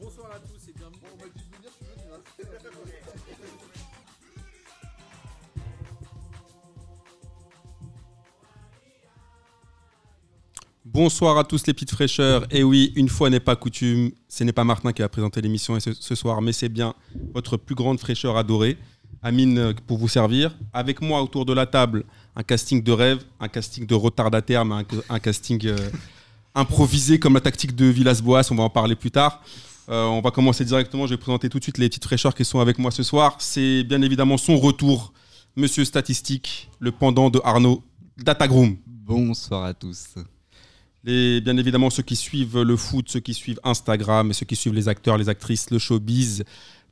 Bonsoir à tous et bienvenue. on m'a dit de venir, je suis venu. Bonsoir à tous les petites fraîcheurs. Et oui, une fois n'est pas coutume, ce n'est pas Martin qui va présenter l'émission ce, soir, mais c'est bien votre plus grande fraîcheur adorée. Amine euh, pour vous servir. Avec moi autour de la table, un casting de rêve, un casting de retardataire, mais un, un casting euh, improvisé comme la tactique de Villas-Boas. On va en parler plus tard. Euh, on va commencer directement. Je vais présenter tout de suite les petites fraîcheurs qui sont avec moi ce soir. C'est bien évidemment son retour, Monsieur Statistique, le pendant de Arnaud Datagroom. Bonsoir à tous. Les, bien évidemment, ceux qui suivent le foot, ceux qui suivent Instagram et ceux qui suivent les acteurs, les actrices, le showbiz.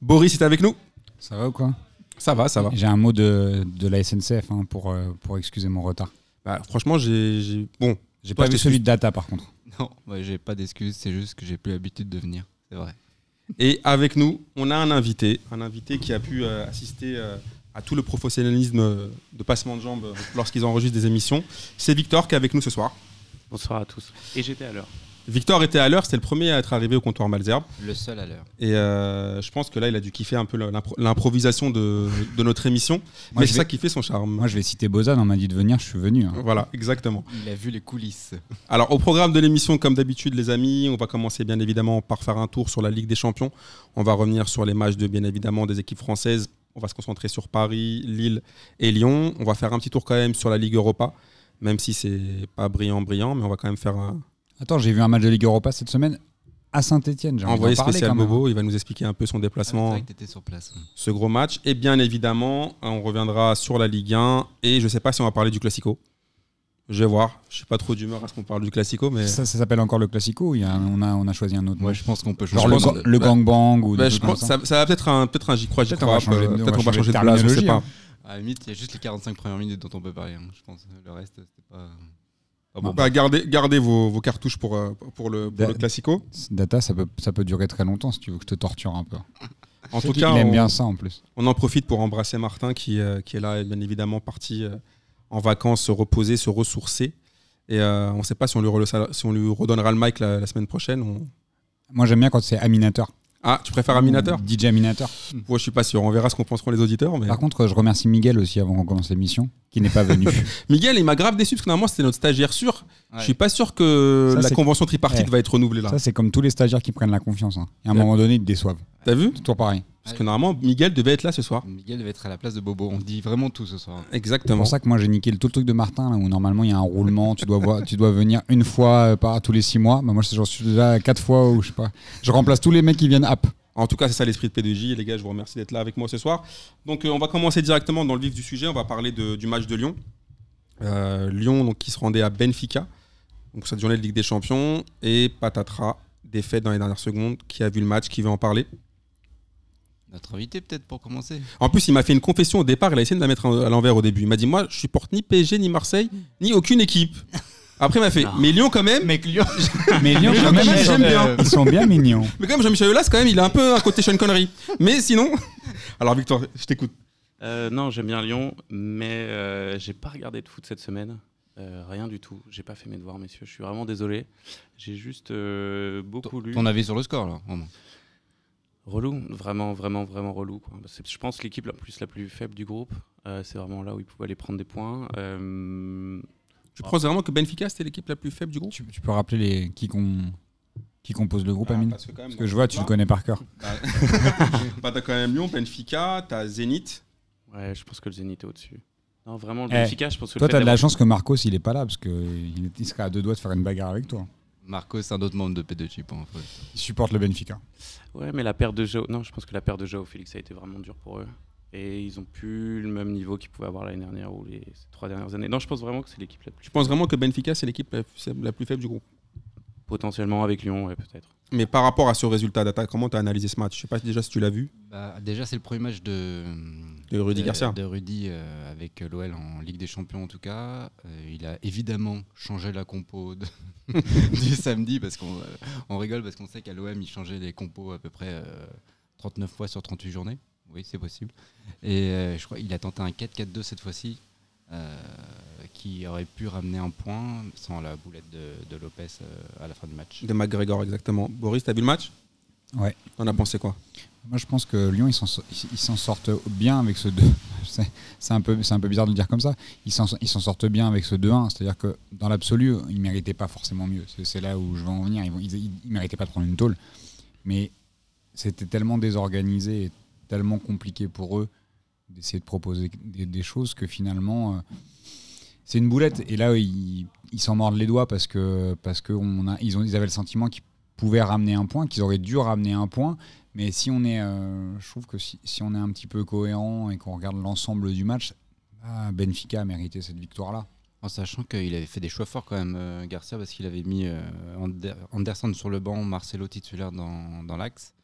Boris est avec nous Ça va ou quoi? Ça va, ça va. J'ai un mot de, de la SNCF hein, pour, euh, pour excuser mon retard. Bah, franchement, j'ai- Bon, J'ai pas vu celui de Data par contre. Non, ouais, j'ai pas d'excuses, c'est juste que j'ai plus l'habitude de venir. C'est vrai. Et avec nous, on a un invité, un invité qui a pu euh, assister euh, à tout le professionnalisme euh, de passement de jambes lorsqu'ils enregistrent des émissions. C'est Victor qui est avec nous ce soir. Bonsoir à tous. Et j'étais à l'heure. Victor était à l'heure, c'était le premier à être arrivé au comptoir Malzerbe. Le seul à l'heure. Et euh, je pense que là, il a dû kiffer un peu l'impro- l'improvisation de, de notre émission. Moi, Mais c'est vais- ça qui fait son charme. Moi je vais citer Bozan, on m'a dit de venir, je suis venu. hein. Voilà, exactement. Il a vu les coulisses. Alors, au programme de l'émission, comme d'habitude, les amis, on va commencer bien évidemment par faire un tour sur la Ligue des Champions. On va revenir sur les matchs de bien évidemment des équipes françaises. On va se concentrer sur Paris, Lille et Lyon. On va faire un petit tour quand même sur la Ligue Europa, même si c'est pas brillant, brillant, mais on va quand même faire un Attends, j'ai vu un match de Ligue Europa cette semaine à Saint-Etienne. Envoyé spécial. Bobo. Il va nous expliquer un peu son C'est déplacement, que t'étais sur place. ce gros match. Et bien évidemment, on reviendra sur la Ligue 1. Et je sais pas si on va parler du Classico. Je vais voir. Je suis pas trop d'humeur à ce qu'on parle du Classico, mais. Ça, ça s'appelle encore le Classico ou il y a un- on, a, on a choisi un autre Moi, nom je pense qu'on peut Genre changer le, monde. le Bah, gangbang ou Bah, je pense, ça. va peut-être un, peut un j'y crois, j'y Peut-être on va crois. changer euh, de- on Peut-être va on va changer de place, je sais pas. À la limite, il y a juste les 45 premières minutes dont on peut parler, hein, je pense. Le reste, c'était pas. Pas Bon. Bah, gardez, gardez vos, vos cartouches pour, euh, pour, le, pour Da- le Classico. Data, ça peut, ça peut durer très longtemps si tu veux que je te torture un peu. En tout cas, aime on, bien ça en plus. on en profite pour embrasser Martin qui, euh, qui est là, bien évidemment, parti euh, en vacances, se reposer, se ressourcer. Et euh, on ne sait pas si on, lui re- si on lui redonnera le mic la, la semaine prochaine. on- Moi j'aime bien quand c'est Aminateur. Ah, tu préfères Aminateur DJ Aminateur. Moi, je suis pas sûr. On verra ce qu'en penseront les auditeurs. Mais... Par contre, je remercie Miguel aussi avant qu'on commence l'émission, qui n'est pas venu. Miguel, il m'a grave déçu parce que normalement, c'était notre stagiaire sûr. Ouais. Je suis pas sûr que Ça, la c'est- convention tripartite va être renouvelée là. Ça, c'est comme tous les stagiaires qui prennent la confiance. hein. Et à un Ouais. moment donné, ils te déçoivent. T'as vu C'est toujours pareil. Parce que normalement, Miguel devait être là ce soir. Miguel devait être à la place de Bobo. On dit vraiment tout ce soir. C'est Exactement. pour ça que moi, j'ai niqué le- tout le truc de Martin, là, où normalement, il y a un roulement. Tu dois, voir, tu dois venir une fois euh, par tous les six mois. Bah, moi, j'en suis déjà quatre fois, ou je sais pas. Je remplace tous les mecs qui viennent app. En tout cas, c'est ça l'esprit de P2J. Et les gars, je vous remercie d'être là avec moi ce soir. Donc, euh, on va commencer directement dans le vif du sujet. On va parler de- du match de Lyon. Euh, Lyon, donc, qui se rendait à Benfica, donc cette journée de Ligue des Champions. Et patatras, défaite dans les dernières secondes. Qui a vu le match Qui veut en parler Notre invité, peut-être, pour commencer. En plus, il m'a fait une confession au départ. Il a essayé de la mettre à l'envers au début. Il m'a dit Moi, je supporte ni PSG, ni Marseille, ni aucune équipe. Après, il m'a fait Non. Mais Lyon, quand même. Mec, Lyon. Mais Lyon, Mais quand quand même, même, ils sont- j'aime bien. Ils sont bien mignons. Mais quand même, Jean-Michel Aulas, quand même, il a un peu un côté Sean Connery. Mais sinon. Alors, Victor, je t'écoute. Euh, non, j'aime bien Lyon, mais euh, j'ai pas regardé de foot cette semaine. Euh, rien du tout. J'ai pas fait mes devoirs, messieurs. Je suis vraiment désolé. J'ai juste euh, beaucoup lu. Ton avis sur le score, là vraiment. Relou, vraiment, vraiment, vraiment relou. quoi. Je pense, l'équipe la plus, la plus faible du groupe. Euh, c'est vraiment là où ils pouvaient aller prendre des points. Euh, Tu penses vraiment que Benfica, c'était l'équipe la plus faible du groupe? Tu, tu peux rappeler les, qui, com- qui compose le groupe, Ah, Amine? parce que, quand même, Parce que je vois, tu le connais par cœur. Bah, t'as quand même Lyon, Benfica, t'as Zénith. ouais, je pense que le Zénith est au-dessus. Non, vraiment, le Eh, Benfica, je pense que Toi, fait t'as de la chance que Marcos, il est pas là, parce qu'il il serait à deux doigts de faire une bagarre avec toi. Marco, c'est un autre membre de P2J pour info. Il supporte le Benfica. Ouais, mais la perte de Joe. Non, je pense que la perte de Joe Félix a été vraiment dure pour eux. Et ils ont plus le même niveau qu'ils pouvaient avoir l'année dernière ou les ces trois dernières années. Non, je pense vraiment que c'est l'équipe la plus. Je pense vraiment que Benfica, c'est l'équipe la, la plus faible du groupe. Potentiellement avec Lyon, ouais, peut-être. Mais par rapport à ce résultat d'attaque, comment t'as analysé ce match? Je sais pas déjà si tu l'as vu. Bah, déjà, c'est le premier match de, De Rudy Garcia. De Rudy euh, avec l'OL en Ligue des Champions, en tout cas. Euh, il a évidemment changé la compo de- du samedi parce qu'on euh, on rigole parce qu'on sait qu'à l'OM, il changeait les compos à peu près euh, 39 fois sur 38 journées. Oui, c'est possible. Et euh, je crois qu'il a tenté un 4-4-2 cette fois-ci. euh, qui aurait pu ramener un point sans la boulette de, de Lopez euh, à la fin du match. De McGregor, exactement. Boris, t'as vu le match? Ouais. T'en as pensé quoi? Moi, je pense que Lyon, ils s'en sortent bien avec ce 2. C'est un, peu- un peu bizarre de le dire comme ça. Ils s'en sortent bien avec ce 2-1. C'est-à-dire que dans l'absolu, ils ne méritaient pas forcément mieux. C'est- là où je veux en venir. Ils ne méritaient pas de prendre une tôle. Mais c'était tellement désorganisé et tellement compliqué pour eux d'essayer de proposer des, choses que finalement, euh, c'est une boulette. Et là, ils s'en mordent les doigts parce que parce que ils avaient le sentiment qu'ils pouvaient ramener un point, qu'ils auraient dû ramener un point. Mais si on est, euh, je trouve que si, on est un petit peu cohérent et qu'on regarde l'ensemble du match, ah, Benfica a mérité cette victoire-là. En sachant qu'il avait fait des choix forts quand même, euh, Garcia, parce qu'il avait mis euh, Ander- Anderson sur le banc, Marcelo titulaire dans, dans l'axe.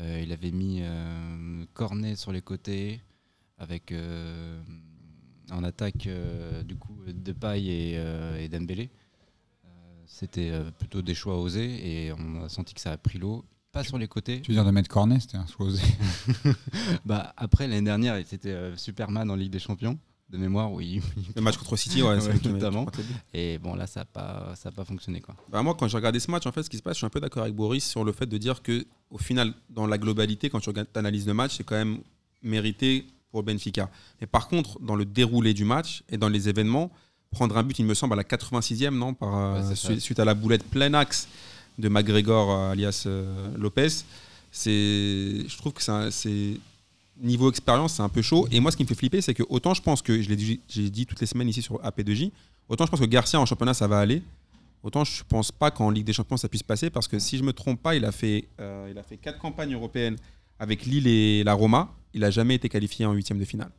Il avait mis Cornet sur les côtés, avec en attaque du coup Depay et, et Dembélé. C'était plutôt des choix osés et on a senti que ça a pris l'eau. Pas sur les côtés. Tu veux dire de mettre Cornet, c'était un choix osé. Bah, après, l'année dernière, c'était euh, Superman en Ligue des Champions, de mémoire, où il, Le match contre City, ouais, c'est Ouais, notamment. Et bon, là, ça n'a pas, ça a pas fonctionné. Quoi. Bah, moi, quand j'ai regardé ce match, en fait, ce qui se passe, je suis un peu d'accord avec Boris sur le fait de dire que, au final, dans la globalité, quand tu analyses le match, c'est quand même mérité pour le Benfica. Mais par contre, dans le déroulé du match et dans les événements, prendre un but, il me semble, à la 86e, non par, euh, Ouais, suite à la boulette plein axe de McGregor, euh, alias euh, Lopez, je trouve que c'est niveau expérience, c'est un peu chaud. Et moi, ce qui me fait flipper, c'est que autant je pense que, je l'ai dit, toutes les semaines ici sur AP2J, autant je pense que Garcia en championnat, ça va aller. Autant je pense pas qu'en Ligue des Champions ça puisse passer parce que si je me trompe pas, il a fait, euh, il a fait quatre campagnes européennes avec Lille et la Roma. Il a jamais été qualifié en huitième de finale.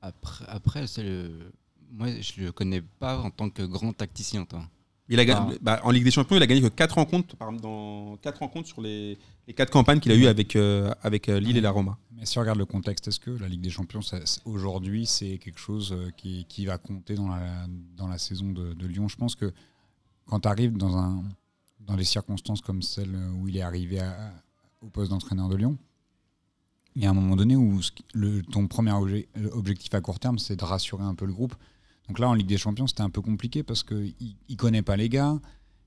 Après, après le... moi, je le connais pas en tant que grand tacticien. toi. Il a gagné, Ah. bah, en Ligue des Champions, il a gagné que quatre rencontres, par- dans quatre rencontres sur les, les quatre campagnes qu'il a eues avec, euh, avec euh, Lille et la Roma. Mais si on regarde le contexte, est-ce que la Ligue des Champions, aujourd'hui, c'est quelque chose euh, qui, qui va compter dans la, dans la saison de, de Lyon? Je pense que quand tu arrives dans, un, dans des circonstances comme celle où il est arrivé à- au poste d'entraîneur de Lyon, il y a un moment donné où le, ton premier obje- objectif à court terme, c'est de rassurer un peu le groupe. Donc là, en Ligue des Champions, c'était un peu compliqué parce qu'il ne connaît pas les gars.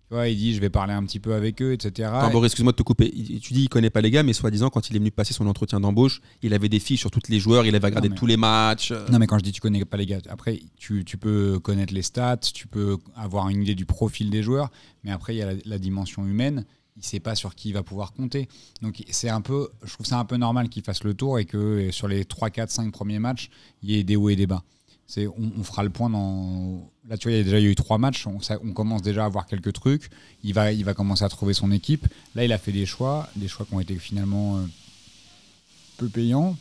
Tu vois, il dit, je vais parler un petit peu avec eux, etc. Attends, excuse-moi de te couper. Il- Tu dis il connaît pas les gars, mais soi-disant, quand il est venu passer son entretien d'embauche, il avait des fiches sur tous les joueurs, il avait regardé mais- tous les matchs. euh. Non, mais quand je dis tu connais pas les gars, après, tu, tu peux connaître les stats, tu peux avoir une idée du profil des joueurs, mais après, il y a la, la dimension humaine. Il sait pas sur qui il va pouvoir compter. Donc, c'est un peu, je trouve ça un peu normal qu'il fasse le tour et que sur les 3, 4, 5 premiers matchs, il y ait des hauts et des bas. On, fera le point dans. Là, tu vois, il y a déjà eu trois matchs. On, commence déjà à voir quelques trucs. Il va, il va commencer à trouver son équipe. Là, il a fait des choix, des choix qui ont été finalement euh, peu payants,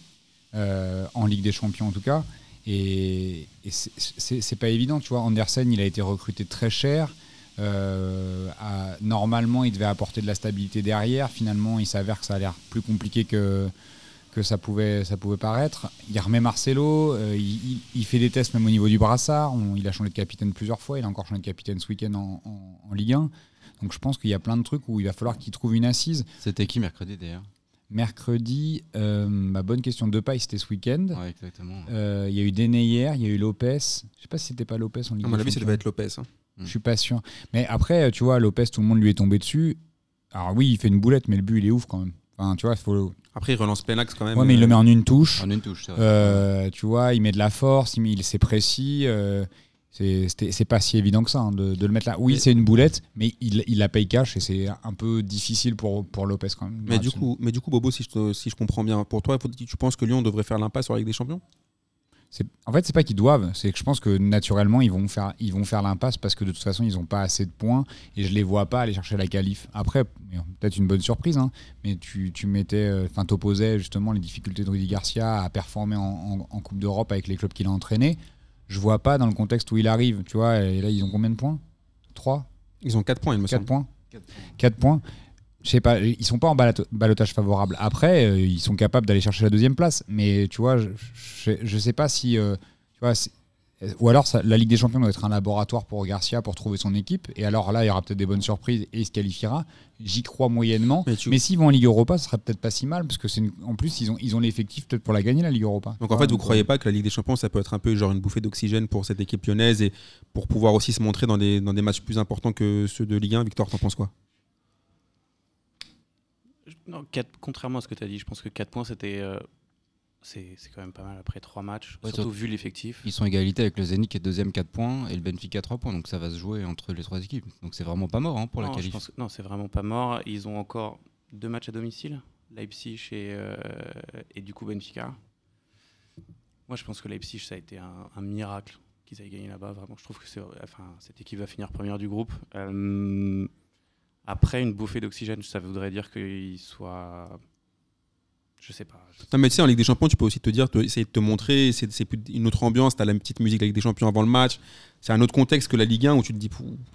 euh, en Ligue des Champions en tout cas. Et, et c'est- pas évident, tu vois. Andersen, il a été recruté très cher. Euh, normalement, il devait apporter de la stabilité derrière. Finalement, il s'avère que ça a l'air plus compliqué que, que ça, pouvait, ça pouvait paraître. Il remet Marcelo. euh, il, il- fait des tests même au niveau du brassard. On- il a changé de capitaine plusieurs fois. Il a encore changé de capitaine ce week-end en, en- en Ligue 1. Donc je pense qu'il y a plein de trucs où il va falloir qu'il trouve une assise. C'était qui mercredi d'ailleurs? Mercredi, euh, ma bonne question de paille, c'était ce week-end. Ouais, exactement. Euh, Il y a eu Déné hier, il y a eu Lopez. Je sais pas si c'était pas Lopez en Ligue À mon avis, ça devait être Lopez. hein. Je suis pas sûr. Mais après, tu vois, Lopez, tout le monde lui est tombé dessus. Alors oui, il fait une boulette, mais le but, il est ouf quand même. Enfin, tu vois, il faut. Après, il relance plein axe quand même. Ouais, mais il le met en une touche. En une touche, c'est vrai. Euh, tu vois, il met de la force, il, il c'est précis. euh, c'est- pas si évident que ça hein, de, de le mettre là. Oui, c'est une boulette, mais il, il la paye cash et c'est un peu difficile pour, pour Lopez quand même. Mais du, coup, mais du coup, Bobo, si je, te- si je comprends bien, pour toi, tu penses que Lyon devrait faire l'impasse sur la Ligue des Champions? En fait, c'est pas qu'ils doivent, c'est que je pense que naturellement ils vont faire, ils vont faire l'impasse parce que de toute façon ils n'ont pas assez de points et je les vois pas aller chercher la qualif. Après, peut-être une bonne surprise, hein, mais tu, tu mettais, euh, enfin t'opposais justement les difficultés de Rudy Garcia à performer en, en- en Coupe d'Europe avec les clubs qu'il a entraînés. Je vois pas dans le contexte où il arrive, tu vois. Et là ils ont combien de points? 3 Ils ont 4 points, il me 4 semble. points Quatre points. 4 poins. Je sais pas, ils sont pas en balotage favorable. Après, euh, ils sont capables d'aller chercher la deuxième place. Mais tu vois, je, je, je sais pas si. euh, tu vois, euh, ou alors, ça- la Ligue des Champions doit être un laboratoire pour Garcia pour trouver son équipe. Et alors là, il y aura peut-être des bonnes surprises et il se qualifiera. J'y crois moyennement. Mais tu- Mais s'ils vont en Ligue Europa, ce serait peut-être pas si mal. Parce que c'est une- en plus, ils ont, ils ont l'effectif peut-être pour la gagner, la Ligue Europa. Donc en fait, vous croyez pas que la Ligue des Champions, ça peut être un peu genre une bouffée d'oxygène pour cette équipe lyonnaise et pour pouvoir aussi se montrer dans des, dans des matchs plus importants que ceux de Ligue 1 Victor, t'en penses quoi? Non, contrairement à ce que tu as dit, je pense que 4 points, c'était. euh, c'est quand même pas mal après 3 matchs, Ouais, surtout vu l'effectif. Ils sont égalité avec le Zénith qui est deuxième 4 points et le Benfica 3 points. Donc ça va se jouer entre les trois équipes. Donc c'est vraiment pas mort hein, pour la non, qualif. pense que- non, c'est vraiment pas mort. Ils ont encore deux matchs à domicile, Leipzig et, euh, et du coup Benfica. Moi, je pense que Leipzig, ça a été un, un miracle qu'ils aient gagné là-bas. Vraiment, je trouve que enfin, cette équipe va finir première du groupe. Euh, après, une bouffée d'oxygène, ça voudrait dire qu'ils soient. Je sais pas. Non, mais tu sais, en Ligue des Champions, tu peux aussi te dire, te- essayer de te montrer, c'est une autre ambiance, tu as la petite musique de la Ligue des Champions avant le match, c'est un autre contexte que la Ligue 1 où tu te dis,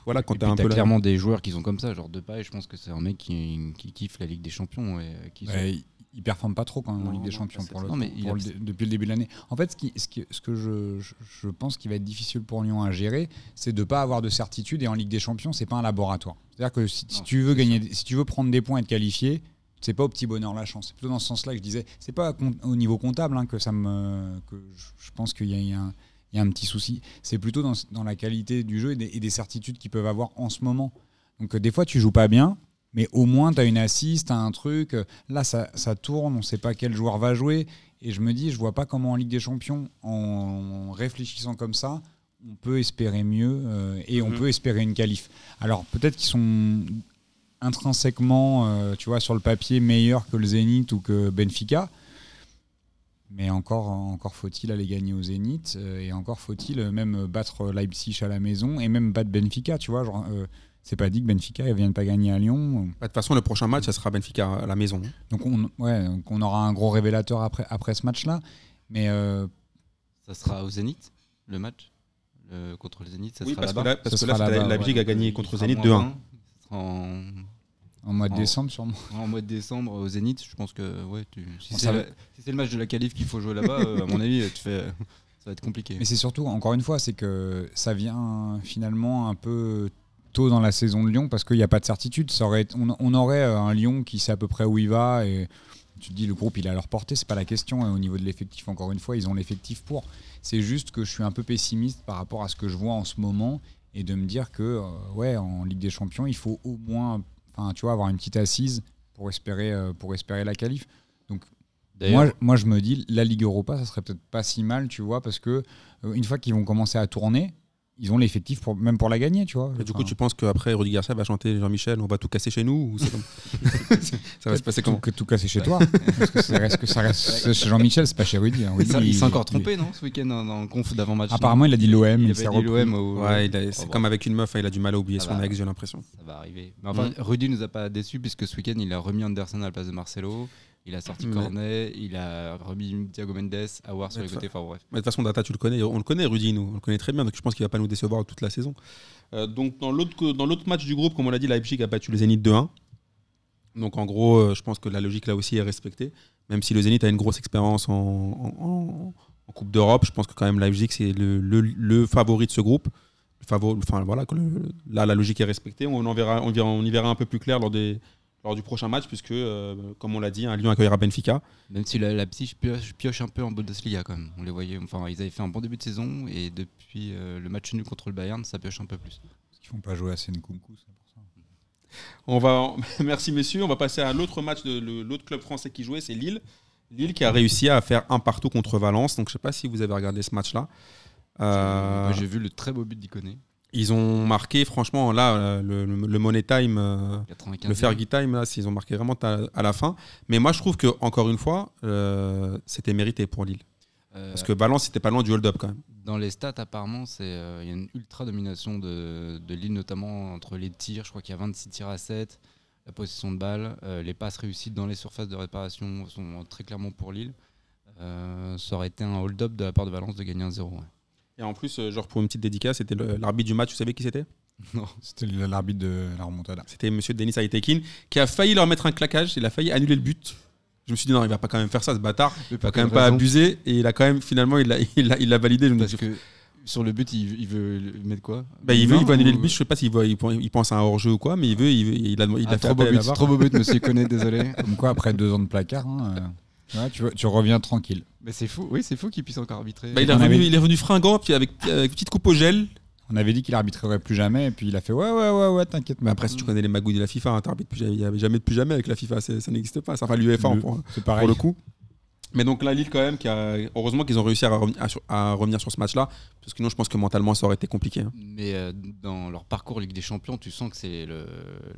voilà, quand tu un t'as peu là. clairement des joueurs qui sont comme ça, genre Depay, je pense que c'est un mec qui, qui kiffe la Ligue des Champions et euh, qui Ouais, il performe pas trop quand même en Ligue des Champions ça, pour c'est- le, non, mais il pour a- le dé- depuis le début de l'année. En fait, ce, qui, ce, qui- ce que je, pense qui va être difficile pour Lyon à gérer, c'est de pas avoir de certitude. Et en Ligue des Champions, c'est pas un laboratoire. C'est-à-dire que si, tu veux gagner, si tu veux prendre des points et être qualifié, c'est pas au petit bonheur la chance. C'est plutôt dans ce sens-là que je disais. C'est pas au niveau comptable hein, que ça me, que je, pense qu'il y a, il y a un, il y a un petit souci. C'est plutôt dans, dans la qualité du jeu et des, et des certitudes qu'ils peuvent avoir en ce moment. Donc euh, des fois, tu joues pas bien, mais au moins tu as une assise, tu as un truc. euh, Là, ça, ça tourne, on ne sait pas quel joueur va jouer. Et je me dis, je vois pas comment en Ligue des Champions, en réfléchissant comme ça, on peut espérer mieux euh, et on Mhm. peut espérer une qualif. Alors peut-être qu'ils sont intrinsèquement, euh, tu vois, sur le papier meilleurs que le Zénith ou que Benfica. Mais encore, encore faut-il aller gagner au Zénith euh, et encore faut-il même battre Leipzig à la maison et même battre Benfica, tu vois. genre, c'est pas dit que Benfica ne vienne pas gagner à Lyon. Bah, De toute façon, le prochain match, ça sera Benfica à la maison. Donc on, ouais, donc on aura un gros révélateur après, après ce match-là. Mais euh, Ça sera au Zénith, le match? Le- contre le Zénith. Ça Oui, sera parce que là, parce Ce que là, la, la ouais. Ligue a gagné contre Zénith moins 2-1. 20. Ça sera en, en mois de décembre, sûrement. en mois de décembre au Zénith. Je pense que ouais, tu- si c'est le, va. si c'est le match de la qualif qu'il faut jouer là-bas, euh, à mon avis, tu fais, ça va être compliqué. Mais c'est surtout, encore une fois, c'est que ça vient finalement un peu tôt dans la saison de Lyon parce qu'il n'y a pas de certitude. Ça aurait, on, on aurait euh, un Lyon qui sait à peu près où il va et tu te dis le groupe il est à leur portée, c'est pas la question. Et au niveau de l'effectif, encore une fois, ils ont l'effectif pour. C'est juste que je suis un peu pessimiste par rapport à ce que je vois en ce moment et de me dire que euh, ouais, en Ligue des Champions, il faut au moins, enfin, tu vois, avoir une petite assise pour espérer, euh, pour espérer la qualif. D'ailleurs, Moi, moi, je me dis, la Ligue Europa, ça serait peut-être pas si mal, tu vois, parce que euh, une fois qu'ils vont commencer à tourner, ils ont l'effectif pour, même pour la gagner, tu vois. Et du coup, tu penses qu'après, Rudy Garcia va chanter Jean-Michel, on va tout casser chez nous ou c'est comme- Ça va se passer comment que tout casser chez toi. parce que ça reste, que ça reste chez Jean-Michel, c'est pas chez Rudy. hein. il Rudy, s'est- il s'est encore il- trompé, non, ce week-end dans, dans le conf d'avant-match Apparemment, il a dit l'OM. Il avait dit l'OM. Ouais, a- c'est Oh, bon. comme avec une meuf, hein, il a du mal à oublier Ça son va. ex, j'ai l'impression. Ça va arriver. Mais enfin, Mm. Rudy nous a pas déçus puisque ce week-end, il a remis Anderson à la place de Marcelo. Il a sorti Mais- Cornet, il a remis Thiago Mendes, Awar sur les côtés. Enfin bref. Mais de toute façon, Data, tu le connais, on le connaît, Rudy, nous, on le connaît très bien, donc je pense qu'il va pas nous décevoir toute la saison. Euh, donc, dans l'autre match du groupe, comme on l'a dit, Leipzig a battu le Zénith 2-1. Donc, en gros, euh, je pense que la logique là aussi est respectée. Même si le Zénith a une grosse expérience en, en- en- en Coupe d'Europe, je pense que quand même Leipzig, c'est le, le- le favori de ce groupe. Le favori, enfin, voilà, le- là, la logique est respectée. On, en verra, on, verra, on y verra un peu plus clair lors, des, lors du prochain match, puisque, euh, comme on l'a dit, un Lyon accueillera Benfica. Même si la, la psy pioche, pioche un peu en Bundesliga quand même. On les voyait. Enfin, ils avaient fait un bon début de saison et depuis euh, le match nul contre le Bayern, ça pioche un peu plus. Parce qu'ils font pas jouer c'est pour ça. On va, merci messieurs. On va passer à l'autre match de l'autre club français qui jouait, c'est Lille. Lille qui a réussi à faire un partout contre Valence. Donc je sais pas si vous avez regardé ce match-là. Euh, J'ai vu le très beau but d'Iconé. Ils ont marqué, franchement, là, euh, le, le- le Money Time, euh, 95. le Fergie Time, là, ils ont marqué vraiment à, la fin. Mais moi, je trouve que encore une fois, euh, c'était mérité pour Lille. Euh, Parce que Valence, c'était pas loin du hold-up quand même. Dans les stats, apparemment, c'est euh, il y a une ultra domination de, de Lille, notamment entre les tirs. Je crois qu'il y a 26 tirs à 7, la possession de balle, les passes réussies dans les surfaces de réparation sont très clairement pour Lille. Ça aurait été un hold-up de la part de Valence de gagner un 0. ouais. Et en plus, euh, genre pour une petite dédicace, c'était l'arbitre du match. Vous savez qui c'était? Non. C'était l'arbitre de la remontada. C'était Monsieur Denis Aitekin qui a failli leur mettre un claquage. Il a failli annuler le but. Je me suis dit non, il va pas quand même faire ça, ce bâtard. Il va quand même pas abuser. Et il a quand même finalement, il l'a il a, il l'a validé. Je me Parce dis, que sur le but, il, il veut mettre quoi? Bah, il veut, il veut annuler le but. Je sais pas s'il il, il pense à un hors-jeu ou quoi, mais il veut, il, veut- il a, il a Ah, fait trop, beau but, trop beau but, monsieur Connet, désolé. Comme quoi, après deux ans de placard, hein, euh, ouais, tu, reviens tranquille. Mais c'est fou, oui, c'est fou qu'il puisse encore arbitrer. Bah, il, est revenu, avait- il est revenu fringant, puis avec, avec petite coupe au gel. On avait dit qu'il arbitrerait plus jamais, et puis il a fait ouais, ouais, ouais, ouais, t'inquiète. Mais après, si tu connais les magouilles de la FIFA, hein, t'arbitres plus jamais- il n'y avait jamais de plus jamais avec la FIFA, ça n'existe pas. Ça, enfin, l'UEFA Le- pour, pour le coup. Mais donc là, Lille, quand même, qui a... heureusement qu'ils ont réussi à, revenir- à sur- à revenir sur ce match-là, parce que sinon, je pense que mentalement, ça aurait été compliqué. hein. Mais euh, dans leur parcours Ligue des Champions, tu sens que c'est le,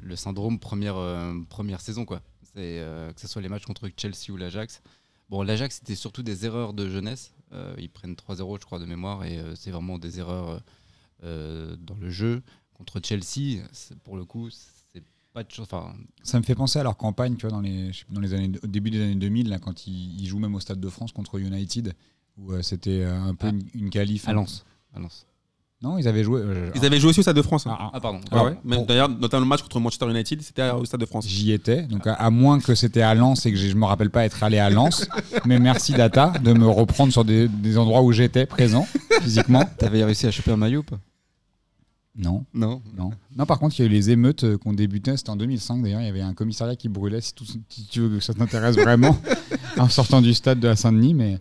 le syndrome première, euh, première saison. Quoi. C'est, euh, que ce soit les matchs contre Chelsea ou l'Ajax. Bon, l'Ajax, c'était surtout des erreurs de jeunesse. Euh, ils prennent 3-0, je crois, de mémoire, et euh, c'est vraiment des erreurs dans le jeu. Contre Chelsea, pour le coup, c'est pas de chose. Ça me fait penser à leur campagne, tu vois, dans les, je sais plus, dans les années, au début des années 2000, là, quand ils, ils jouent même au Stade de France contre United, où c'était un peu Ah. une, une qualif. à Lens. À Lens. Non, ils avaient joué. euh, Ils avaient joué aussi au Stade de France. hein. ah, ah, Ah, pardon. Ah ouais D'ailleurs, notamment le match contre Manchester United, c'était au Stade de France. J'y étais, donc à, à moins que c'était à Lens et que je me rappelle pas être allé à Lens. mais merci Data de me reprendre sur des, des endroits où j'étais présent physiquement. T'avais réussi à choper un maillot ou pas? Non, Non. non. Non, par contre, il y a eu les émeutes euh, qui ont débuté, c'était en 2005 d'ailleurs. Il y avait un commissariat qui brûlait, si, tout- si tu veux que ça t'intéresse vraiment, en sortant du stade de la Saint-Denis. Mais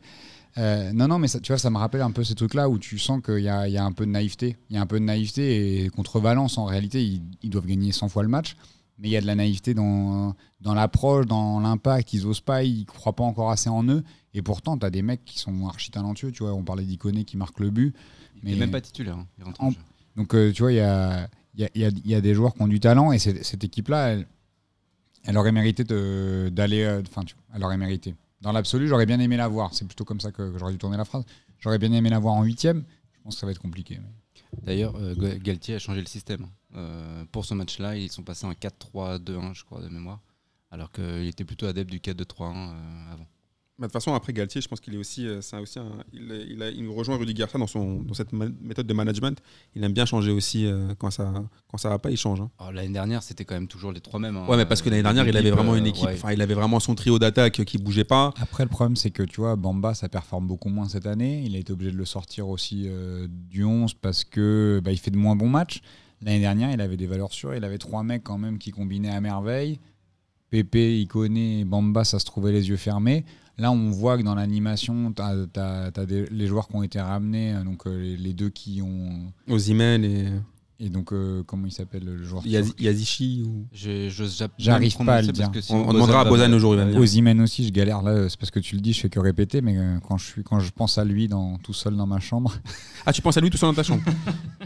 euh, non, non, mais ça, tu vois, ça me rappelle un peu ces trucs-là où tu sens qu'il y a, y a un peu de naïveté. Il y a un peu de naïveté et contre Valence, en réalité, ils, ils doivent gagner 100 fois le match. Mais il y a de la naïveté dans, dans l'approche, dans l'impact. Ils osent pas, ils croient pas encore assez en eux. Et pourtant, tu as des mecs qui sont archi talentueux. Tu vois, on parlait d'Iconé qui marque le but. Il est Mais- même pas titulaire. hein. Il rentre en En- jeu. Donc, euh, tu vois, il y a, il y, a, il y a- il y a des joueurs qui ont du talent et cette équipe-là, elle, elle aurait mérité d'aller. euh, Enfin, tu vois, elle aurait mérité. Dans l'absolu, j'aurais bien aimé la voir. C'est plutôt comme ça que, que j'aurais dû tourner la phrase. J'aurais bien aimé la voir en huitième. Je pense que ça va être compliqué. mais- D'ailleurs, euh, Ga- Galtier a changé le système. Euh, pour ce match-là, ils sont passés en 4-3-2-1, je crois, de mémoire. Alors qu'il était plutôt adepte du 4-2-3-1 euh, avant. De toute façon, après Galtier, je pense qu'il est aussi, euh, c'est aussi un- il, il, a- il rejoint Rudy Garcia dans, son, dans cette méthode de management. Il aime bien changer aussi euh, quand ça quand ça va pas, il change. hein. Alors, L'année dernière, c'était quand même toujours les trois mêmes. hein. Ouais, mais parce que l'année dernière, il avait vraiment une équipe. ouais. Enfin, il avait vraiment son trio d'attaque qui bougeait pas. Après, le problème, c'est que tu vois, Bamba, ça performe beaucoup moins cette année. Il a été obligé de le sortir aussi euh, du 11 parce que bah, il fait de moins bons matchs. L'année dernière, il avait des valeurs sûres. Il avait trois mecs quand même qui combinaient à merveille. Pépé, Iconé Bamba, ça se trouvait les yeux fermés. Là, on voit que dans l'animation, tu as, les joueurs qui ont été ramenés, euh, donc euh, les, les deux qui ont. Ozymen et Et donc, euh, comment il s'appelle le joueur Yazi- Yazici. Ou... J'arrive pas à le dire. que On- on demandera à Bozan venir. Ozymen aussi, je galère là, c'est parce que tu le dis, je fais que répéter, mais quand je, suis, quand je pense à lui dans, tout seul dans ma chambre, Ah, tu penses à lui tout seul dans ta chambre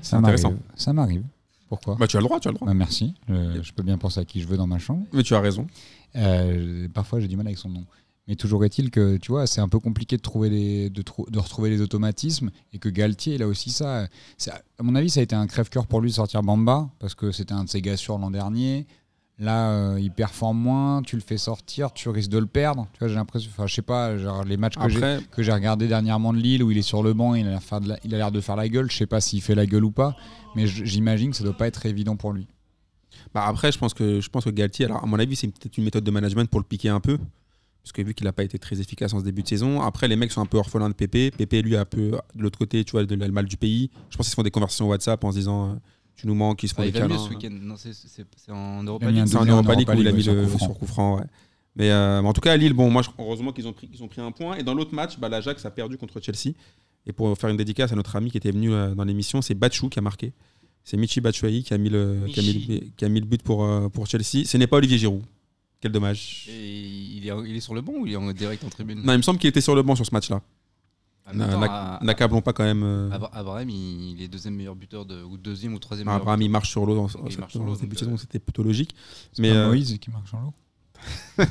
ça intéressant. m'arrive. Ça m'arrive. Pourquoi? Bah, tu as le droit, tu as le droit. Bah, Merci, je, je peux bien penser à qui je veux dans ma chambre. Mais tu as raison. Euh, parfois, j'ai du mal avec son nom. Mais toujours est-il que, tu vois, c'est un peu compliqué de, trouver les, de, trou- de retrouver les automatismes et que Galtier, il a aussi ça. À mon avis, ça a été un crève-cœur pour lui de sortir Bamba parce que c'était un de ses gars sûrs l'an dernier. Là, euh, il performe moins, tu le fais sortir, tu risques de le perdre. Tu vois, j'ai l'impression, enfin, je sais pas, genre, les matchs que j'ai Après, que j'ai regardé dernièrement de Lille où il est sur le banc, il a l'air de faire la gueule. Je sais pas s'il fait la gueule ou pas, mais j'imagine que ça doit pas être évident pour lui. bah, après, je pense que je pense que Galtier, alors à mon avis, c'est peut-être une méthode de management pour le piquer un peu. Parce que vu qu'il n'a pas été très efficace en ce début de saison, après les mecs sont un peu orphelins de Pépé. Pépé, lui, a un peu de l'autre côté, tu vois, de, le mal du pays. Je pense qu'ils se font des conversations WhatsApp en se disant euh, Tu nous manques, ils se font Ah, il des mieux câlins. ce week-end. Non, c'est- en Il Europa a mis un League. C'est en Europa League où il a mis le sur coup franc. ouais. Mais, euh, mais en tout cas, à Lille, bon, moi, je- heureusement qu'ils ont, pris, qu'ils ont pris un point. Et dans l'autre match, bah, l'Ajax a perdu contre Chelsea. Et pour faire une dédicace à notre ami qui était venu euh, dans l'émission, c'est Bachou qui a marqué. C'est Michi Batshuayi qui a mis le, qui a mis le, qui a mis le but pour, euh, pour Chelsea. Ce n'est pas Olivier Giroud. Quel dommage. Et il est, il est sur le banc ou il est en direct en tribune? Non, il me semble qu'il était sur le banc sur ce match-là. À- N'accablons pas quand même. euh, Abra- Abraham, il, est deuxième meilleur buteur de, ou deuxième ou troisième meilleur Abraham, il marche sur l'eau dans, sur début de saison, euh, c'était plutôt logique. C'est Mais pas euh, Moïse qui marche en l'eau?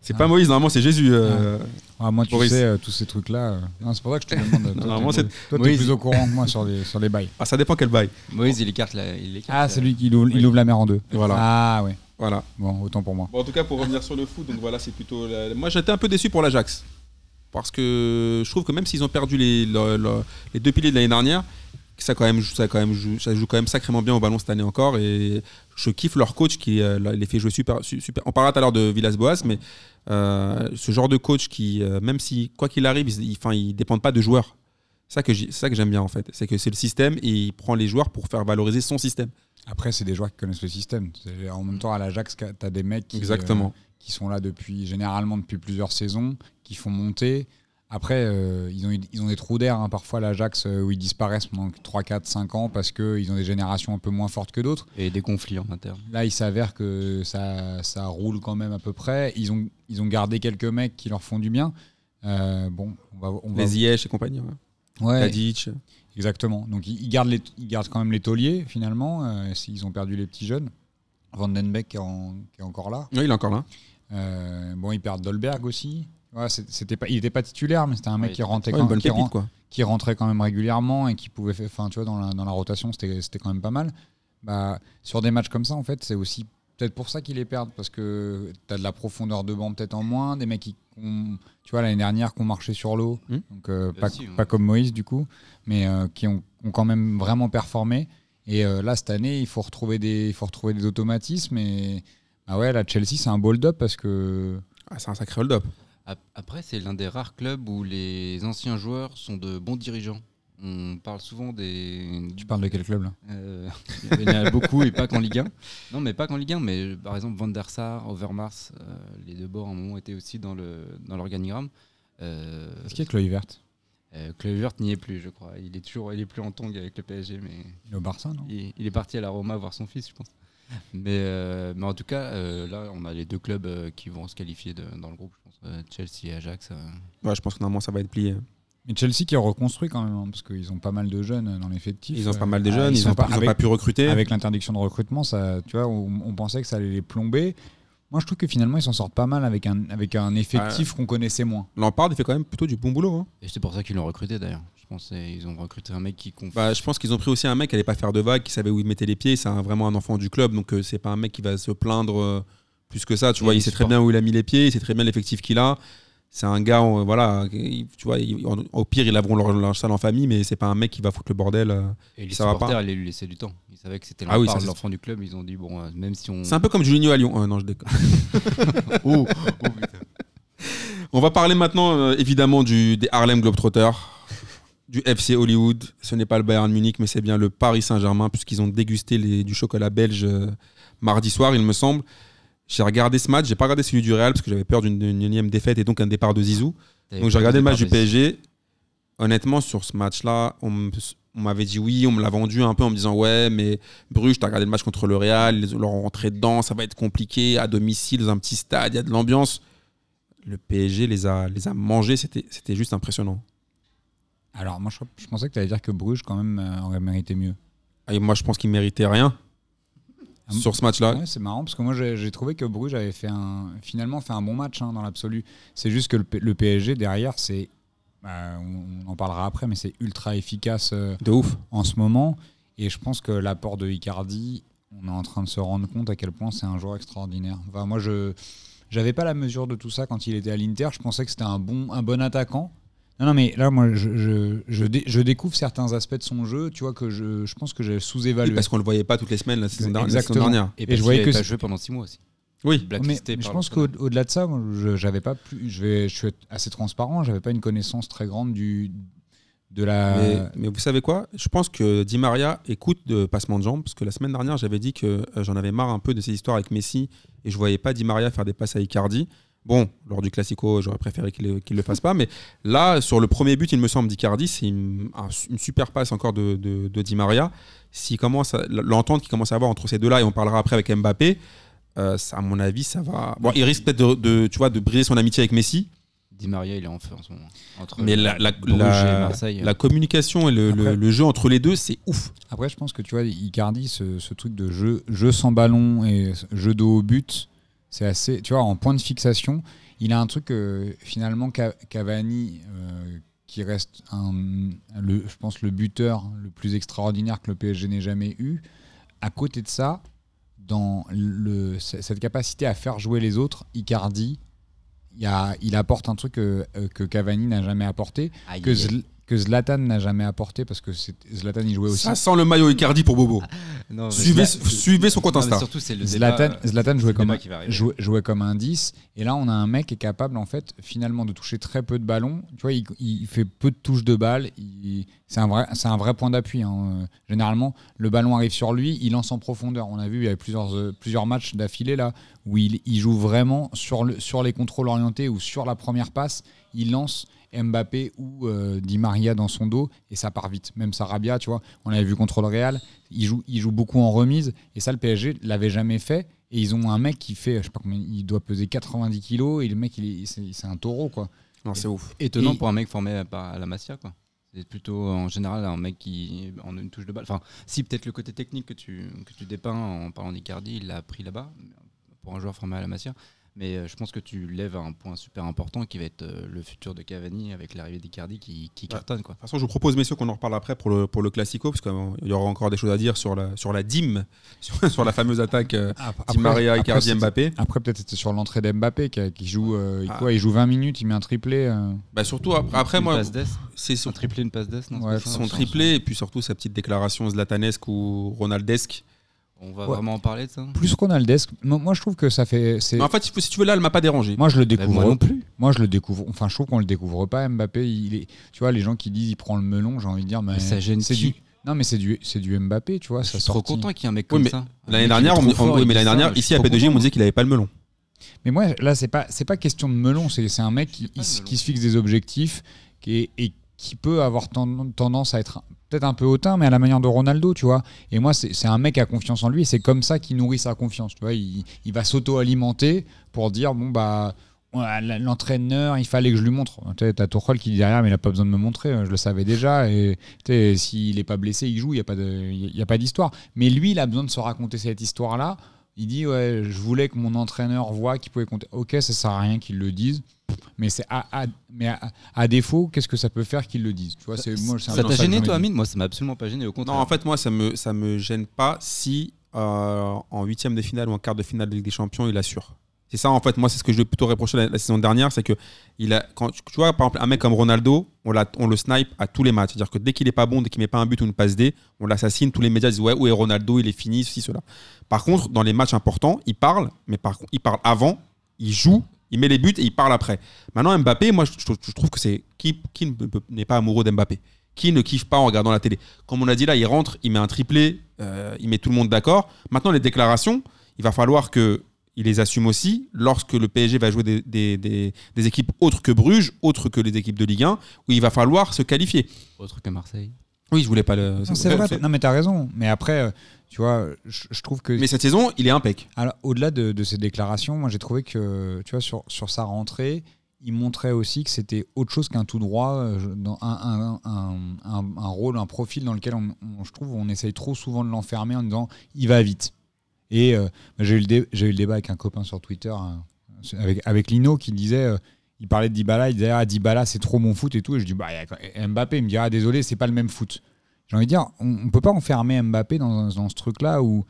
c'est Ah. pas Moïse, normalement c'est Jésus. euh, Ah, moi, tu Boris. sais, euh, tous ces trucs-là. euh, non, c'est pour ça que je te demande. Toi, Normalement, c'est- toi, Moïse. plus au courant que moi sur les, sur les bails. Ah, ça dépend quel bail. Moïse, il écarte la. Il écarte Ah, c'est lui qui ouvre, il ouvre la mer en deux. Voilà. Ah, ouais. Voilà. Bon, autant pour moi. En tout cas, pour revenir sur le foot, donc voilà, c'est plutôt. Moi, j'étais un peu déçu pour l'Ajax. Parce que je trouve que même s'ils ont perdu les, le- le- les deux piliers de l'année dernière, ça, quand même, ça, quand même, ça joue quand même sacrément bien au ballon cette année encore. Et je kiffe leur coach qui euh, les fait jouer super. su- super. On parlera tout à l'heure de Villas-Boas, mais euh, ce genre de coach qui, euh, même si, quoi qu'il arrive, ils ne dépendent pas de joueurs. Ça que j'ai- c'est ça que j'aime bien en fait. C'est que c'est le système et il prend les joueurs pour faire valoriser son système. Après, c'est des joueurs qui connaissent le système. En même temps, à l'Ajax, tu as des mecs qui, Exactement. euh, qui sont là depuis, généralement depuis plusieurs saisons, qui font monter. Après, euh, ils, ont, eu- ils ont des trous d'air, hein, parfois l'Ajax, euh, où ils disparaissent pendant 3, 4, 5 ans parce qu'ils ont des générations un peu moins fortes que d'autres. Et des conflits en interne. Là, il s'avère que ça, ça roule quand même à peu près. Ils ont, ils ont gardé quelques mecs qui leur font du bien. Euh, bon, on va, on va Les Ziyech et compagnie. ouais. Ouais, Tadic. exactement. Donc ils, ils gardent les, ils gardent quand même les tauliers finalement. euh, s'ils ont perdu les petits jeunes. Van Den Beek qui est, en- qui est encore là. Oui, il est encore là. Euh, bon, ils perdent Dolberg aussi. Ouais, c'était pas, il n'était pas titulaire, mais c'était un mec qui rentrait, Ouais, quand, qui, pépite, ren- quoi. qui rentrait quand même régulièrement et qui pouvait faire, enfin, tu vois, dans la, dans la rotation, c'était c'était quand même pas mal. Bah, sur des matchs comme ça, en fait, c'est aussi peut-être pour ça qu'ils les perdent, parce que tu as de la profondeur de banc peut-être en moins, des mecs qui, ont- tu vois, l'année dernière, qui ont marché sur l'eau, Hmm. donc euh, pas, comme Moïse du coup, mais euh, qui ont, ont quand même vraiment performé. Et euh, là, cette année, il faut retrouver des, il faut retrouver des automatismes. Et ah ouais, là, Chelsea, c'est un bold-up parce que Ah, c'est un sacré hold-up. Ap- Après, c'est l'un des rares clubs où les anciens joueurs sont de bons dirigeants. On parle souvent des. tu parles de quel club là? Euh, il y en a beaucoup et pas qu'en Ligue 1. Non, mais pas qu'en Ligue 1, mais par exemple Van der Sar, Overmars, euh, les deux bords à un moment étaient aussi dans le dans l'organigramme. Euh, Est-ce qu'il y a Kluivert euh, Kluivert n'y est plus, je crois. Il est toujours, il est plus en tongue avec le PSG, mais Il est au Barça, non? il, il est parti à la Roma voir son fils, je pense. Mais, euh, mais en tout cas, euh, là, on a les deux clubs euh, qui vont se qualifier de- dans le groupe, je pense. Euh, Chelsea et Ajax. euh. Ouais, je pense que normalement, ça va être plié. Mais Chelsea qui a reconstruit quand même, hein, parce qu'ils ont pas mal de jeunes dans l'effectif. Ils ont pas Euh, mal de ah, jeunes, ils n'ont pas, ils ont avec, pas pu recruter. avec l'interdiction de recrutement, ça, tu vois, on, on pensait que ça allait les plomber. Moi, je trouve que finalement, ils s'en sortent pas mal avec un, avec un effectif qu'on connaissait moins. Lampard, il fait quand même plutôt du bon boulot. hein. Et c'est pour ça qu'ils l'ont recruté d'ailleurs. Je pense qu'ils ont recruté un mec qui confie. Bah, je pense qu'ils ont pris aussi un mec qui allait pas faire de vagues, qui savait où il mettait les pieds. C'est vraiment un enfant du club, donc euh, c'est pas un mec qui va se plaindre euh, plus que ça. Tu Et vois, il il sait très bien où il a mis les pieds, il sait très bien l'effectif qu'il a. C'est un gars, voilà, il- tu vois, il- au pire, ils laveront leur, leur salle en famille, mais c'est pas un mec qui va foutre le bordel. euh. Et les ça va supporters allaient lui laisser du temps. Ils savaient que c'était Ah oui, l'enfant du club. Ils ont dit bon, euh, même si on. C'est un peu comme Juninho à Lyon. Euh, non, je déconne. Oh, oh. On va parler maintenant, évidemment, du, des Harlem Globetrotters, du FC Hollywood. Ce n'est pas le Bayern Munich, mais c'est bien le Paris Saint-Germain, puisqu'ils ont dégusté les- du chocolat belge mardi soir, il me semble. J'ai regardé ce match, j'ai pas regardé celui du Real, parce que j'avais peur d'une énième défaite et donc un départ de Zizou. Donc j'ai regardé le match du PSG. Honnêtement, sur ce match-là, on m'avait dit oui, on me l'a vendu un peu en me disant ouais, mais Bruges, t'as regardé le match contre le Real, ils leur ont rentré dedans, ça va être compliqué, à domicile, dans un petit stade, il y a de l'ambiance. Le PSG les a, les a mangés, c'était c'était juste impressionnant. Alors, moi, je, je pensais que tu allais dire que Bruges, quand même, euh, aurait mérité mieux. Et moi, je pense qu'ils méritaient rien sur ce match-là. Ouais, c'est marrant parce que moi j'ai trouvé que Bruges avait fait un, finalement fait un bon match hein, dans l'absolu. C'est juste que le, PSG derrière, c'est, bah, on, on en parlera après, mais c'est ultra efficace euh, De ouf. en ce moment. Et je pense que l'apport de Icardi, on est en train de se rendre compte à quel point c'est un joueur extraordinaire. Enfin, moi je j'avais pas la mesure de tout ça quand il était à l'Inter. Je pensais que c'était un bon, un bon attaquant. Non, non, mais là, moi, je, je, je, dé- je découvre certains aspects de son jeu, tu vois, que je, je pense que j'ai Oui, sous-évalué. parce qu'on le voyait pas toutes les semaines la saison, dernière- la saison Exactement. dernière. Et, Et parce je voyais que pas joué pendant 6 mois aussi. Oui. Mais, Blacklisté mais je pense qu'au-delà de ça, moi, je j'avais pas plus. Je vais, je suis assez transparent. J'avais pas une connaissance très grande du de la. Mais, mais vous savez quoi? Je pense que Di Maria écoute de passement de jambes parce que la semaine dernière, j'avais dit que euh, j'en avais marre un peu de ces histoires avec Messi et je voyais pas Di Maria faire des passes à Icardi. Bon, lors du Classico, j'aurais préféré qu'il ne le fasse pas, mais là, sur le premier but, il me semble, d'Icardi, c'est une, un- une super passe encore de, de, de Di Maria. À- l'entente qu'il commence à avoir entre ces deux-là, et on parlera après avec Mbappé, euh, ça, à mon avis, ça va. Bon, il risque peut-être de, de, tu vois, de briser son amitié avec Messi, Di Maria, il est en feu en ce moment. Entre mais la, la, Bruges la- et Marseille. la communication et le, le- Après- le jeu entre les deux, c'est ouf. Après, je pense que tu vois, Icardi, ce, ce truc de jeu, jeu sans ballon et jeu de haut but, c'est assez. Tu vois, en point de fixation, il a un truc que finalement Ca- Cavani, euh, qui reste un, le, je pense le buteur le plus extraordinaire que le PSG n'ait jamais eu. À côté de ça, dans le, cette capacité à faire jouer les autres, Icardi, il, y a, il apporte un truc que, euh, que Cavani n'a jamais apporté, Aïe, que, aïe, Zl- que Zlatan n'a jamais apporté parce que Zlatan il jouait aussi. Ça sent le maillot Icardi pour Bobo. Non, mais Suivez, suivez son compte Insta. surtout, c'est le Zlatan, débat- Zlatan jouait, comme un, qui va arriver. jouait, jouait comme un 10 et là on a un mec qui est capable en fait finalement de toucher très peu de ballons tu vois il, il fait peu de touches de balles il- c'est un vrai c'est un vrai point d'appui hein. Euh, généralement le ballon arrive sur lui il lance en profondeur on a vu il y a plusieurs euh, plusieurs matchs d'affilée là où il, il joue vraiment sur le sur les contrôles orientés ou sur la première passe il lance Mbappé ou euh, Di Maria dans son dos et ça part vite. Même Sarabia, tu vois, on l'avait vu contre le Real, il joue, il joue beaucoup en remise et ça, le PSG l'avait jamais fait. Et ils ont un mec qui fait, je sais pas combien, il doit peser 90 kilos et le mec, c'est un taureau, quoi. Non, c'est ouf. Étonnant Et- pour un mec formé à, la Masia, quoi. C'est plutôt en général un mec qui en une touche de balle. Enfin, si peut-être le côté technique que tu, que tu dépeins en parlant d'Icardi, il l'a appris là-bas pour un joueur formé à la Masia. Mais euh, je pense que tu lèves un point super important qui va être euh, le futur de Cavani avec l'arrivée d'Icardi qui, qui cartonne, quoi. De toute façon, je vous propose, messieurs, qu'on en reparle après pour le, pour le Classico, parce qu'il y aura encore des choses à dire sur la, sur la dîme, sur, sur la fameuse attaque euh, Di Maria, Icardi, Mbappé. Après, peut-être c'était sur l'entrée d'Mbappé qui, qui joue, euh, Ah. quoi, il joue 20 minutes, il met un triplé. euh. Bah, surtout, après, après, Une moi, c'est un son, triplé, une passe non Ouais, son triplé, et puis surtout sa petite déclaration zlatanesque ou ronaldesque. On va Ouais. vraiment en parler de ça Plus Ronaldesque, moi moi, je trouve que ça fait. Mais en fait, si tu veux, là, elle m'a pas dérangé. Moi, je le Bah, découvre. moi non plus. Moi, je le découvre. Enfin, je trouve qu'on le découvre pas. Mbappé, il est. Tu vois, les gens qui disent il prend le melon, j'ai envie de dire, mais, Mais ça gêne c'est qui du. Non, mais c'est du, c'est du Mbappé, tu vois. Je Ça suis trop content qu'il y ait un mec Oui, comme mais ça. L'année dernière, on, fort, oui, mais l'année dernière, ici à trop P2J, on content. disait qu'il avait pas le melon. Mais moi, là, c'est pas, c'est pas question de melon. C'est, c'est un mec qui, pas de il- melon. qui se fixe des objectifs qui, et qui peut avoir ten- tendance à être peut-être un peu hautain, mais à la manière de Ronaldo, tu vois. Et moi, c'est, un mec qui a confiance en lui. C'est comme ça qu'il nourrit sa confiance. Tu vois, il, va s'auto-alimenter pour dire bon bah. L'entraîneur, il fallait que je lui montre. T'as Tuchel qui dit derrière, mais il n'a pas besoin de me montrer. Je le savais déjà. Et s'il n'est pas blessé, il joue. Il n'y a pas d'histoire. Mais lui, il a besoin de se raconter cette histoire-là. Il dit ouais, je voulais que mon entraîneur voit qu'il pouvait compter. Ok, ça sert à rien qu'il le dise, mais c'est à, à- mais à, à défaut, qu'est-ce que ça peut faire qu'il le dise? Tu vois, c'est moi. Ça t'a gêné, toi. Amine? Moi, ça m'a absolument pas gêné. Au contraire. Non, en fait, moi, ça me, ça me gêne pas si euh, en huitième de finale ou en quart de finale de Ligue des Champions, il assure. C'est ça, en fait, moi, c'est ce que je lui ai plutôt reproché la, saison dernière, c'est que il quand, tu vois, par exemple, un mec comme Ronaldo, on, on le snipe à tous les matchs. C'est-à-dire que dès qu'il est pas bon, dès qu'il met pas un but ou une passe D, on l'assassine. Tous les médias disent ouais, où est Ronaldo Il est fini, ceci, cela. Par contre, dans les matchs importants, il parle, mais par contre, il parle avant, il joue, il met les buts et il parle après. Maintenant, Mbappé, moi, je, trouve que c'est qui, qui ne n'est pas amoureux d'Mbappé? Qui ne kiffe pas en regardant la télé? Comme on a dit là, il rentre, il met un triplé, euh, il met tout le monde d'accord. Maintenant, les déclarations, il va falloir que il les assume aussi lorsque le PSG va jouer des, des- des- des équipes autres que Bruges, autres que les équipes de Ligue 1, où il va falloir se qualifier. Autre que Marseille. Oui, je voulais pas le. Non, c'est vrai. Non, mais t'as raison. Mais après, euh, tu vois, je, je trouve que Mais cette saison, il est impec. Alors, au-delà de, de ces déclarations, moi j'ai trouvé que, tu vois, sur, sur sa rentrée, il montrait aussi que c'était autre chose qu'un tout droit, euh, dans un, un, un, un- un rôle, un profil dans lequel on, on- je trouve on essaye trop souvent de l'enfermer en disant il va vite. Et euh, j'ai eu, le dé- eu le débat avec un copain sur Twitter, hein, avec, avec Lino, qui disait. euh, il parlait de Dybala, il disait ah Dybala c'est trop mon foot et tout et je dis bah Mbappé il me dit ah désolé c'est pas le même foot. J'ai envie de dire on, on peut pas enfermer Mbappé dans, dans ce truc là où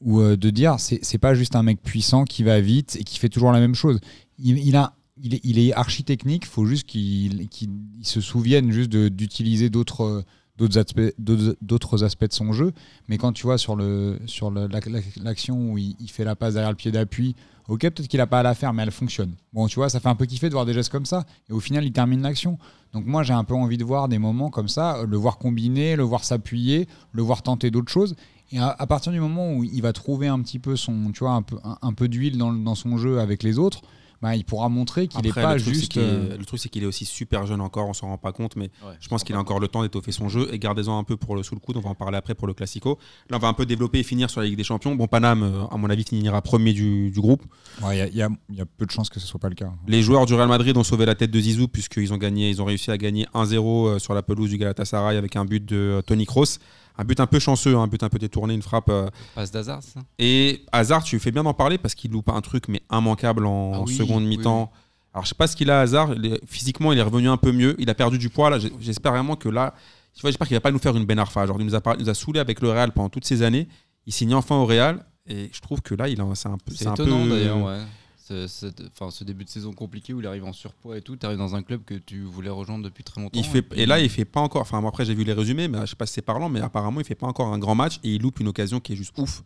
ou euh, de dire c'est pas juste un mec puissant qui va vite et qui fait toujours la même chose. Il, il a il il est archi technique, faut juste qu'il qu'il- il se souvienne juste d'utiliser d'autres d'autres aspects d'autres aspects de son jeu. Mais quand tu vois sur le sur l'action où il, fait la passe derrière le pied d'appui, ok peut-être qu'il a pas à la faire, mais elle fonctionne. Bon tu vois ça fait un peu kiffer de voir des gestes comme ça et au final il termine l'action. Donc moi j'ai un peu envie de voir des moments comme ça, le voir combiner, le voir s'appuyer, le voir tenter d'autres choses. Et à, partir du moment où il va trouver un petit peu son, tu vois, un peu, un peu d'huile dans, dans son jeu avec les autres, bah, il pourra montrer qu'il n'est pas le truc, c'est juste. qu'il est- euh, le truc, c'est qu'il est aussi super jeune encore, on s'en rend pas compte, mais Ouais, je pense qu'il a encore le temps d'étoffer son jeu et gardez-en un peu pour le sous le coude. On va en parler après pour le Classico. Là, on va un peu développer et finir sur la Ligue des Champions. Bon, Paname, euh, à mon avis, finira premier du, du groupe. ouais, Il y, a- il y a, il y a peu de chances que ce soit pas le cas. Les joueurs du Real Madrid ont sauvé la tête de Zizou puisqu'ils ont gagné, ils ont réussi à gagner 1-0 euh, sur la pelouse du Galatasaray avec un but de Tony Kroos. Un but un peu chanceux, un but un peu détourné, une frappe. euh, Passe d'hasard, ça Et Hazard, tu fais bien d'en parler parce qu'il loupe un truc mais immanquable en Ah oui, seconde oui, mi-temps. Alors je sais pas ce qu'il a Hazard, Il est- physiquement il est revenu un peu mieux, il a perdu du poids là, j'espère vraiment que là, tu vois, j'espère qu'il va pas nous faire une Ben Arfa. Genre il nous a il nous a saoulé avec le Real pendant toutes ces années, il signe enfin au Real et je trouve que là il a c'est un peu C'est étonnant d'ailleurs, ouais. Ce, ce- début de saison compliqué où il arrive en surpoids et tout, tu arrives dans un club que tu voulais rejoindre depuis très longtemps. Il fait, et là, il fait pas encore. Enfin, après, j'ai vu les résumés, mais je sais pas si c'est parlant, mais apparemment, il fait pas encore un grand match et il loupe une occasion qui est juste ouf.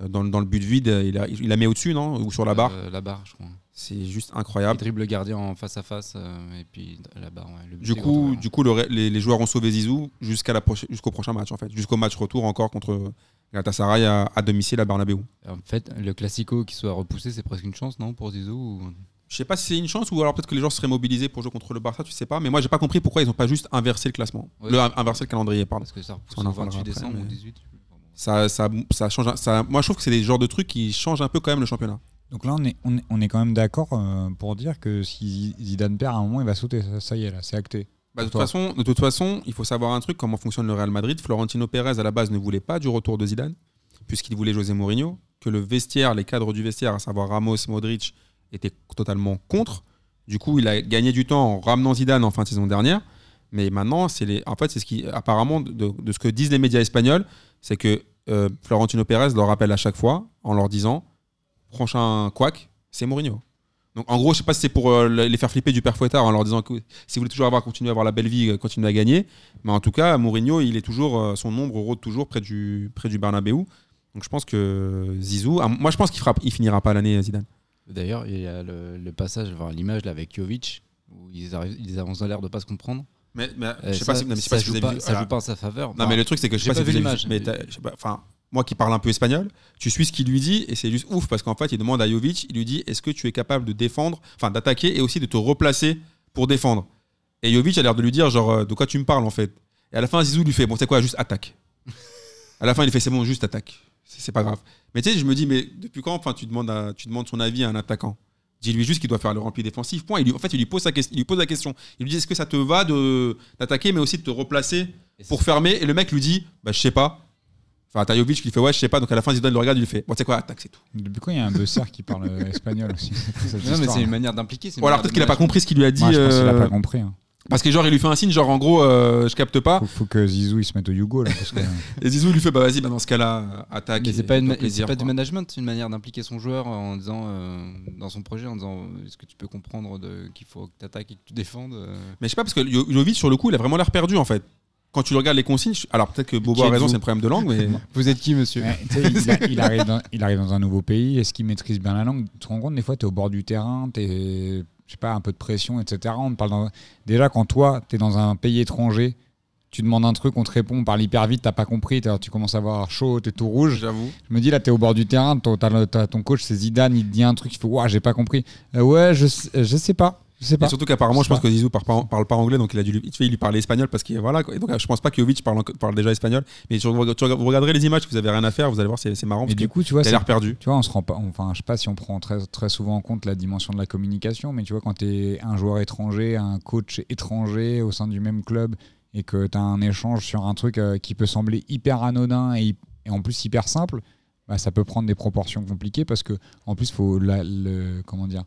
Euh, Dans, le- dans le but vide, il, a, il la met au-dessus, non? Ou sur la barre? Euh, la barre, je crois. C'est juste Il incroyable. dribble le gardien en face à face euh, et puis la barre. ouais, le but Du coup, du coup le les, les joueurs ont sauvé Zizou jusqu'à la prochaine- jusqu'au prochain match, en fait. Jusqu'au match retour encore contre Galatasaray à, à domicile à Bernabeu. En fait, le classico qui soit repoussé, c'est presque une chance, non, pour Zizou ou- Je sais pas si c'est une chance ou alors peut-être que les gens seraient mobilisés pour jouer contre le Barça, tu sais pas. Mais moi, j'ai pas compris pourquoi ils ont pas juste inversé le classement. Ouais. Le, inversé le calendrier, pardon. Parce que ça repousse au reparlera 28 après, décembre ou mais- 18. Ça, ça, ça change. Ça, moi, je trouve que c'est des genres de trucs qui changent un peu quand même le championnat. Donc là, on est, on est, on est quand même d'accord euh, pour dire que si Zidane perd, à un moment, il va sauter. Ça, ça y est, là, c'est acté. Bah, de, toute façon, de toute façon, il faut savoir un truc comment fonctionne le Real Madrid. Florentino Pérez, à la base, ne voulait pas du retour de Zidane, puisqu'il voulait José Mourinho, que le vestiaire, les cadres du vestiaire, à savoir Ramos, Modric, étaient totalement contre. Du coup, il a gagné du temps en ramenant Zidane en fin de saison dernière. Mais maintenant, c'est les... en fait, c'est ce qui, apparemment, de, de ce que disent les médias espagnols, c'est que euh, Florentino Pérez leur rappelle à chaque fois en leur disant prochain quack, c'est Mourinho. Donc en gros, je sais pas si c'est pour euh, les faire flipper du père Fouettard en leur disant que si vous voulez toujours avoir continué à avoir la belle vie, euh, continuez à gagner. Mais en tout cas, Mourinho, il est toujours euh, son ombre rôde toujours près du près du Bernabeu. Donc je pense que Zizou, ah, moi je pense qu'il fera, il finira pas l'année Zidane. D'ailleurs, il y a le, le passage, voir l'image là avec Jovic, où ils, arrivent, ils avancent dans l'air de pas se comprendre. Mais, mais Euh, je sais ça, pas si, non, mais pas vous joue avez pas, vu- ça voilà. joue pas en sa faveur. Non Enfin, mais le truc c'est que je sais pas, pas si vu vous avez l'image. mais t'as- je sais pas, enfin moi qui parle un peu espagnol, tu suis ce qu'il lui dit et c'est juste ouf parce qu'en fait il demande à Jovic, il lui dit est-ce que tu es capable de défendre, enfin d'attaquer et aussi de te replacer pour défendre? Et Jovic a l'air de lui dire genre euh, de quoi tu me parles en fait? Et à la fin Zizou lui fait bon c'est quoi juste attaque. à la fin il fait c'est bon juste attaque. C'est pas grave. Mais tu sais je me dis mais depuis quand enfin tu demandes à- tu demandes son avis à un attaquant? Dis-lui juste qu'il doit faire le rempli défensif. Point. Il lui- en fait, il lui, pose sa question, il lui pose la question. Il lui dit est-ce que ça te va de d'attaquer, mais aussi de te replacer pour fermer? Et le mec lui dit bah, je sais pas. Enfin, t'as Jovic qui lui fait ouais, je sais pas. Donc à la fin, Zidane le regarde, il lui fait bon, tu sais quoi, attaque, c'est tout. Depuis quand il y a un buzzer qui parle euh, espagnol aussi Non, mais c'est une là. manière d'impliquer. Ou alors peut-être qu'il a pas compris ce qu'il lui a dit. Je pense qu'il a euh, pas compris. hein. parce que genre, il lui fait un signe, genre en gros, euh, je capte pas. Faut, faut que Zizou il se mette au Yugo là. Parce que, Et Zizou lui fait bah vas-y, bah, dans ce cas-là, euh, attaque. Mais c'est pas, une, plaisir, pas du management, c'est une manière d'impliquer son joueur en disant euh, dans son projet, en disant euh, est-ce que tu peux comprendre qu'il faut que tu attaques et que tu défendes euh. Mais je sais pas parce que Jo- Jovic sur le coup, il a vraiment l'air perdu en fait. Quand tu regardes les consignes, je- alors peut-être que Bobo a raison, c'est un problème de langue, mais Vous êtes qui, monsieur Ouais, il, a- il arrive dans, il arrive dans un nouveau pays. Est-ce qu'il maîtrise bien la langue? Tu te rends compte, des fois, tu es au bord du terrain, tu je sais pas, un peu de pression, etc. On parle dans- Déjà, quand toi, tu es dans un pays étranger, tu demandes un truc, on te répond, on parle hyper vite, t'as pas compris, tu commences à avoir chaud, t'es tout rouge. j'avoue. Je me dis, là, tu es au bord du terrain, ton, t'as le- t'as ton coach, c'est Zidane, il te dit un truc, il fait, ouah, j'ai pas compris. Euh, ouais, je, je sais pas. Je sais Et surtout qu'apparemment, je Je pense que Zizou parle pas, parle pas anglais, donc il a dû lui, il lui parlait espagnol parce qu'il voilà. quoi. Et donc je pense pas que Jovic parle, parle déjà espagnol. Mais tu, tu vous regarderez les images, que vous avez rien à faire, vous allez voir, c'est c'est marrant. Mais du que coup, tu vois, l'air perdu. Tu vois, on se rend pas. Enfin, je sais pas si on prend très, très souvent en compte la dimension de la communication, mais tu vois, quand tu es un joueur étranger, un coach étranger au sein du même club et que tu as un échange sur un truc euh, qui peut sembler hyper anodin et en plus hyper simple, bah, ça peut prendre des proportions compliquées parce que en plus, faut la- le comment dire.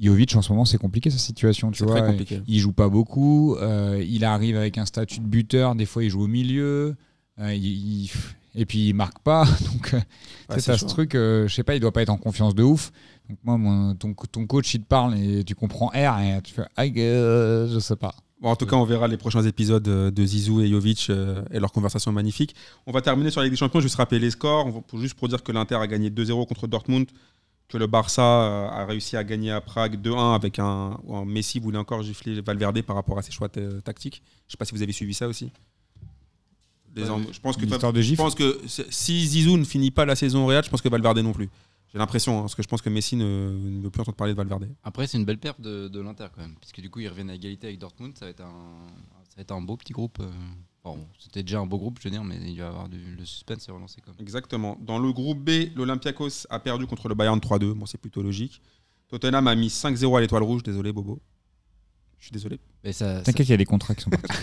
Jovic en ce moment c'est compliqué sa situation tu vois compliqué. il joue pas beaucoup euh, il arrive avec un statut de buteur des fois il joue au milieu euh, il- il- et puis il marque pas donc euh, Ouais, c'est ce truc, euh, je sais pas, il doit pas être en confiance de ouf. Donc moi, mon- ton, ton coach, il te parle et tu comprends R et tu fais, je sais pas. Bon, en tout cas, on verra les prochains épisodes de Zizou et Jovic et leur conversation magnifique. On va terminer sur la Ligue des Champions. Juste rappeler les scores. On va- pour- juste pour dire que l'Inter a gagné 2-0 contre Dortmund, que le Barça euh, a réussi à gagner à Prague 2-1 avec un, Messi voulait encore gifler Valverde par rapport à ses choix tactiques. Je sais pas si vous avez suivi ça aussi. Je pense que, de je pense que si Zizou ne finit pas la saison au Real, je pense que Valverde non plus. J'ai l'impression, hein, parce que je pense que Messi ne, ne veut plus entendre parler de Valverde. Après, c'est une belle perte de, de l'Inter quand même, puisque du coup, ils reviennent à égalité avec Dortmund. Ça va être un, ça va être un beau petit groupe. euh. Bon, c'était déjà un beau groupe, je veux dire, mais il va y avoir du, le suspense est relancé quand même. Exactement. Dans le groupe B, l'Olympiakos a perdu contre le Bayern 3-2. Bon, c'est plutôt logique. Tottenham a mis 5-0 à l'étoile rouge. Désolé, Bobo. Je suis désolé. T'inquiète, il y a des contrats qui sont partis.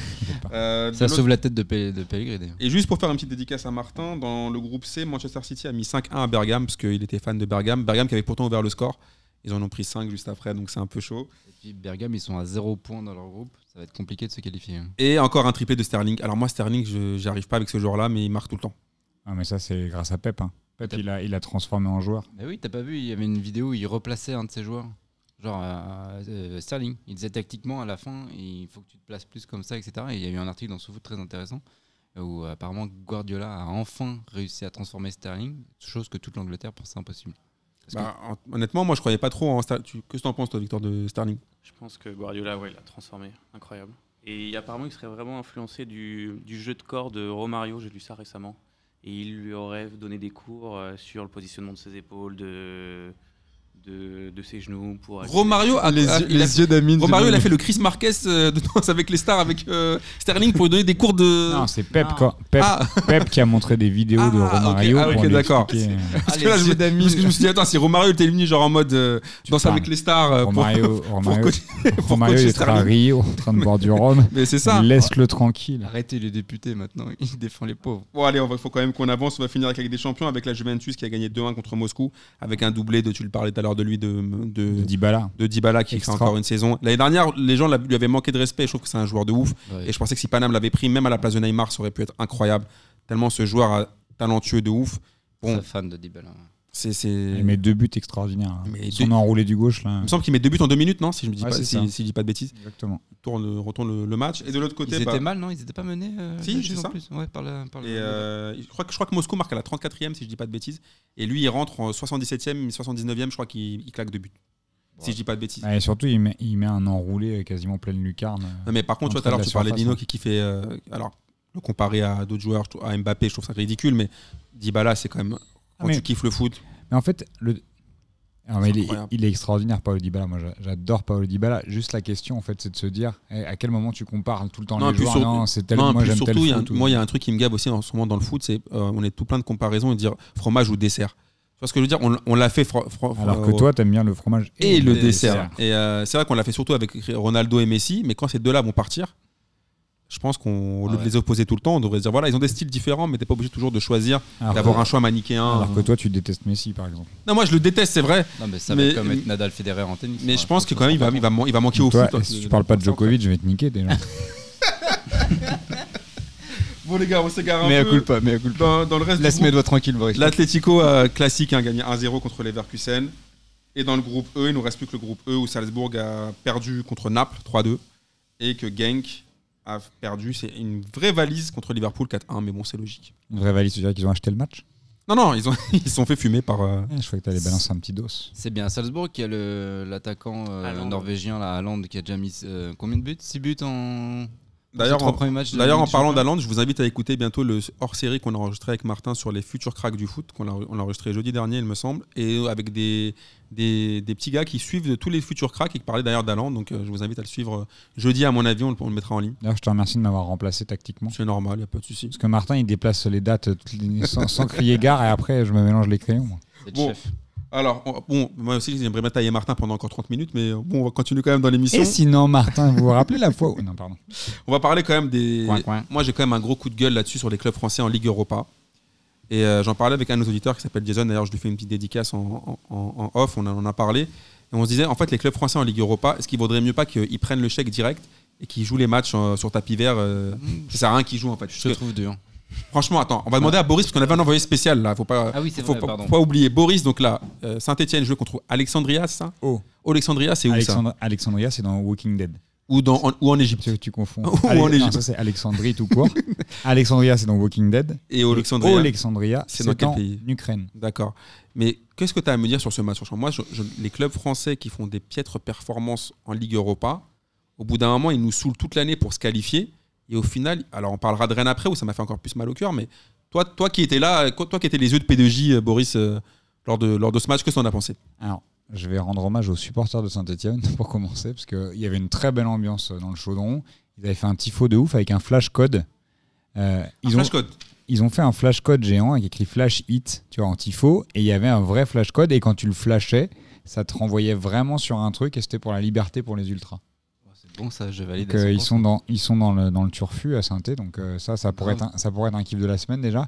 Euh, de ça sauve la tête de, de Pellegrini. Et juste pour faire une petite dédicace à Martin, dans le groupe C, Manchester City a mis 5-1 à Bergame parce qu'il était fan de Bergame. Bergame qui avait pourtant ouvert le score. Ils en ont pris 5 juste après, donc c'est un peu chaud. Et puis Bergame, ils sont à 0 points dans leur groupe. Ça va être compliqué de se qualifier. Et encore un triplé de Sterling. Alors moi, Sterling, je j'arrive pas avec ce joueur-là, mais il marque tout le temps. Ah, mais ça, c'est grâce à Pep. hein. Pep, il a, il a transformé en joueur. Mais oui, t'as pas vu, il y avait une vidéo où il replaçait un de ses joueurs. Genre euh, euh, Sterling. Il disait tactiquement à la fin, il faut que tu te places plus comme ça, etc. Et il y a eu un article dans SoFoot très intéressant où apparemment Guardiola a enfin réussi à transformer Sterling, chose que toute l'Angleterre pensait impossible. Que- Bah, hon- honnêtement, moi, je croyais pas trop en Sterling. Tu- Qu'est-ce que t'en penses, toi, Victor, de Sterling? Je pense que Guardiola, ouais, l'a transformé. Incroyable. Et apparemment, il serait vraiment influencé du, jeu de corps de Romario. J'ai lu ça récemment. Et il lui aurait donné des cours euh, sur le positionnement de ses épaules, de, de, de ses genoux pour. aller- Romario a, les, a- yeux- les yeux d'Amine. Romario, il a fait le Chris Marquez euh, de danse avec les stars avec euh, Sterling pour lui donner des cours de. Non, c'est Pep, Non. quoi. Pep, Ah. Pep qui a montré des vidéos de Ah. Romario. Ah, ok, pour lui d'accord. Parce Ah, que là, je, parce que je me suis dit, attends, si Romario était venu genre en mode euh, danse avec les stars euh, pour- Romario, Romario, coacher- pour Romario, il est à. Rio en train de boire du rhum. Mais c'est ça. Laisse-le tranquille. Arrêtez les députés maintenant, il défend les pauvres. Bon, allez, il faut quand même qu'on avance. On va finir avec la Ligue des Champions avec la Juventus qui a gagné 2-1 contre Moscou avec un doublé de, tu le parlais tout à l'heure de lui, de, de, De Dybala. de Dybala qui Extra. fait encore une saison. L'année dernière, les gens lui avaient manqué de respect. Je trouve que c'est un joueur de ouf. Ouais. Et je pensais que si Paname l'avait pris, même à la place de Neymar, ça aurait pu être incroyable. Tellement ce joueur a- talentueux de ouf. Bon, fan de Dybala. C'est. c'est- Il met deux buts extraordinaires. hein. Mais Son deux- enroulé du gauche, là. Il me semble qu'il met deux buts en deux minutes, non Si je ne dis, Ouais, pas- c'est si, ça. si je dis pas de bêtises. Exactement. Tourne, retourne le, le match. Et de l'autre côté, Ils bah, étaient mal, non Ils n'étaient pas menés euh, Si, c'est ça. plus Ouais, par la, par Et le- euh, je, crois que, je crois que Moscou marque à la 34e, si je dis pas de bêtises. Et lui, il rentre en 77e, 79e, je crois qu'il il claque deux buts. Si je dis pas de bêtises. Et surtout, il met, il met un enroulé quasiment pleine lucarne. Non, mais par contre, tu vois, tout à l'heure, tu parlais d'Ino qui, qui fait. euh, alors, le comparer à d'autres joueurs, à Mbappé, je trouve ça ridicule, mais Dybala, c'est quand même. Quand Ah, mais- tu kiffes le foot, Mais en fait, le... Alors, mais C'est il, est, incroyable. il est extraordinaire, Paolo Dybala. Moi, j'a- j'adore Paolo Dybala. Juste la question, en fait, c'est de se dire eh, à quel moment tu compares tout le temps Non, les joueurs. surtout- non, c'est tel, non, moi, j'aime surtout, un- ou- moi, il y a un truc qui me gave aussi en ce moment dans le foot, c'est euh, on est tout plein de comparaisons et de dire fromage ou dessert. Tu vois ce que je veux dire? On, on l'a fait. fro- fro- Alors que toi, t'aimes bien le fromage et le le dessert. Et euh, c'est vrai qu'on l'a fait surtout avec Ronaldo et Messi, mais quand ces deux-là vont partir, je pense qu'au lieu Ah de les opposer tout le temps, on devrait se dire voilà, ils ont des styles différents, mais t'es pas obligé toujours de choisir, d'avoir un choix manichéen. alors que toi, tu détestes Messi, par exemple. Non, moi je le déteste, c'est vrai, Non, mais ça mais- va être comme être Nadal Federer en tennis. mais je pense que quand même il va, il va, man- il va manquer au Toi, foot. si tu parles pas de Djokovic, je vais te niquer déjà. Bon les gars, on s'égare un Mais à peu culpa, mais à culpa. dans, dans le reste du Laisse groupe. mes doigts tranquilles, Boris. L'Atlético euh, classique a gagné 1-0 contre Leverkusen. Et dans le groupe E, il nous reste plus que le groupe E où Salzbourg a perdu contre Naples 3-2 et que Genk a perdu. C'est une vraie valise contre Liverpool 4-1, mais bon, c'est logique. Une vraie valise, tu dirais qu'ils ont acheté le match? Non, non, ils ont ils se sont fait fumer par. euh, Ouais, Je croyais que t'allais balancer un petit dos. C'est bien Salzbourg qui a le- l'attaquant euh, norvégien, là, Haaland, qui a déjà mis euh, combien de buts? 6 buts en. D'ailleurs, en- D'ailleurs, parlant d'Aland, je vous invite à écouter bientôt le hors-série qu'on a enregistré avec Martin sur les futurs cracks du foot, qu'on a, on enregistré jeudi dernier, il me semble, et avec des, des, des petits gars qui suivent de tous les futurs cracks et qui parlaient d'ailleurs d'Aland. Donc, euh, je vous invite à le suivre euh, jeudi, à mon avis, on le, on le mettra en ligne. D'ailleurs, je te remercie de m'avoir remplacé tactiquement. C'est normal, il n'y a pas de souci. Parce que Martin, il déplace les dates sans, sans crier gare et après, je me mélange les crayons. moi. C'est le Bon. chef. Alors, on- bon, moi aussi, j'aimerais bien tailler Martin pendant encore 30 minutes, mais bon, on va continuer quand même dans l'émission. Et sinon, Martin, vous vous rappelez la fois où... Non, pardon. On va parler quand même des. Coin, coin. Moi, j'ai quand même un gros coup de gueule là-dessus sur les clubs français en Ligue Europa. Et euh, j'en parlais avec un de nos auditeurs qui s'appelle Jason. D'ailleurs, je lui fais une petite dédicace en, en- en- en off. On en a parlé. Et on se disait, en fait, les clubs français en Ligue Europa, est-ce qu'il vaudrait mieux pas qu'ils prennent le chèque direct et qu'ils jouent les matchs euh, sur tapis vert euh, Ça sert à rien qu'ils jouent en fait. Je te trouve dur. Franchement, attends, on va demander à Boris parce qu'on avait un envoyé spécial là. Faut pas. Ah oui, faut, vrai, pardon. pas oublier. Boris, donc là, euh, Saint-Etienne jouait contre Alexandria, c'est ça? Oh. Alexandria, c'est où ça? Alexandria, c'est dans Walking Dead. Ou, dans, en, ou en Égypte. Tu, tu confonds. Ou en non, Égypte. ça c'est Alexandrie tout court. Alexandria, c'est dans Walking Dead. Et Alexandria. Alexandria, c'est dans quel en pays? Ukraine. D'accord. Mais qu'est-ce que tu as à me dire sur ce match? Moi, je- je- les clubs français qui font des piètres performances en Ligue Europa, au bout d'un moment, ils nous saoulent toute l'année pour se qualifier. Et au final, alors on parlera de Rennes après, où ça m'a fait encore plus mal au cœur, mais toi, toi qui étais là, toi qui étais les yeux de P2J, euh, Boris, euh, lors, de, lors de ce match, qu'est-ce en as pensé? Alors, je vais rendre hommage aux supporters de Saint-Etienne pour commencer, parce qu'il y avait une très belle ambiance dans le chaudron. Ils avaient fait un tifo de ouf avec un flash code. Euh, Un ils, ont, code. ils ont fait un flash code géant avec écrit flash hit, tu vois, en tifo, et il y avait un vrai flash code, et quand tu le flashais, ça te renvoyait vraiment sur un truc, et c'était pour la liberté pour les ultras. Bon, ça, je valide. Donc, à euh, 100%. ils, sont dans, ils sont dans le, dans le turfu à saint donc euh, ça, ça pourrait, être un, ça pourrait être un kiff de la semaine déjà.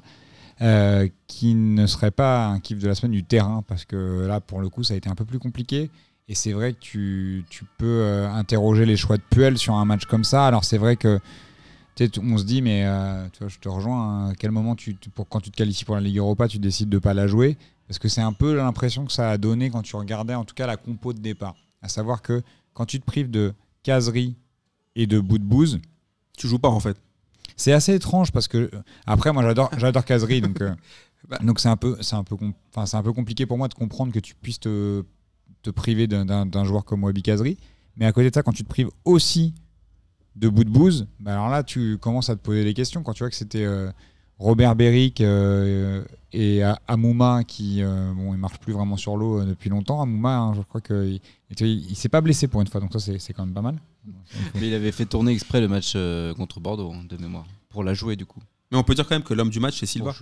Euh, qui ne serait pas un kiff de la semaine du terrain, parce que là, pour le coup, ça a été un peu plus compliqué. Et c'est vrai que tu, tu peux euh, interroger les choix de Puel sur un match comme ça. Alors c'est vrai que on se dit, mais euh, tu vois, je te rejoins, hein, à quel moment, tu, tu- pour, quand tu te qualifies pour la Ligue Europa, tu décides de ne pas la jouer? Parce que c'est un peu l'impression que ça a donné quand tu regardais en tout cas la compo de départ. À savoir que quand tu te prives de caserie et de bout de bouse, Tu joues pas en fait. c'est assez étrange parce que euh, après moi j'adore j'adore caserie donc euh, Bah. donc c'est un peu c'est un peu com- enfin c'est un peu compliqué pour moi de comprendre que tu puisses te, te priver d'un- joueur comme Wabi Kazri mais à côté de ça quand tu te prives aussi de bout de bouse bah alors là tu commences à te poser des questions quand tu vois que c'était euh, Robert Beric euh, et Amouma qui euh, bon il marche plus vraiment sur l'eau euh, depuis longtemps Amouma hein, je crois qu'il il, il s'est pas blessé pour une fois donc ça c'est c'est quand même pas mal Mais il avait fait tourner exprès le match euh, contre Bordeaux, hein, de mémoire, pour la jouer du coup. Mais on peut dire quand même que l'homme du match, c'est Silva.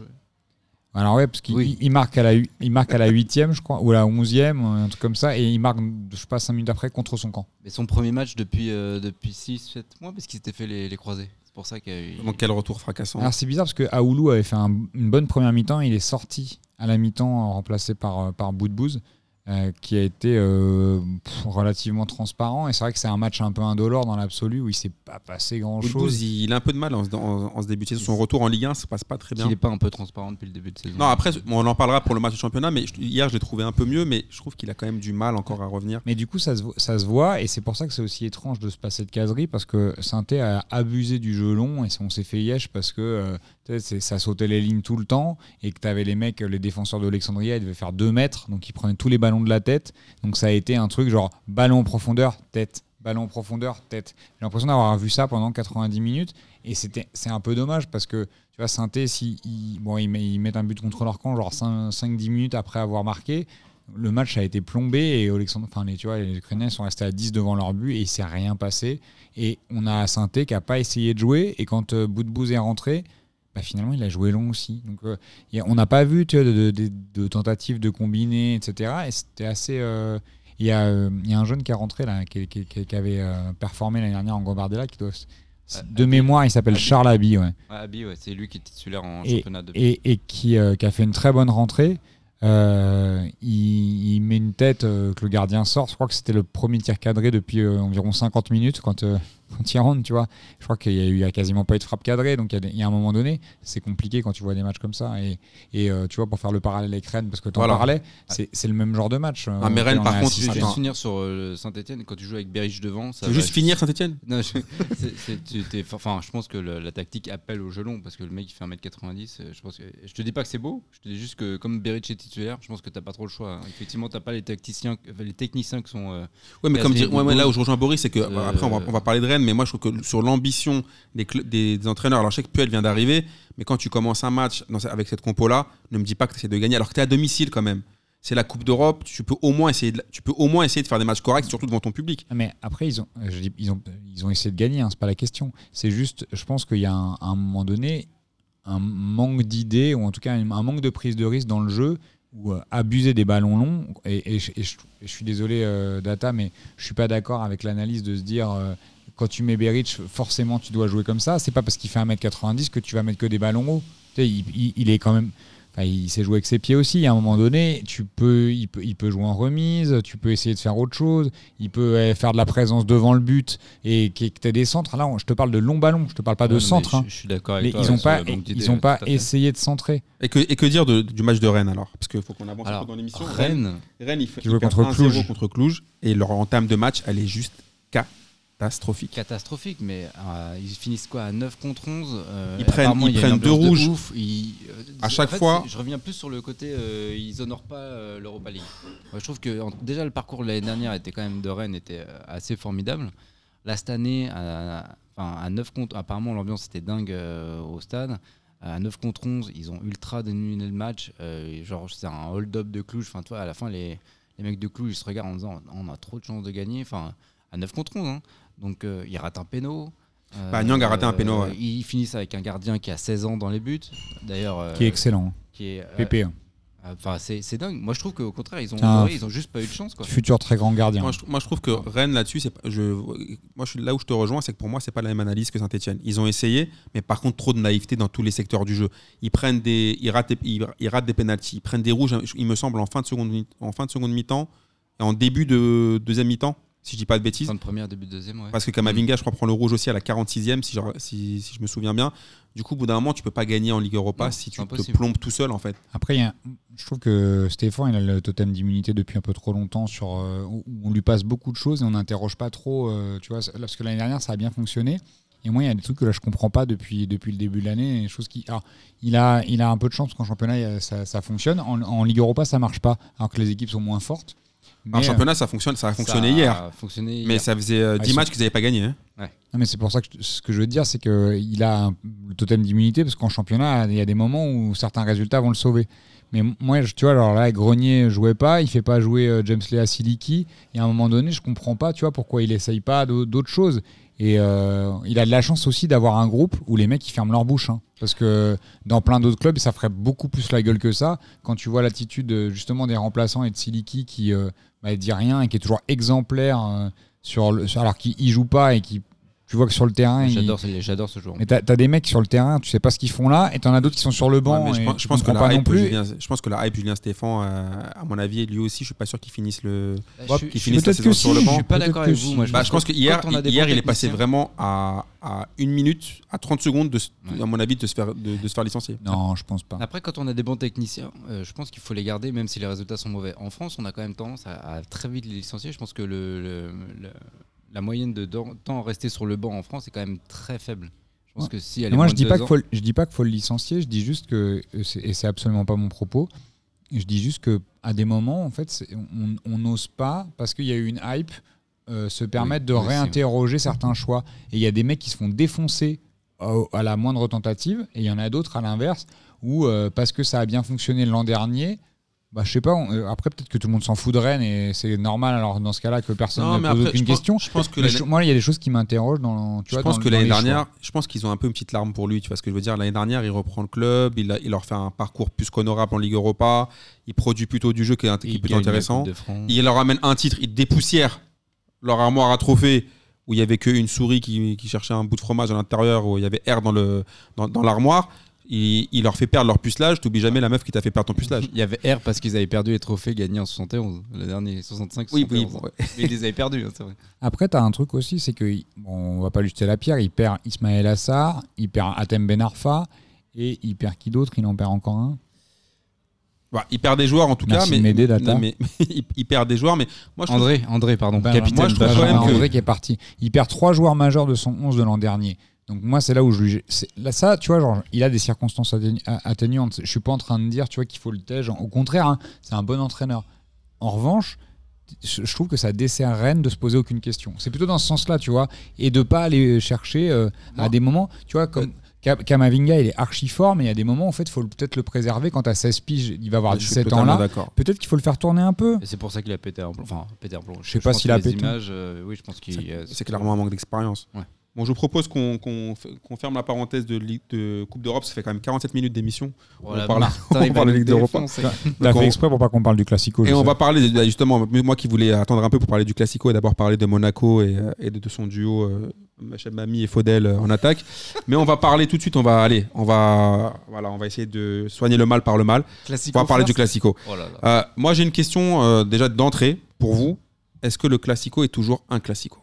Alors ouais parce qu'il Oui. il- il marque à la il marque à la huitième je crois ou à la onzième un truc comme ça et il marque je sais pas cinq minutes après contre son camp Mais son premier match depuis, euh, depuis 6-7 mois, parce qu'il s'était fait les, les croisés. C'est pour ça qu'il y a eu- Donc quel retour fracassant. Alors c'est bizarre parce que Aoulou avait fait un- une bonne première mi-temps, il est sorti à la mi-temps remplacé par, euh, par Boudbouz, euh, qui a été euh, pff, relativement transparent. Et c'est vrai que c'est un match un peu indolore dans l'absolu où il s'est pas passé Boudbouz, grand-chose. il, il a un peu de mal en, se- en- en se début de saison. Son retour en Ligue 1 se passe pas très bien. qu'il n'est pas un peu transparent depuis le début de saison. Non, après, on en parlera pour le match de championnat, mais je- hier, je l'ai trouvé un peu mieux, mais je trouve qu'il a quand même du mal encore à revenir. Mais du coup, ça se, vo- ça se voit, et c'est pour ça que c'est aussi étrange de se passer de caserie, parce que Sainté a abusé du jeu long, et on s'est fait yesh parce que euh, ça sautait les lignes tout le temps, et que tu avais les mecs, les défenseurs d'Alexandria, ils devaient faire 2 mètres, donc ils prenaient tous les ballons de la tête. Donc ça a été un truc genre ballon en profondeur, tête, ballon en profondeur, tête. J'ai l'impression d'avoir vu ça pendant 90 minutes, et c'est un peu dommage, parce que tu vois, Sainté, si, ils, bon, ils, met- ils mettent un but contre leur camp, genre 5-10 minutes après avoir marqué, le match a été plombé et Alexandre, enfin les, tu vois, les Ukrainiens sont restés à 10 devant leur but et il s'est rien passé. Et on a Sainté qui a pas essayé de jouer et quand euh, Boudbouz est rentré, bah, finalement il a joué long aussi. Donc euh, on n'a pas vu tu vois, de, de- de- de tentatives de combiner, etc. Et c'était assez. euh, Il y, a, euh, il y a un jeune qui est rentré là, qui, qui- qui- qui avait performé l'année dernière en Gambardella, qui doit. Ah, De mémoire, il s'appelle. Charles Abi, ouais c'est lui qui est titulaire en Et- championnat depuis. et, et qui, a fait une très bonne rentrée. Il, il met une tête que le gardien sort. Je crois que c'était le premier tir cadré depuis environ 50 minutes quand, quand il rentre, tu vois. Je crois qu'il y a, eu, il y a quasiment pas eu de frappe cadrée, donc il y a, y un moment donné, c'est compliqué quand tu vois des matchs comme ça. Et, et euh, tu vois, pour faire le parallèle avec Rennes, parce que tu en Voilà. parlais, c'est c'est le même genre de match. euh, Ah, mais Rennes, par contre, assisté. Je vais Attends. juste finir sur euh, Saint-Etienne. Quand tu joues avec Berich devant, ça Tu veux juste finir Saint-Etienne Non, je, c'est- c'est- tu t'es- enfin, je pense que le- la tactique appelle au jeu long parce que le mec il fait 1m90. euh, Je, pense que, je te dis pas que c'est beau, je te dis juste que comme Beric est titulaire, je pense que t'as pas trop le choix. hein. Effectivement, t'as pas les tacticiens, les techniciens qui sont. euh, Ouais, mais comme dire- ouais, ouais, là où je rejoins Boris, c'est que Euh, après on va, on va parler de Rennes, mais moi je trouve que sur l'ambition des, des, entraîneurs, alors je sais que Puel vient d'arriver, mais quand tu commences un match avec cette compo-là, ne me dis pas que tu essaies de gagner, alors que tu es à domicile quand même. C'est la Coupe d'Europe, tu peux au moins essayer de, tu peux au moins essayer de faire des matchs corrects, surtout devant ton public. Ah, Mais après, ils ont, ils ont, ils ont essayé de gagner, hein, c'est pas la question. C'est juste, je pense qu'il y a un, un moment donné un manque d'idées, ou en tout cas un manque de prise de risque dans le jeu, ou euh, abuser des ballons longs. Et je suis désolé, euh, Data, mais je suis pas d'accord avec l'analyse de se dire. euh, quand tu mets Beric, forcément tu dois jouer comme ça. C'est pas parce qu'il fait 1m90 que tu vas mettre que des ballons hauts. Tu sais, il, il- il est quand même. enfin, il sait jouer avec ses pieds aussi. À un moment donné, tu peux, il, peut, il peut jouer en remise, tu peux essayer de faire autre chose, il peut euh, faire de la présence devant le but et que tu aies des centres. Là, on- je te parle de longs ballons, je te parle pas de non. Je, hein. je suis d'accord avec Mais toi. ils n'ont pas, ils ont essayé de centrer. Et que, et que dire de- du match de Rennes alors? Parce qu'il faut qu'on avance un peu dans l'émission. Rennes, Rennes, Rennes, il, joue il contre 1-0 Cluj. contre Cluj, et leur entame de match, elle est juste catastrophique. catastrophique, mais euh, ils finissent quoi à 9 contre 11 euh, Ils prennent- ils il y a prennent deux de rouges. ouf, ils, euh, À en chaque fait, fois- Je reviens plus sur le côté, ils honorent pas l'Europa League. Moi, je trouve que en- déjà le parcours de l'année dernière était quand même de Rennes était assez formidable. Là cette année, à, à 9 contre, apparemment l'ambiance était dingue au stade. À 9 contre 11, ils ont ultra dénudé le match. genre c'est un hold-up de Cluj. Enfin, toi, à la fin, les, les mecs de Cluj ils se regardent en disant on a trop de chances de gagner. Enfin, à 9 contre 11. hein. Donc euh, ils ratent un péno. Euh, Bah, Nyang a raté un péno, ouais. Ils finissent avec un gardien qui a 16 ans dans les buts. D'ailleurs, euh, Qui est excellent. hein. qui est, euh, Pépé, hein. Enfin, c'est c'est dingue. Moi, je trouve qu'au contraire, ils ont, Ah. ils ont juste pas eu de chance. Quoi. futur très grand gardien. Moi je, moi, je trouve que Rennes là-dessus, c'est pas- je, moi je suis là où je te rejoins, c'est que pour moi c'est pas la même analyse que Saint-Etienne. Ils ont essayé, mais par contre trop de naïveté dans tous les secteurs du jeu. Ils prennent des, ils ratent, des- ils, ils ratent des pénalties, ils prennent des rouges. Il me semble en fin de seconde, en fin de seconde mi-temps et en début de deuxième mi-temps, si je dis pas de bêtises. Fin de première, début de deuxième. Ouais. Parce que Kamavinga, je crois, prend le rouge aussi à la 46e, si je, si, si je me souviens bien. Du coup, au bout d'un moment, tu peux pas gagner en Ligue Europa Non, si tu te plombes tout seul, en fait. Après, il y a- je trouve que Stéphane, il a le totem d'immunité depuis un peu trop longtemps. Sur, euh, où on lui passe beaucoup de choses et on n'interroge pas trop. euh, tu vois, parce que l'année dernière, ça a bien fonctionné. Et moi, il y a des trucs que là, je comprends pas depuis, depuis le début de l'année. choses qui, alors, il, a, il a un peu de chance parce qu'en championnat, ça fonctionne. En, en Ligue Europa, ça marche pas, alors que les équipes sont moins fortes. En Mais, championnat, ça, fonctionne, ça a fonctionné Ça hier. a fonctionné Mais ça faisait euh, Ah, 10 ils sont- matchs qu'ils n'avaient pas gagné. hein. Non, mais c'est pour ça que je- ce que je veux dire, c'est qu'il a un- le totem d'immunité, parce qu'en championnat, il y a des moments où certains résultats vont le sauver. Mais moi, je- tu vois, alors là, Grenier jouait pas, il fait pas jouer euh, James Lea Siliki, et à un moment donné, je comprends pas, tu vois, pourquoi il essaye pas d'au- d'autres choses. Et euh, il a de la chance aussi d'avoir un groupe où les mecs ils ferment leur bouche. hein. parce que dans plein d'autres clubs, ça ferait beaucoup plus la gueule que ça. Quand tu vois l'attitude euh, justement des remplaçants et de Siliki qui euh, bah, dit rien et qui est toujours exemplaire sur le, alors qu'il il joue pas et qui tu vois que sur le terrain, il- J'adore ce- j'adore ce joueur. mais t'as as des mecs sur le terrain, tu sais pas ce qu'ils font là, et t'en as d'autres qui sont sur le banc. Ouais, mais je et pense, je que comprends la pas non hype, plus. Julien, je pense que la hype Julien Stéphane, euh, à mon avis, lui aussi, je suis pas sûr qu'il finisse le. je suis- qu'il je finisse la saison sur le je banc. suis pas d'accord avec vous. Moi, je Bah, je pense que hier, il est passé vraiment à, à une minute, à 30 secondes, de, Ouais. à mon avis, de se faire, de, de se faire licencier. Non, je pense pas. Après, quand on a des bons techniciens, euh, je pense qu'il faut les garder, même si les résultats sont mauvais. En France, on a quand même tendance à, à très vite les licencier. Je pense que le, le- le- la moyenne de temps resté sur le banc en France est quand même très faible. Je pense Ouais. que si elle est moi, je dis pas ans- qu'il faut, le- je dis pas qu'il faut le licencier. Je dis juste que, euh, et c'est absolument pas mon propos. Je dis juste que à des moments, en fait, on n'ose pas parce qu'il y a eu une hype euh, se permettre de oui, réinterroger certains choix. Et il y a des mecs qui se font défoncer au- à la moindre tentative, et il y en a d'autres à l'inverse où euh, parce que ça a bien fonctionné l'an dernier. Bah, je sais pas, on- euh, après peut-être que tout le monde s'en fout de Rennes et c'est normal alors dans ce cas-là que personne Non, ne pose après, aucune je pense- question. je pense que Mais l'année- je- moi, il y a des choses qui m'interrogent dans. Tu Je vois, pense dans- que l'année choix. dernière, je pense qu'ils ont un peu une petite larme pour lui. Tu vois ce que je veux dire L'année dernière, il reprend le club, il, a- il leur fait un parcours plus qu'honorable en Ligue Europa, il produit plutôt du jeu qui est, qui est il plutôt intéressant. Il leur amène un titre, il dépoussière leur armoire à trophées où il y avait qu'une souris qui, qui cherchait un bout de fromage à l'intérieur, où il y avait air dans le dans, dans l'armoire. Il, il leur fait perdre leur pucelage. T'oublies jamais la meuf qui t'a fait perdre ton pucelage. Il y avait R parce qu'ils avaient perdu les trophées gagnés en 71, le dernier 65. Oui, oui, 71. bon, ouais. Mais ils les avaient perdus, hein, c'est vrai. Après, tu as un truc aussi, c'est que, bon, on va pas lui jeter la pierre, il perd Ismaël Assar, il perd Atem Ben Arfa, et il perd qui d'autre? Il en perd encore un? Bah, il perd des joueurs en tout Merci cas, mais, non, mais il, il perd des joueurs. Mais moi, je trouve- André, André, pardon, Ben, capitaine. moi, je trouve quand même que- André qui est parti. Il perd trois joueurs majeurs de son 11 de l'an dernier. Donc moi, c'est là où je lui... Là, ça, tu vois, genre, il a des circonstances atténuantes. Je suis pas en train de dire, tu vois, qu'il faut le tège. Au contraire, hein, c'est un bon entraîneur. En revanche, je trouve que ça dessert Rennes de se poser aucune question. C'est plutôt dans ce sens-là, tu vois, et de pas aller chercher euh, à des moments, tu vois, comme Ka- Kamavinga, il est archi fort, mais il y a des moments, en fait, il faut peut-être le préserver. Quand as 16 piges, il va avoir je suis 17 ans là. d'accord. Peut-être qu'il faut le faire tourner un peu. Et c'est pour ça qu'il a pété un plomb. Enfin, pété un plomb. Je sais pas pense s'il a pété. images, euh, oui, je pense qu'il. C'est euh, c'est clairement un manque d'expérience. Ouais. Bon, je vous propose qu'on qu'on f- qu'on ferme la parenthèse de, Ligue- de Coupe d'Europe. Ça fait quand même 47 minutes d'émission. On parle- Martin, on parle de Ligue d'Europe. défoncer. Il a Donc, fait exprès pour pas qu'on parle du Classico. Et on sais. va parler, de- justement, moi qui voulais attendre un peu pour parler du Classico et d'abord parler de Monaco et, euh, et de, de son duo euh, Mami et Faudel euh, en attaque. Mais on va parler tout de suite, on va aller, on va, voilà, on va essayer de soigner le mal par le mal. Classico On va parler du. Classico. Oh là là. Euh, moi j'ai une question euh, déjà d'entrée pour vous. Est-ce que le Classico est toujours un Classico?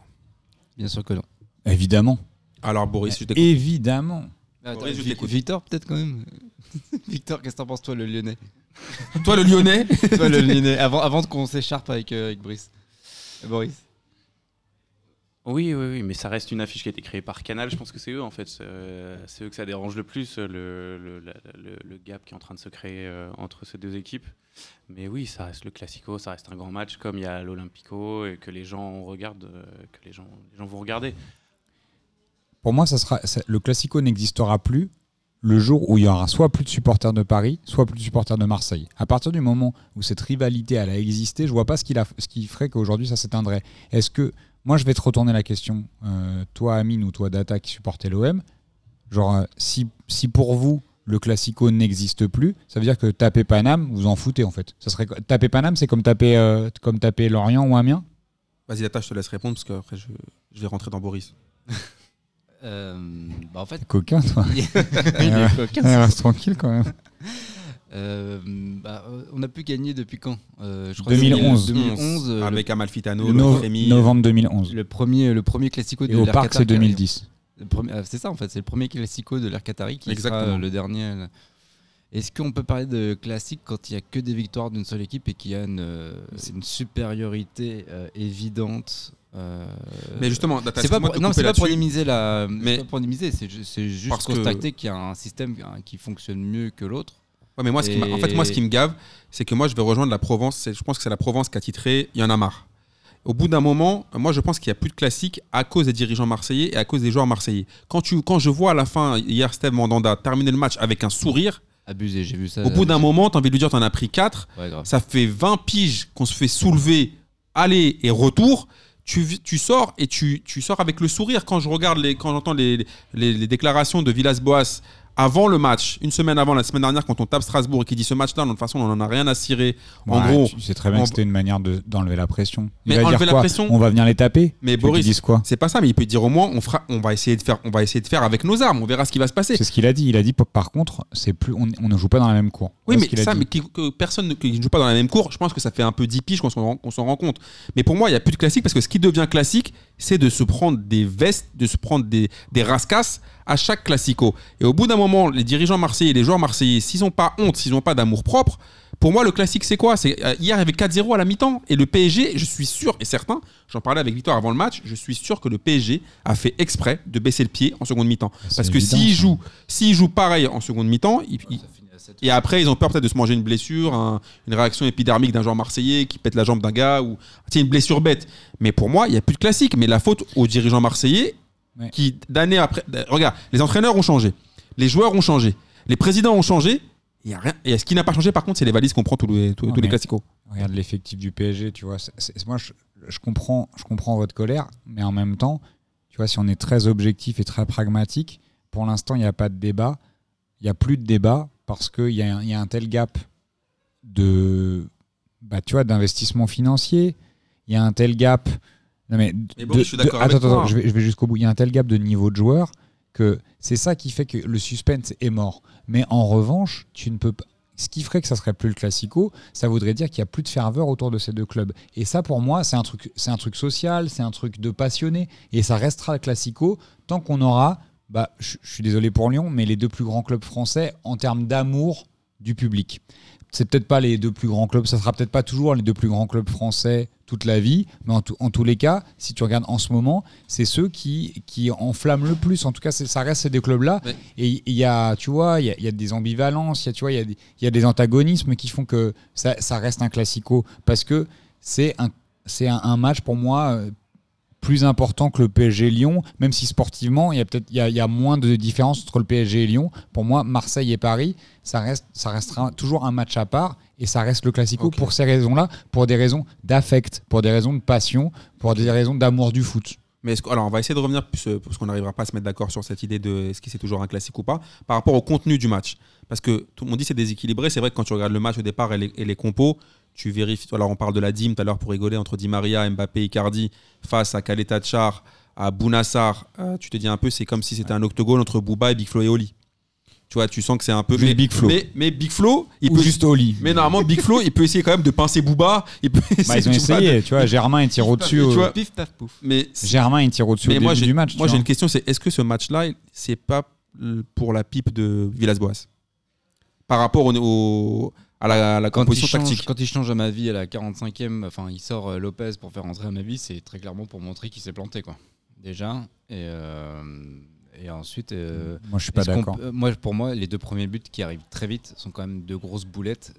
Bien sûr que non. Évidemment. Alors Boris, je t'écoute. Évidemment. Attends, Boris, je Vi- t'écoute. Victor, peut-être quand même. Victor, qu'est-ce que t'en penses, toi, le Lyonnais? Toi le Lyonnais? Toi, le Lyonnais, avant, avant qu'on s'écharpe avec, euh, avec Brice. Euh, Boris. Oui, oui, oui, mais ça reste une affiche qui a été créée par Canal. Je pense que c'est eux, en fait. C'est euh, c'est eux que ça dérange le plus, le, le, la- le- le gap qui est en train de se créer euh, entre ces deux équipes. Mais oui, ça reste le Classico, ça reste un grand match, comme il y a l'Olympico, et que les gens regardent, euh, que les gens, les gens vont regarder. Pour moi, ça sera, ça- le Classico n'existera plus le jour où il y aura soit plus de supporters de Paris, soit plus de supporters de Marseille. À partir du moment où cette rivalité elle a existé, je vois pas ce, qui ferait qu'aujourd'hui ça s'éteindrait. Est-ce que moi je vais te retourner la question, euh, toi Amine ou toi Data qui supportez l'OM, genre euh, si, si pour vous le Classico n'existe plus, ça veut dire que taper Paname, vous en foutez en fait. Ça serait taper Paname, c'est comme taper euh, comme taper Lorient ou Amiens? Vas-y, Atta, je te laisse répondre parce que après je, je vais rentrer dans Boris. Euh, bah, en fait, Coquin toi. il est coquin, reste tranquille quand même. Euh, bah, on a pu gagner depuis quand Euh, je 2011. 2011. euh, Avec Amalfitano, Le le no- novembre 2011. le, le premier, le premier classico de Et au parc, c'est Qatar qui arrive. 2010. Le premier- ah, C'est ça en fait, c'est le premier classico de l'ère Qatari qui Exactement. sera le dernier. Est-ce qu'on peut parler de classique quand il n'y a que des victoires d'une seule équipe et qu'il y a une, euh, une supériorité euh, évidente euh, Mais justement, c'est pas pour, non, c'est pas pour minimiser la, Mais- mais pas pour minimiser, c'est c'est juste constater qu'il y a un système hein, qui fonctionne mieux que l'autre. Ouais, mais moi, ce qui en fait, moi, ce qui me gave, c'est que moi, je vais rejoindre la Provence. C'est- Je pense que c'est la Provence qui a titré Il y en a marre. au bout d'un moment, moi je pense qu'il n'y a plus de classique à cause des dirigeants marseillais et à cause des joueurs marseillais. Quand, tu, quand je vois à la fin, hier, Steve Mandanda terminer le match avec un sourire, Abusé, j'ai vu ça. au bout d'un moment, tu as envie de lui dire, tu en as pris 4. Ouais, grave. Ça fait 20 piges qu'on se fait soulever, aller et retour. Tu, tu sors et tu, tu sors avec le sourire. Quand je regarde les, quand j'entends les, les, les déclarations de Villas-Boas avant le match, une semaine avant, la semaine dernière, quand on tape Strasbourg et qui dit ce match-là, de toute façon, on n'en a rien à cirer. En gros, sais très bien en- que c'était une manière de- d'enlever la pression. Il Mais va enlever dire la quoi pression- On va venir les taper. Mais Boris, disent quoi c'est pas ça, mais il peut dire au moins, on, fera, on, va essayer de faire, on va essayer de faire avec nos armes, on verra ce qui va se passer. C'est ce qu'il a dit. Il a dit par contre, c'est plus, on, on ne joue pas dans la même cour. Oui, mais qu'il ça, mais que personne ne, qui ne joue pas dans la même cour, je pense que ça fait un peu 10 piges qu'on s'en rend, qu'on s'en rend compte. Mais pour moi, il n'y a plus de classique parce que ce qui devient classique, c'est de se prendre des vestes, de se prendre des, des rascasses à chaque classico. Et au bout d'un moment, les dirigeants marseillais, les joueurs marseillais, s'ils n'ont pas honte, s'ils n'ont pas d'amour propre, pour moi, le classique, c'est quoi? C'est euh, Hier, il y avait 4-0 à la mi-temps. Et le PSG, je suis sûr et certain, j'en parlais avec Victor avant le match, je suis sûr que le PSG a fait exprès de baisser le pied en seconde mi-temps. c'est Parce que s'ils jouent, s'ils jouent pareil en seconde mi-temps, ils- et après, ils ont peur peut-être de se manger une blessure, un- une réaction épidermique d'un joueur marseillais qui pète la jambe d'un gars ou tiens, une blessure bête. Mais pour moi, il n'y a plus de classique. Mais la faute aux dirigeants marseillais Ouais. qui, d'année après. Regarde, les entraîneurs ont changé, les joueurs ont changé, les présidents ont changé. Il y a rien. Et ce qui n'a pas changé, par contre, c'est les valises qu'on prend tous les, tous, Non, tous les classicos. Regarde l'effectif du PSG, tu vois. moi, je, je comprends, je comprends votre colère, mais en même temps, tu vois, si on est très objectif et très pragmatique, pour l'instant, il n'y a pas de débat. Il n'y a plus de débat parce qu'il y, a y a un tel gap de, bah, tu vois, d'investissement financier. Il y a un tel gap. Non mais, Mais Boris, de- je suis d'accord attends, toi. attends, je vais, je vais jusqu'au bout. Il y a un tel gap de niveau de joueur que c'est ça qui fait que le suspense est mort. Mais en revanche, tu ne peux pas. Ce qui ferait que ça serait plus le classico, ça voudrait dire qu'il n'y a plus de ferveur autour de ces deux clubs. Et ça, pour moi, c'est un truc, c'est un truc social, c'est un truc de passionné, et ça restera le classico tant qu'on aura. Bah, je suis désolé pour Lyon, mais les deux plus grands clubs français en termes d'amour du public. C'est peut-être pas les deux plus grands clubs, ça sera peut-être pas toujours les deux plus grands clubs français toute la vie, mais en, tout- en tous les cas, si tu regardes en ce moment, c'est ceux qui, qui enflamment le plus. En tout cas, ça reste ces deux clubs-là. Ouais. Et il y a, tu vois, il y a, il y a des ambivalences, il y y a des, il y a des antagonismes qui font que ça, ça reste un classico parce que c'est un, c'est un, un match pour moi euh, plus important que le PSG Lyon, même si sportivement il y a peut-être il y a, il y a moins de différence entre le PSG et Lyon. Pour moi, Marseille et Paris, ça reste ça restera toujours un match à part et ça reste le classico pour ces raisons-là, pour des raisons d'affect, pour des raisons de passion, pour des raisons d'amour du foot. Mais que- alors, on va essayer de revenir, euh, parce qu'on n'arrivera pas à se mettre d'accord sur cette idée de est-ce que c'est toujours un classique ou pas, par rapport au contenu du match. Parce que tout le monde dit c'est déséquilibré. C'est vrai que quand tu regardes le match au départ et les, et les compos, tu vérifies. Alors, on parle de la dîme tout à l'heure pour rigoler entre Di Maria, Mbappé, Icardi face à Kaleta Char, à Bounassar. Euh, tu te dis un peu, c'est comme si c'était un octogone entre Booba et Big Flo et Oli. Tu vois, tu sens que c'est un peu. Mais, Big Flo. Mais, mais Big Flo, il Ou peut. juste Oli. Mais normalement, Big Flo, il peut essayer quand même de pincer Booba. Il peut Bah, ils ont tu vois, essayé, de- tu vois, Germain il tire au-dessus. tu vois, Pif, paf, pouf. Mais Germain il tire au-dessus au début j'ai, du match. moi j'ai une question, c'est est-ce que ce match-là, c'est pas pour la pipe de Villas-Boas? Par rapport au, au- à la, à la Quand il, composition change, tactique quand il change à ma vie à la 45e, enfin il sort euh, Lopez pour faire rentrer à ma vie, c'est très clairement pour montrer qu'il s'est planté quoi. Déjà et, euh, et ensuite euh, Moi je suis pas d'accord. peut- moi pour moi les deux premiers buts qui arrivent très vite sont quand même deux grosses boulettes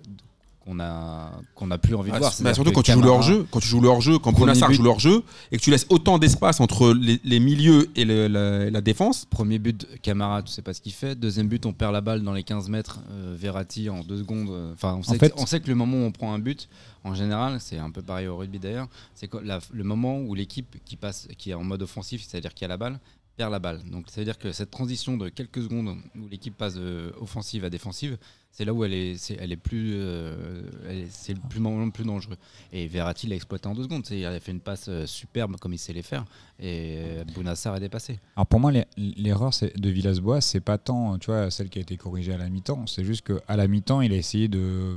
qu'on a qu'on a plus envie de Ah, voir. mais C'est-à-dire surtout que quand tu joues le Camara- hors-jeu, quand tu joues le hors-jeu, quand joue le hors-jeu et que tu laisses autant d'espace entre les, les milieux et le- la, la défense, Premier but, Camara, tu sais pas ce qu'il fait. Deuxième but, on perd la balle dans les 15 mètres. euh, Verratti en deux secondes. euh, Enfin, on, sait fait- que, on sait que le moment où on prend un but, en général, c'est un peu pareil au rugby d'ailleurs, c'est le moment où l'équipe qui passe, qui est en mode offensif, c'est-à-dire qui a la balle, perd la balle. Donc ça veut dire que cette transition de quelques secondes où l'équipe passe de offensive à défensive, c'est là où elle est, elle est plus, euh, c'est le plus plus dangereux. Et Verratti l'a exploité en deux secondes. Il a fait une passe euh, superbe comme il sait les faire, et Bounassar est dépassé. Alors pour moi, l'e- l'erreur de Villas-Boas, c'est pas tant, tu vois, celle qui a été corrigée à la mi-temps. C'est juste qu'à la mi-temps, il a essayé de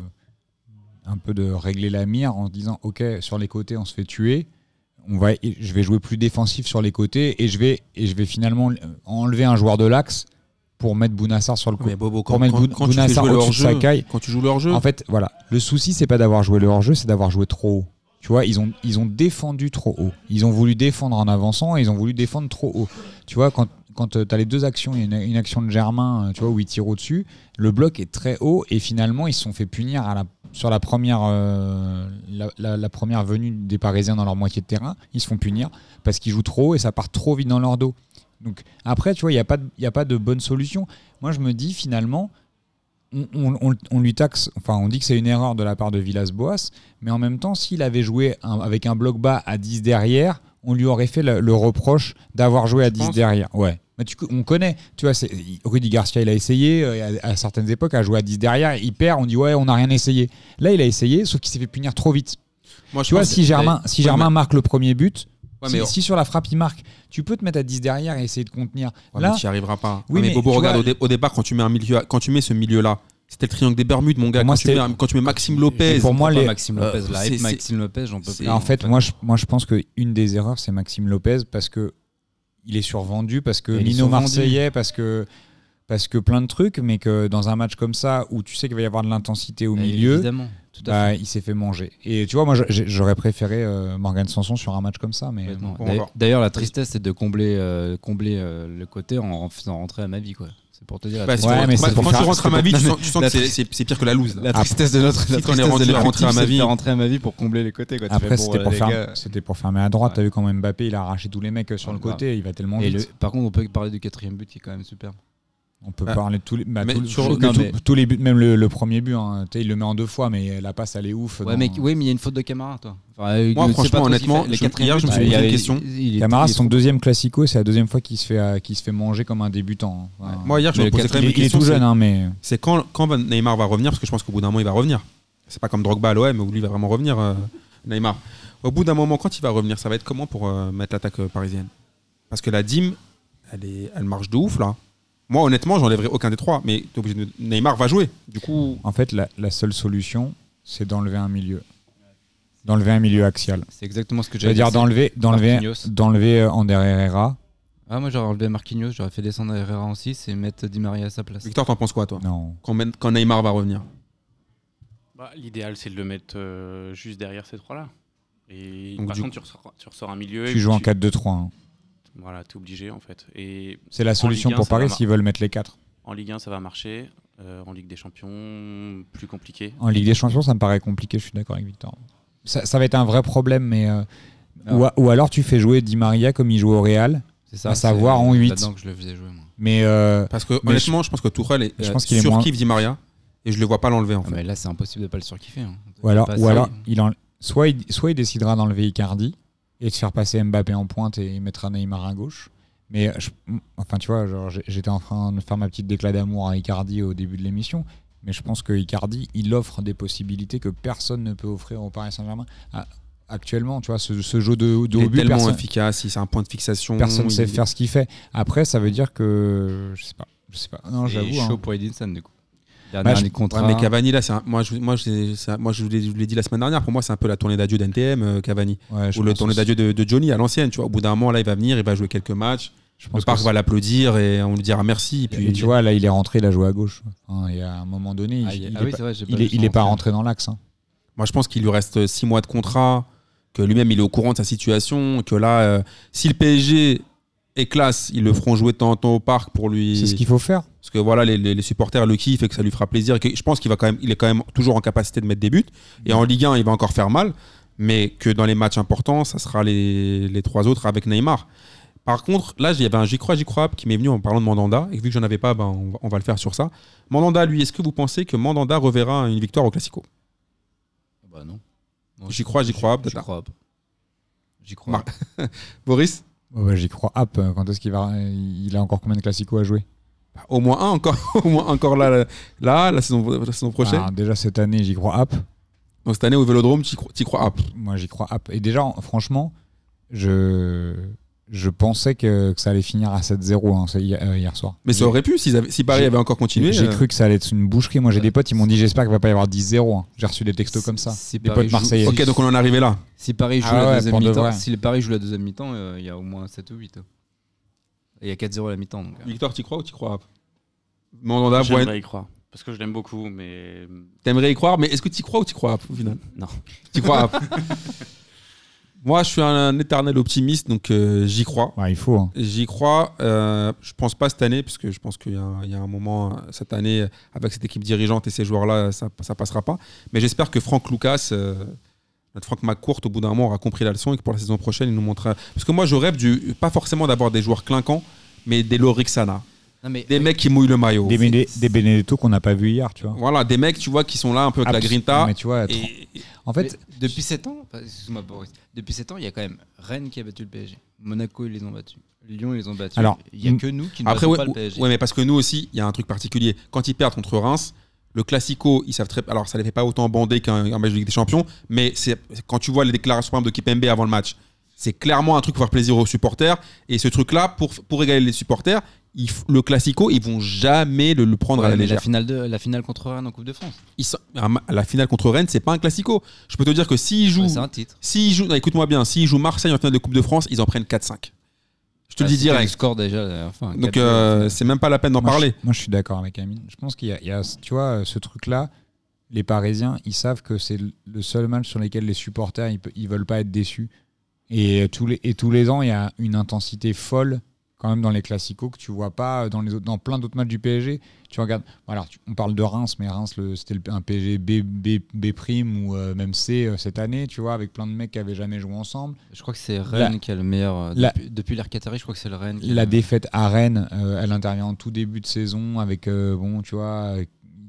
un peu de régler la mire en se disant, ok, sur les côtés, on se fait tuer. On va, je vais jouer plus défensif sur les côtés et je vais, et je vais finalement enlever un joueur de l'axe pour mettre Bounassar sur le côté. Pour mettre quand- tu fais Bounassar jouer le hors-jeu, Sakai. quand tu joues le hors-jeu, En fait, voilà. Le souci, c'est pas d'avoir joué le hors-jeu, c'est d'avoir joué trop haut. Tu vois, ils ont, ils ont défendu trop haut. Ils ont voulu défendre en avançant et ils ont voulu défendre trop haut. Tu vois, quand, quand tu as les deux actions, il y a une, action de Germain, euh, tu vois, où il tire au-dessus, le bloc est très haut et finalement, ils se sont fait punir sur la première, euh, la, première venue des Parisiens dans leur moitié de terrain, ils se font punir parce qu'ils jouent trop et ça part trop vite dans leur dos. Donc après, tu vois, il n'y a, a pas de bonne solution. Moi, je me dis finalement, on, on- on- on lui taxe, enfin, on dit que c'est une erreur de la part de Villas-Boas, mais en même temps, s'il avait joué un- avec un bloc bas à 10 derrière, on lui aurait fait le, le reproche d'avoir joué à 10 penses derrière. Ouais. Mais tu, on connaît, tu vois, Rudy Garcia, il a essayé euh, à, à certaines époques à jouer à 10 derrière, il perd, on dit ouais, on n'a rien essayé. Là, il a essayé, sauf qu'il s'est fait punir trop vite. Moi, je Tu vois, si Germain, si Germain marque le premier but, Ouais, si, mais- si sur la frappe il marque, tu peux te mettre à 10 derrière et essayer de contenir. Ouais, Là, mais tu n'y arriveras pas. Oui, mais, mais Bobo, tu regarde, vois- au, dé- au départ, quand tu mets, un milieu, quand tu mets ce milieu-là, c'était le triangle des Bermudes, mon gars. Moi, quand, tu mets, c'était- un- quand tu mets Maxime Lopez, Pour moi, les- Maxime euh, Lopez, hype c'est- Maxime Lopez, j'en peux plus. en fait, moi je, moi, je pense qu'une des erreurs, c'est Maxime Lopez parce que il est survendu, parce que survendu. Marseillais, parce que, parce que plein de trucs, mais que dans un match comme ça, où tu sais qu'il va y avoir de l'intensité au Bah, milieu, Évidemment, bah, fait. il s'est fait manger. Et tu vois, moi, j'aurais préféré euh, Morgan Sanson sur un match comme ça, mais. Bon, D'ailleurs- la tristesse, c'est de combler, euh, combler euh, le côté en, faisant rentrer à ma vie. Quoi. C'est pour te dire. Bah, si Ouais, tu rentres- mais bah, pour quand faire- tu rentres à ma vie, tu sens, tu que c'est- pire que la loose. là. La tristesse de notre, la tristesse rendu de à rentrer à ma de vie. rentrer à ma vie pour combler les côtés. Quoi. Tu Après, c'était pour, faire- gars, c'était pour fermer à droite. Ouais. T'as vu comment Mbappé, il a arraché tous les mecs sur le Bah. côté. Il va tellement Et vite. le- par contre, on peut parler du quatrième but qui est quand même superbe. On peut Ah. parler de tous les, bah, Mais tous- sur- non, mais- les buts, même le, le premier but, hein, il le met en deux fois, mais la passe, elle est ouf. Ouais, dans- mais, oui, mais il y a une faute de Camara, toi. Enfin, euh, Moi, franchement, honnêtement. Les je- quatrièmes hier, je me suis il posé y une question. il Camara, c'est son trop- deuxième classico, c'est la deuxième fois qu'il se fait, euh, qu'il se fait manger comme un débutant. hein. Enfin, Moi, hier, je Mais me posais quand même il, est question. tout c'est- jeune, hein, mais C'est quand, quand Neymar va revenir, parce que je pense qu'au bout d'un moment, il va revenir. C'est pas comme Drogba à l'OM, où lui il va vraiment revenir, euh, Neymar. Au bout d'un moment, quand il va revenir, ça va être comment pour euh, mettre l'attaque parisienne? Parce que la DIM, elle, est, elle marche de ouf, là. Moi, honnêtement, j'enlèverai aucun des trois, mais t'es obligé de- Neymar va jouer. Du coup, en fait, la, la seule solution, c'est d'enlever un milieu. D'enlever un milieu axial. C'est exactement ce que j'allais C'est-à-dire d'enlever, d'enlever, d'enlever euh, Ander Herrera. Ah, moi, j'aurais enlevé Marquinhos, j'aurais fait descendre Herrera en 6 et mettre Di Maria à sa place. Victor, t'en penses quoi, toi? Non. quand, Neymar va revenir? Bah, L'idéal, c'est de le mettre euh, juste derrière ces trois-là. Et Donc, par du contre, tu ressors, tu ressors un milieu. Tu joues en 4-2-3. hein. Voilà, t'es obligé en fait. Et C'est la solution pour ça va Paris s'ils veulent mettre les 4. en Ligue 1, ça va marcher. Euh, en Ligue des Champions, plus compliqué. En Ligue des Champions, ça me paraît compliqué, je suis d'accord avec Victor. Ça, ça va être un vrai problème, mais. euh, ou, a- ou alors tu fais jouer Di Maria comme il joue au Real. C'est ça. à savoir c'est en huit. là-dedans que je le faisais jouer, moi. Mais euh, Parce que Mais honnêtement, je, pense que Tourelle est, je pense qu'il est surkiffe Di Maria, et je le vois pas l'enlever, en Ah, fait. mais là, c'est impossible de pas le surkiffer. hein. ou alors, Pas ou ça, alors il- il en, soit, il, soit il décidera d'enlever Icardi et de faire passer Mbappé en pointe et mettre Neymar à gauche. Mais je- enfin, tu vois, j'étais en train de faire ma petite déclat d'amour à Icardi au début de l'émission. Mais je pense que Icardi, il offre des possibilités que personne ne peut offrir au Paris Saint-Germain. Actuellement, tu vois, ce, ce jeu de, de il est but, tellement personne, efficace, c'est un point de fixation. personne ne il- sait faire ce qu'il fait. Après, ça veut dire que je sais pas, je sais pas. Non, C'est j'avoue. chaud hein. pour Edinson, du coup. Bah, Dernière je- année de contrat. Ouais, mais Cavani, là, c'est un- moi, je, moi, je, c'est un- moi, je vous l'ai dit la semaine dernière, pour moi, c'est un peu la tournée d'adieu d'NTM, euh, Cavani. Ouais, je Ou le tournée d'adieu de, de Johnny à l'ancienne, tu vois. Au bout d'un moment, là, il va venir, il va jouer quelques matchs. Je Le pense parc que va l'applaudir et on lui dira merci. Et puis, Et tu vois, là, il est rentré, il a joué à gauche. Et à un moment donné, il, Ah, il il- est ah oui, pas- il pas est, rentré dans l'axe. hein. moi, je pense qu'il lui reste six mois de contrat, que lui-même, il est au courant de sa situation, que là, euh, si le PSG est classe, ils le feront jouer de temps en temps au parc pour lui. C'est ce qu'il faut faire. Parce que voilà, les, les- les supporters le kiffent et que ça lui fera plaisir. Et que je pense qu'il va quand même, il est quand même toujours en capacité de mettre des buts. Et en Ligue 1, il va encore faire mal. Mais que dans les matchs importants, ça sera les, les trois autres avec Neymar. Par contre, là, il y avait un J'y crois, J'y crois qui m'est venu en parlant de Mandanda. Et vu que j'en avais pas, ben, on, va, on va le faire sur ça. Mandanda, lui, est-ce que vous pensez que Mandanda reverra une victoire au Classico? Bah non. Non, J'y crois, j'y crois, J'y crois. J'y crois. Boris? J'y crois. App, quand est-ce qu'il va. Il a encore combien de classicos à jouer? Au moins un encore, au moins encore là, là, là, la saison, la saison prochaine. Ah, Déjà cette année, j'y crois. App. Donc cette année au Vélodrome, tu crois, crois ah, Moi, j'y crois. App. Et déjà, en- franchement, je, je pensais que, que ça allait finir à 7-0 hein, hier, euh, hier soir. Mais ça aurait pu, avaient- si Paris avait encore continué. J'ai euh, cru que ça allait être une boucherie. Moi, j'ai des potes, ils m'ont dit j'espère qu'il va pas y avoir 10-0. hein. J'ai reçu des textos comme ça. Si Des Paris potes joue- marseillais. Ok, donc on en est arrivé là. Si Paris joue Ah la ouais, deuxième mi-temps, vrai. si le Paris joue la deuxième mi-temps, euh, il y a au moins 7 ou 8. Et il y a 4-0 à la mi-temps. Donc, euh. Victor, t'y crois ou t'y crois Mandanda, J'aimerais ouais, y croire. Parce que je l'aime beaucoup, mais t'aimerais y croire, mais est-ce que t'y crois ou t'y crois au final? Non. T'y crois Moi, je suis un éternel optimiste, donc euh, j'y crois. Ouais, il faut. hein. J'y crois. euh, je pense pas cette année, parce que je pense qu'il y, a un- il y a un moment, euh, cette année, avec cette équipe dirigeante et ces joueurs-là, ça, ça passera pas. Mais j'espère que Franck Lucas, euh, notre Franck McCourt, au bout d'un moment, aura compris la leçon et que pour la saison prochaine, il nous montrera. Parce que moi, je rêve du, pas forcément d'avoir des joueurs clinquants, mais des Lorixana, Non, mais des mecs qui mouillent le maillot. Des, Bene- des Benedetto qu'on n'a pas vu hier, tu vois. Voilà, des mecs, tu vois, qui sont là un peu avec la grinta. Mais tu vois, Et, en fait, Mais depuis 7 ans, excuse-moi Boris, depuis 7 ans, il y a quand même Rennes qui a battu le PSG. Monaco, ils les ont battus. Lyon, ils les ont battus. Alors, il y a m- que nous qui ne Après, ouais, pas le PSG. ouais, mais parce que nous aussi, il y a un truc particulier. Quand ils perdent contre Reims, le Classico, ils savent très. Alors, ça les fait pas autant bander qu'un un match de Ligue des Champions, mais c'est quand tu vois les déclarations par exemple, de Kipembe avant le match, c'est clairement un truc pour faire plaisir aux supporters. Et ce truc-là, pour, pour égaler les supporters, il f- le Classico, ils vont jamais le, le prendre à la légère. la finale, de, la finale contre Rennes en Coupe de France. Ils sont- un ma- la finale contre Rennes, c'est pas un Classico. Je peux te dire que s'ils jouent. Ouais, c'est un titre. S'ils jouent, non, écoute-moi bien, s'ils jouent Marseille en finale de Coupe de France, ils en prennent 4-5. Je te le Ah, dis le direct. score déjà. fois, un Donc 4-2, euh, c'est même pas la peine d'en moi, parler. Je, moi, je suis d'accord avec Amine. Je pense qu'il y, a- il y a, tu vois, ce truc-là, les Parisiens, ils savent que c'est le- seul match sur lequel les supporters, ils, veulent pas être déçus. Et euh, tous les, et tous les ans, il y a une intensité folle quand même dans les classicos que tu vois pas dans, les autres, dans plein d'autres matchs du PSG. Tu regardes, voilà, on parle de Reims, mais Reims, c'était un PSG B, B, B prime ou euh, même C euh, cette année, tu vois, avec plein de mecs qui avaient jamais joué ensemble. Je crois que c'est Rennes qui a le meilleur. euh, la- depuis depuis l'ère Qatari, je crois que c'est le Rennes. qui a La défaite à Rennes, euh, elle intervient en tout début de saison avec, euh, bon, tu vois, euh, il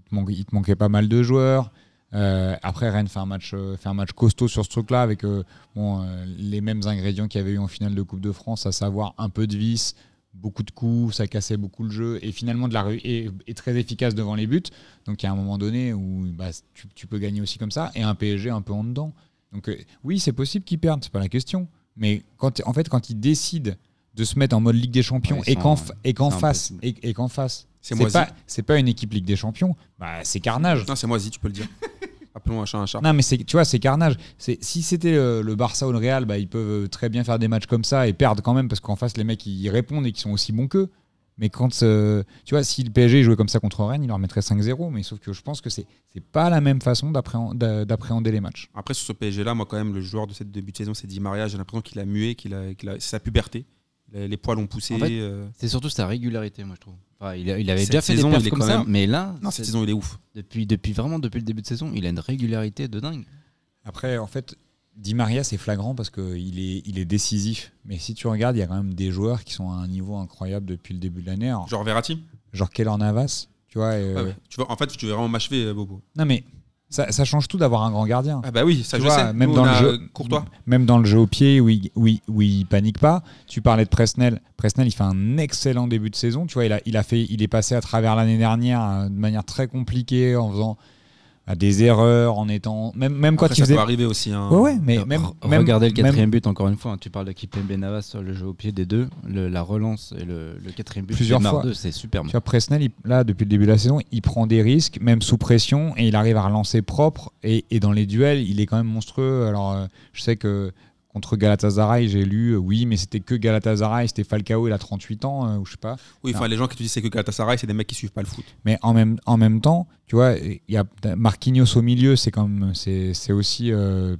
te, manquait, il te manquait pas mal de joueurs. Euh, après, Rennes fait un match, euh, fait un match costaud sur ce truc-là avec euh, bon, euh, les mêmes ingrédients qu'il y avait eu en finale de Coupe de France, à savoir un peu de vis, beaucoup de coups, ça cassait beaucoup le jeu et finalement de la rue et, et très efficace devant les buts. Donc il y a un moment donné où bah, tu, tu peux gagner aussi comme ça et un PSG un peu en dedans. Donc euh, oui, c'est possible qu'ils perdent, c'est pas la question. Mais quand, en fait, quand ils décident de se mettre en mode Ligue des Champions Ouais, et qu'en et face et, et qu'en face C'est pas c'est pas une équipe Ligue des Champions, bah c'est carnage. Non, c'est moisi, tu peux le dire. Appelons un chat un chat. Non mais c'est tu vois c'est carnage. C'est si c'était le, le Barça ou le Real, bah ils peuvent très bien faire des matchs comme ça et perdre quand même parce qu'en face les mecs ils répondent et qu'ils sont aussi bons qu'eux. Mais quand euh, tu vois si le PSG jouait comme ça contre Rennes, il leur mettrait 5-0 mais sauf que je pense que c'est c'est pas la même façon d'appréhend- d'a- d'appréhender les matchs. Après, sur ce PSG-là, moi, quand même, le joueur de cette début de saison, c'est Di Maria. J'ai l'impression qu'il a mué, qu'il a, qu'il a- c'est sa puberté. Les, les poils ont poussé. En fait, euh, C'est surtout sa régularité, moi je trouve. Enfin, il, a- il avait Cette déjà fait saison, des perfs il est comme quand ça, même- mais là, Non, cette saison, il est ouf. depuis, depuis vraiment depuis le début de saison, il a une régularité de dingue. Après en fait Di Maria c'est flagrant parce qu'il est il est décisif. Mais si tu regardes, il y a quand même des joueurs qui sont à un niveau incroyable depuis le début de l'année. Genre Verratti. Genre Keller Navas, tu vois. euh, Ouais, ouais. Tu vois, en fait, tu veux vraiment m'achever, euh, Bobo. Non mais ça, ça change tout d'avoir un grand gardien. Ah, bah oui, ça, Tu je vois, sais. même Nous, dans le jeu, euh, Courtois. même dans le jeu au pied où il, où il- où il panique pas. Tu parlais de Presnel. Presnel, il fait un excellent début de saison. Tu vois, il a, il a fait, il est passé à travers l'année dernière euh, de manière très compliquée en faisant euh, des erreurs, en étant même même quand Après, il ça faisait. peut arriver aussi. hein. Ouais ouais, mais même, re- même Regardez le même- quatrième but encore une fois. hein. Tu parles de Kipembe Navas sur le jeu au pied des deux, le- la relance et le, le quatrième but. Plusieurs il fois. c'est super. Tu vois, Presnel, il- là, depuis le début de la saison, il prend des risques, même sous pression, et il arrive à relancer propre. Et, et dans les duels, il est quand même monstrueux. Alors, euh, je sais que contre Galatasaray, j'ai lu, euh, oui, mais c'était que Galatasaray, c'était Falcao, il a 38 ans, euh, ou je sais pas. Oui, enfin, les gens qui te disent c'est que Galatasaray, c'est des mecs qui suivent pas le foot. Mais en même, en même temps, tu vois, il y a Marquinhos au milieu, c'est même, c'est c'est aussi euh,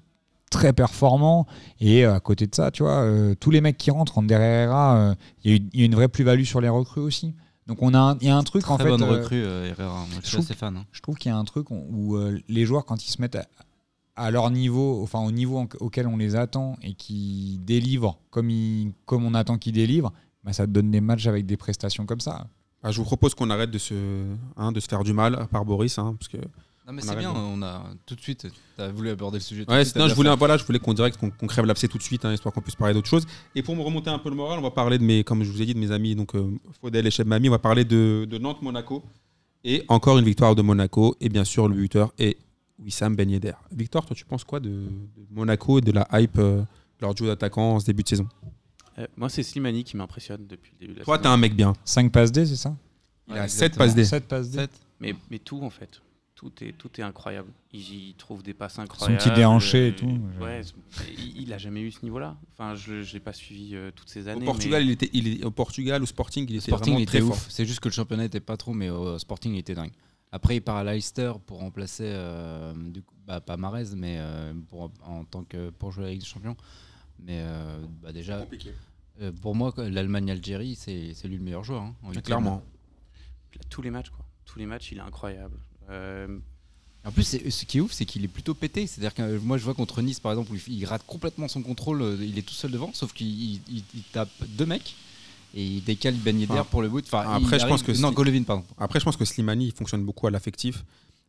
très performant. Et euh, à côté de ça, tu vois, euh, tous les mecs qui rentrent, Herrera, euh, il y, a y une vraie plus-value sur les recrues aussi. Donc on a, un- il y a un truc Très en fait. bonne recrue, euh, Herrera. Moi, je je suis trouve- assez fan. hein. je trouve qu'il y a un truc où, où, euh, les joueurs, quand ils se mettent à, à leur niveau, enfin au niveau en- auquel on les attend et qui délivrent comme, ils- comme on attend qu'ils délivrent, bah, ça te donne des matchs avec des prestations comme ça. Ah, je vous propose qu'on arrête de se, hein, de se faire du mal, à part Boris. hein, parce que... Non, mais c'est bien. de- On a tout de suite. Tu as voulu aborder le sujet. tout de Ouais, suite, c'est- non, je voulais, voilà, je voulais qu'on direct qu'on qu'on crève l'abcès tout de suite, hein, histoire qu'on puisse parler d'autre chose. Et pour me remonter un peu le moral, on va parler de mes, comme je vous ai dit, de mes amis, donc euh, Faudel et Cheb Mami. On va parler de, de Nantes-Monaco et encore une victoire de Monaco. Et bien sûr, le buteur est Wissam Ben Yedder. Victor, toi, tu penses quoi de, de Monaco et de la hype euh, leur duo d'attaquants en ce début de saison? Euh, moi, c'est Slimani qui m'impressionne depuis le début de la Toi, saison. t'es un mec bien. 5 passes D, c'est ça? Il Ouais, a 7 exactement. passes D. 7 passes D. Mais, mais tout, en fait. Tout est, tout est incroyable. Il, il trouve des passes Son incroyables. petit déhanché et Euh, tout. Ouais, c'est- il, il a jamais eu ce niveau-là. Enfin, je ne l'ai pas suivi euh, toutes ces Au années. Portugal, mais- il était, il est, au Portugal, au Sporting, il était Sporting vraiment il très était fort. ouf. C'est juste que le championnat était pas trop, mais au Sporting il était dingue. Après il part à Leicester pour remplacer, euh, du coup, bah, pas Marez, mais euh, pour, en tant que pour jouer avec des champions. Mais euh, bah, déjà, euh, pour moi, l'Allemagne-Algérie, c'est c'est lui le meilleur joueur. hein, en. Clairement. Tous les matchs, quoi. Tous les matchs, il est incroyable. Euh, En plus, ce qui est ouf, c'est qu'il est plutôt pété. C'est-à-dire que moi, je vois contre Nice, par exemple, où il, rate complètement son contrôle, il est tout seul devant, sauf qu'il il- il- il tape deux mecs et il décale Ben Yedder Ah. pour le bout. Enfin, Après, je pense que non, Golovin, pardon. Après, je pense que Slimani, il fonctionne beaucoup à l'affectif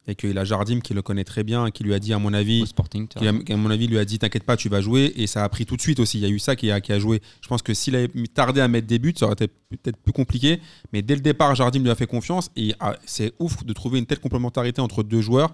et qu'il a Jardim qui le connaît très bien et qui lui a dit, à mon avis, Sporting. qui, à mon avis, lui a dit T'inquiète pas, tu vas jouer. Et ça a pris tout de suite aussi. Il y a eu ça qui a, qui a joué. Je pense que s'il avait tardé à mettre des buts, ça aurait été peut-être plus compliqué. Mais dès le départ, Jardim lui a fait confiance. Et ah, c'est ouf de trouver une telle complémentarité entre deux joueurs.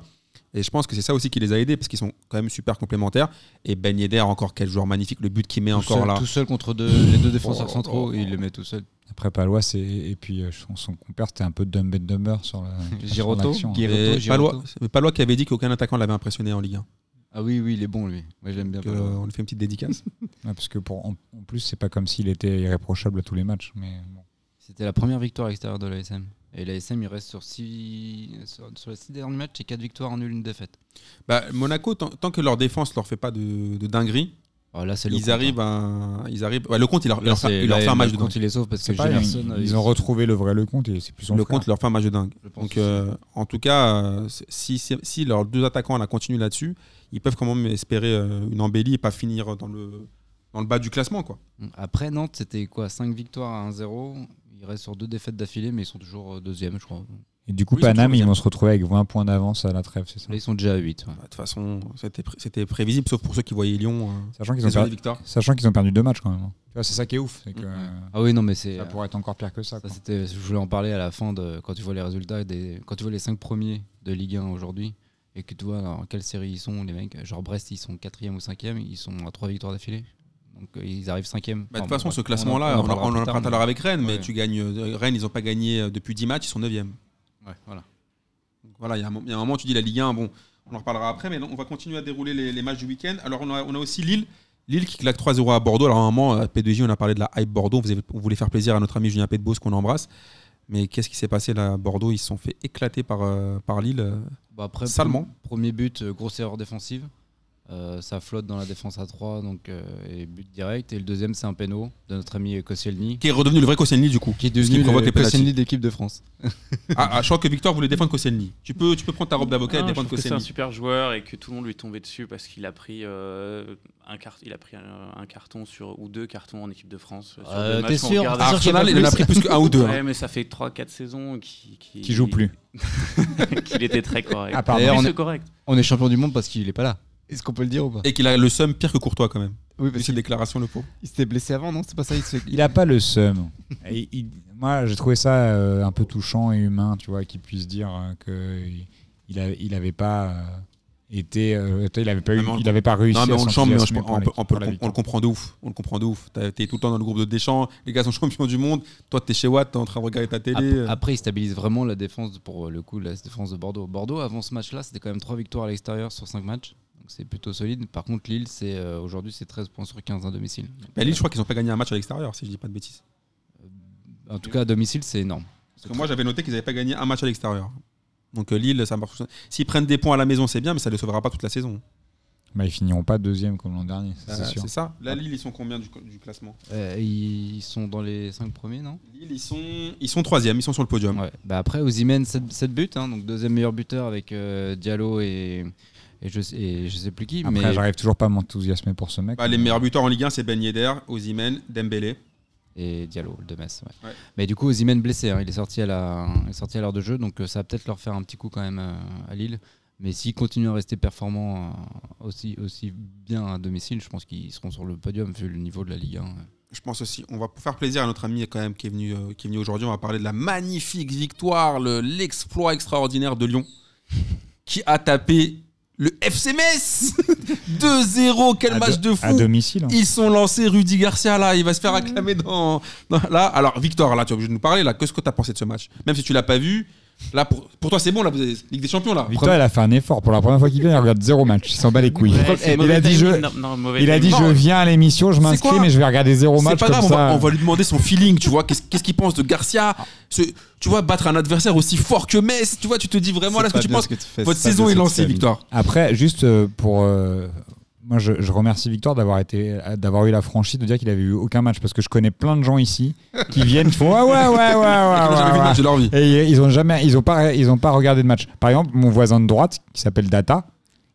Et je pense que c'est ça aussi qui les a aidés parce qu'ils sont quand même super complémentaires. Et Ben Yedder, encore quel joueur magnifique. Le but qu'il met Tout encore seul, là. Tout seul contre deux- les deux défenseurs Oh, centraux, oh, et il le met tout seul. Après Palois, c'est et puis euh, son, son compère, c'était un peu dumb and dumber sur la sur Giroto, Palois, Giroto. c'est Palois qui avait dit qu'aucun attaquant l'avait impressionné en Ligue 1. Ah oui, oui, il est bon lui. Moi, j'aime bien. Donc, Palois. euh, on lui fait une petite dédicace. Ouais, parce que pour, en, en plus, c'est pas comme s'il était irréprochable à tous les matchs. Mais bon. C'était la première victoire à l'extérieur de l'ASM. Et l'ASM, il reste sur, six, sur, sur les six derniers matchs, c'est 4 victoires en nul, une défaite. bah, Monaco, tant, tant que leur défense leur fait pas de, de dinguerie, là, le ils compte, arrivent hein. à. Ils arrivent, ouais, le compte, il leur, Là, leur fait, c'est- il leur là, fait un le match de compte, dingue. il est sauf parce que pas, ils, ils ont retrouvé le vrai Lecomte et c'est plus son Le compte leur fait un match de dingue. Donc, euh, en tout cas, euh, si, si, si leurs deux attaquants là, continuent là-dessus, ils peuvent quand même espérer euh, une embellie et pas finir dans le, dans le bas du classement. Quoi. Après Nantes, c'était quoi? 5 victoires à 1-0. Ils restent sur deux défaites d'affilée, mais ils sont toujours euh, deuxième, je crois. Et du coup, Oui, Paname, ils vont se retrouver avec 20 points d'avance à la trêve, c'est ça Là, ils sont déjà à 8. Bah, De toute façon, c'était pré- c'était prévisible, sauf pour ceux qui voyaient Lyon. euh, Sachant qu'ils ont, perdu- Victor. sachant qu'ils ont perdu deux matchs quand même. hein. Tu vois, c'est ça qui est ouf. que, Mhm. euh, Ah oui, non, mais c'est. ça pourrait être encore pire que ça. Ça, quoi. c'était, je voulais en parler à la fin de quand tu vois les résultats des, quand tu vois les 5 premiers de Ligue 1 aujourd'hui et que tu vois dans quelle série ils sont les mecs genre Brest ils sont 4 ou 5 ils sont à 3 victoires d'affilée donc euh, ils arrivent 5 Bah, de toute façon, ce classement-là, on, en- on en parlera tout à l'heure avec Rennes, mais Ouais. tu gagnes. euh, Rennes, ils n'ont pas gagné euh, depuis 10 matchs, ils sont 9 ouais, voilà. Donc voilà, il y, a un mo- il y a un moment, tu dis la Ligue 1, bon, on en reparlera après, mais on va continuer à dérouler les, les matchs du week-end. Alors, on a, on a aussi Lille. Lille qui claque 3-0 à Bordeaux. Alors, à un moment, à P2J, on a parlé de la hype Bordeaux. On voulait faire plaisir à notre ami Julien Pédebos qu'on embrasse. Mais qu'est-ce qui s'est passé là à Bordeaux? Ils se sont fait éclater par, par Lille. Bah, après Salement. pre- premier but grosse erreur défensive ça flotte dans la défense à 3 donc euh, et but direct et le deuxième c'est un péno de notre ami Koscielny Qui est redevenu le vrai Koscielny du coup. qui est devenu provoque le. Koscielny d'équipe de France Ah, ah, je crois que Victor voulait défendre Koscielny. Tu peux, tu peux prendre ta robe d'avocat et défendre que c'est un Koscielny. super joueur et que tout le monde lui est tombé dessus parce qu'il a pris euh, un cart- il a pris un, un carton sur ou deux cartons en équipe de France. Euh, t'es sûr sûr qu'il y a Arsenal, il en a pris plus qu'un ou deux. hein. Ouais, mais ça fait 3-4 saisons qu'il qui, Qui joue plus. qu'il était très correct. Ah, D'ailleurs, on que est- correct. on est champion du monde parce qu'il est pas là est-ce qu'on peut le dire ou pas Et qu'il a le seum pire que Courtois quand même. oui Vu ses déclarations, le pauvre. il s'était blessé avant non c'est pas ça il se fait Il a pas le seum. Et il- moi, j'ai trouvé ça euh, un peu touchant et humain, tu vois, qu'il puisse dire euh, que il, a- il avait pas euh, été, euh, il avait pas eu, on- il avait pas réussi. Non, mais à on le chante, mais on, on peut le- on victoire. le comprend de ouf. On le comprend de ouf. T'es tout le temps dans le groupe de Deschamps. Les gars sont champions du monde. Toi, t'es chez Watt, t'es en train de regarder ta télé. Après, après, il stabilise vraiment la défense pour le coup, la défense de Bordeaux. Bordeaux, avant ce match-là, c'était quand même 3 victoires à l'extérieur sur 5 matchs. C'est plutôt solide. Par contre, Lille, c'est euh, aujourd'hui, c'est 13 points sur 15 à domicile. Bah, Lille, je crois qu'ils n'ont pas gagné un match à l'extérieur, si je dis pas de bêtises. euh, en tout cas, à domicile, c'est énorme. Parce que moi, j'avais noté qu'ils n'avaient pas gagné un match à l'extérieur. Donc euh, Lille, ça marche. S'ils prennent des points à la maison, c'est bien, mais ça ne les sauvera pas toute la saison. Bah, ils finiront pas deuxième comme l'an dernier, Euh, c'est sûr. c'est ça. Là, Lille, ils sont combien du, du classement Euh, ils sont dans les 5 premiers, non? Lille, ils sont, ils sont troisième, ils sont sur le podium. Ouais. Bah après, Ozymen 7, 7 buts, hein, donc deuxième meilleur buteur avec euh, Diallo et, et, je, et je sais plus qui. Après, mais j'arrive toujours pas à m'enthousiasmer pour ce mec. Bah, les meilleurs buteurs en Ligue 1, c'est Ben Yedder, Ozymen, Dembélé. et Diallo de Metz. ouais. Ouais. Mais du coup, Ozymen blessé, hein, il est sorti à la, il est sorti à l'heure de jeu, donc euh, ça va peut-être leur faire un petit coup quand même euh, à Lille. Mais s'ils continuent à rester performants euh, aussi, aussi bien à domicile, je pense qu'ils seront sur le podium vu le niveau de la Ligue 1. ouais. Je pense aussi. On va faire plaisir à notre ami quand même qui est venu, euh, qui est venu aujourd'hui. On va parler de la magnifique victoire, le- l'exploit extraordinaire de Lyon, qui a tapé le FC Metz 2-0. Quel à, match de fou à domicile. hein. Ils sont lancés Rudy Garcia là, il va se faire acclamer dans, dans- là. Alors Victor, là tu es obligé de nous parler là. Qu'est-ce que tu as pensé de ce match? Même si tu l'as pas vu, là pour, pour toi c'est bon là, vous avez Ligue des Champions là. Victor, il a fait un effort. Pour la première fois qu'il vient, il regarde zéro match. Il s'en bat les couilles. Ouais, c'est il mauvais a dit, je, timing. Non, non, mauvais il a dit je viens à l'émission, je C'est m'inscris, quoi mais je vais regarder zéro C'est match pas comme grave, on ça. va, on va lui demander son feeling, tu vois. Qu'est-ce qu'est-ce qu'il pense de Garcia? Ce- Tu vois, battre un adversaire aussi fort que Metz, tu vois, tu te dis vraiment là ce que tu penses. Votre saison est lancée, Victor. Après, juste euh, pour euh, moi, je, je remercie Victor d'avoir été, d'avoir eu la franchise de dire qu'il avait eu aucun match parce que je connais plein de gens ici qui viennent, qui font ouais, ouais, ouais, ouais, ouais, Ils n'ont jamais vu ouais, de ouais. match de leur vie. Et ils ont jamais, ils ont pas, ils ont pas regardé de match. Par exemple, mon voisin de droite, qui s'appelle Data,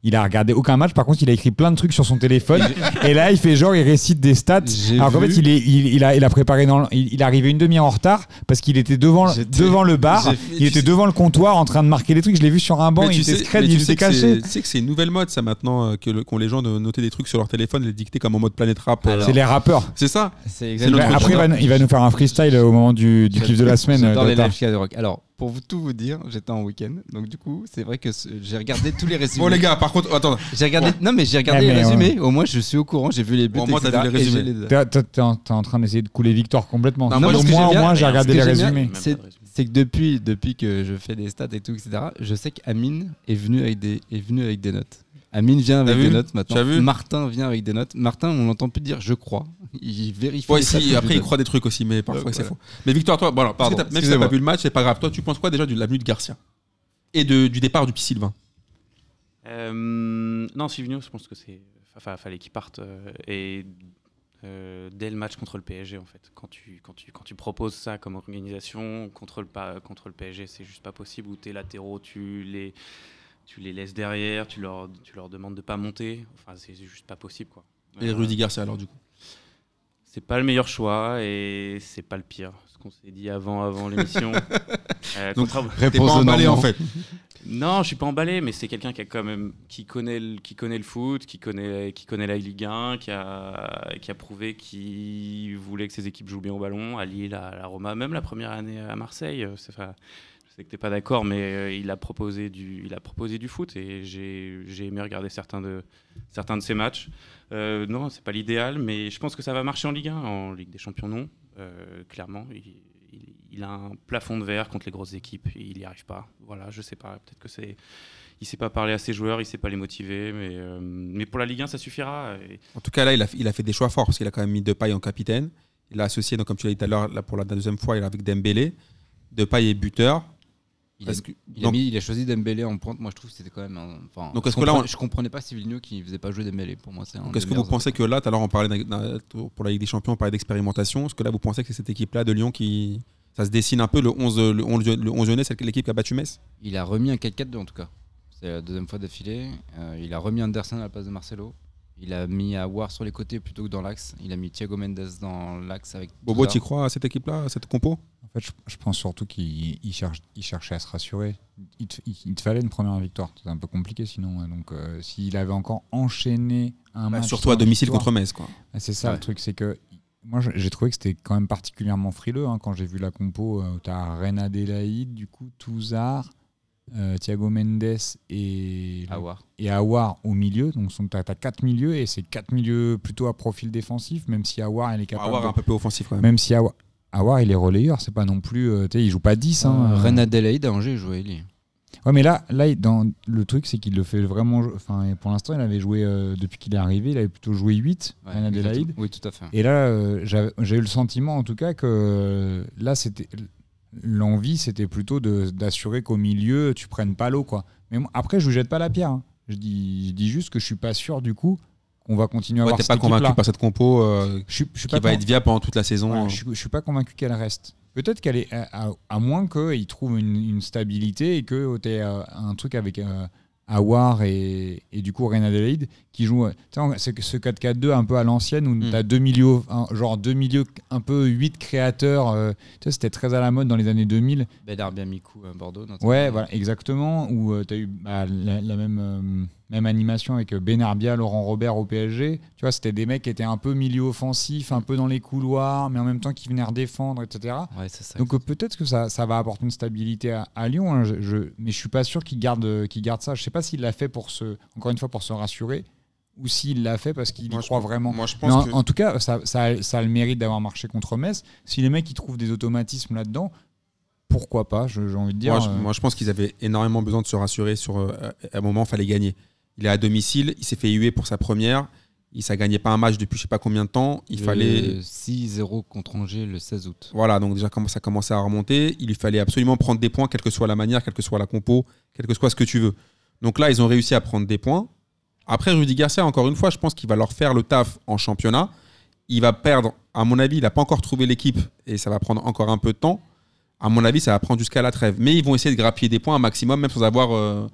il a regardé aucun match. Par contre, il a écrit plein de trucs sur son téléphone. et là, il fait genre, il récite des stats. Alors qu'en fait, il, est, il, il a, il a préparé dans, le- il, il est arrivé une demi-heure en retard parce qu'il était devant, le bar. Il était devant le comptoir en train de marquer les trucs. Je l'ai vu sur un banc. Mais il était mais il c'est- caché. Tu sais que c'est une nouvelle mode, ça maintenant, euh, que le- qu'ont les gens de noter des trucs sur leur téléphone et les dicter comme en mode planète rap. euh, C'est les rappeurs. C'est ça Bah, après, il va, nous- il va nous faire un freestyle au moment du, du kiff de la semaine. J'adore les live Rock. Alors, pour vous tout vous dire, j'étais en week-end, donc du coup, c'est vrai que j'ai regardé tous les résumés. Bon, les gars, par contre, attends. J'ai regardé. Non, mais j'ai regardé Ah, les résumés. Au moins, je suis au courant. J'ai vu les buts. Bon, moi, t'as vu les résumés. les- T'es en, train d'essayer de couler Victor complètement. Non, Non, moi, au moins, j'ai regardé les résumés. C'est que depuis, depuis que je fais des stats et tout, etc., je sais qu'Amine est venu avec des, est venu avec des notes. Amine vient avec des notes maintenant. Vu Martin vient avec des notes. Martin, on n'entend plus dire je crois. Il vérifie. Ouais, si, après, il donne. croit des trucs aussi, mais parfois, Ouais, c'est voilà. faux. Mais Victor, toi, bon, alors, parce que Pardon, même si t'as pas vu le match, c'est pas grave. Toi, tu penses quoi déjà de l'avenue de Garcia Et de, du départ du P. Sylvain Euh, non, Sylvinho, je pense que c'est. Enfin, fallait qu'il parte. euh, et euh, dès le match contre le PSG, en fait, quand tu, quand tu, quand tu proposes ça comme organisation contre le, contre le PSG, c'est juste pas possible. Où tes latéraux, tu les, tu les laisses derrière, tu leur, tu leur demandes de pas monter. Enfin, c'est juste pas possible, quoi. Et Euh, Rudy Garcia, alors, du coup? C'est pas le meilleur choix et c'est pas le pire. Ce qu'on s'est dit avant, avant l'émission. Euh, Donc, T'es pas emballé, en fait. non, je suis pas emballé, mais c'est quelqu'un qui a quand même qui connaît le, qui connaît le foot, qui connaît qui connaît la Ligue 1, qui a qui a prouvé qu'il voulait que ses équipes jouent bien au ballon, à Lille, à la Roma, même la première année à Marseille. euh, enfin, je sais que t'es pas d'accord, mais euh, il a proposé du il a proposé du foot et j'ai j'ai aimé regarder certains de certains de ses matchs. Euh, non, c'est pas l'idéal, mais je pense que ça va marcher en Ligue 1, en Ligue des Champions non, Euh, clairement. Il, a un plafond de verre contre les grosses équipes et il n'y arrive pas. Voilà, je sais pas. Peut-être que c'est. Il sait pas parler à ses joueurs, il sait pas les motiver, mais, mais pour la Ligue 1, ça suffira. En tout cas, là, il a, il a fait des choix forts parce qu'il a quand même mis Depay en capitaine. Il a associé, donc, comme tu l'as dit tout à l'heure, pour la deuxième fois, il est avec Dembélé. Depay est buteur. Il a, Parce que- il, a donc- mis- il a choisi Dembélé en pointe. Moi, je trouve que c'était quand même. un- Enfin, Donc, je est-ce que là, on- je comprenais pas Sylvinho qui faisait pas jouer Dembélé. Pour moi, c'est est-ce que vous pensez que là, tout à l'heure, on parlait pour la Ligue des Champions, on parlait d'expérimentation. Est-ce que là, vous pensez que c'est cette équipe-là de Lyon qui. Ça se dessine un peu le 11, le 11, le 11 lyonnais, c'est l'équipe qui a battu Metz? Il a remis un 4-4-2 en tout cas. C'est la deuxième fois d'affilée. Euh, il a remis Anderson à la place de Marcelo. Il a mis Awar sur les côtés plutôt que dans l'axe. Il a mis Thiago Mendes dans l'axe avec. Bobo, tu crois à cette équipe-là, à cette compo? En fait, je, je pense surtout qu'il il cherche, il cherchait à se rassurer. Il te, il- il te fallait une première victoire. C'est un peu compliqué sinon. Donc, euh, s'il avait encore enchaîné un Bah, match Surtout à domicile victoire- contre Metz. Quoi. Ah, C'est ça Ouais. le truc, c'est que moi j'ai trouvé que c'était quand même particulièrement frileux hein, quand j'ai vu la compo. Euh, T'as Ren Adelaide, du coup, Touzard, euh, Thiago Mendes et, Awar. et Awar au milieu. Donc tu as, quatre milieux et c'est quatre milieux plutôt à profil défensif, même si Awar il est capable. avoir de- un peu peu offensif quand même. Même si Awar, Awar, il est relayeur, c'est pas non plus. euh, il joue pas 10. Hein, Euh, euh. Ren Adelaide à Angers jouait lui. Ouais, mais là, là il- dans, le truc, c'est qu'il le fait vraiment. Enfin, et pour l'instant, il avait joué, euh, depuis qu'il est arrivé, il avait plutôt joué 8, Ouais, Adelaide. exactement. Oui, tout à fait. Et là, euh, j'ai eu le sentiment, en tout cas, que là, c'était l'envie, c'était plutôt d'assurer qu'au milieu, tu prennes pas l'eau, quoi. Mais moi, après, je ne jette pas la pierre. hein. Je, dis, je dis juste que je suis pas sûr, du coup, qu'on va continuer à Ouais, avoir T'es cette pas convaincu par cette compo euh, Je, suis- je suis qui pas va être viable pendant toute la saison. euh. je, je suis pas convaincu qu'elle reste. Peut-être qu'elle est, à, à- à moins qu'il trouve une, une stabilité et que tu aies un truc avec euh, Awar et, et du coup Ren Adelaide qui joue. euh, ce 4-4-2 un peu à l'ancienne où Mm. tu as deux milieux, un- genre deux milieux un peu 8 créateurs. euh, tu sais, C'était très à la mode dans les années 2000. Benarbia Mikou à Bordeaux. notamment. Ouais, voilà, exactement. Où tu as eu bah, la, la même, euh, même animation avec Benarbia, Laurent Robert au PSG. Tu vois, c'était des mecs qui étaient un peu milieu offensif, un peu dans les couloirs, mais en même temps qui venaient redéfendre, etc. Ouais, c'est ça. Donc euh, peut-être que ça, ça va apporter une stabilité à, à Lyon, hein, je, je- mais je suis pas sûr qu'il garde, euh, qu'il garde ça. Je sais pas s'il l'a fait pour se, encore une fois pour se rassurer, ou s'il l'a fait parce qu'il y croit pense- vraiment. Moi, je pense en, que. en tout cas, ça, ça- ça a le mérite d'avoir marché contre Metz. Si les mecs ils trouvent des automatismes là-dedans, pourquoi pas je- J'ai envie de dire. Moi, je, euh, moi, je pense qu'ils avaient énormément besoin de se rassurer sur. euh, à un moment, il fallait gagner. Il est à domicile, il s'est fait huer pour sa première. Il ne gagnait pas un match depuis je sais pas combien de temps. Il Le fallait. 6-0 contre Angers le 16 août. Voilà, donc déjà ça commençait à remonter. Il lui fallait absolument prendre des points, quelle que soit la manière, quelle que soit la compo, quel que soit ce que tu veux. Donc là, ils ont réussi à prendre des points Après, Rudy Garcia, encore une fois, je pense qu'il va leur faire le taf en championnat. Il va perdre, à mon avis, il n'a pas encore trouvé l'équipe et ça va prendre encore un peu de temps. À mon avis, ça va prendre jusqu'à la trêve. Mais ils vont essayer de grappiller des points un maximum, même sans avoir euh,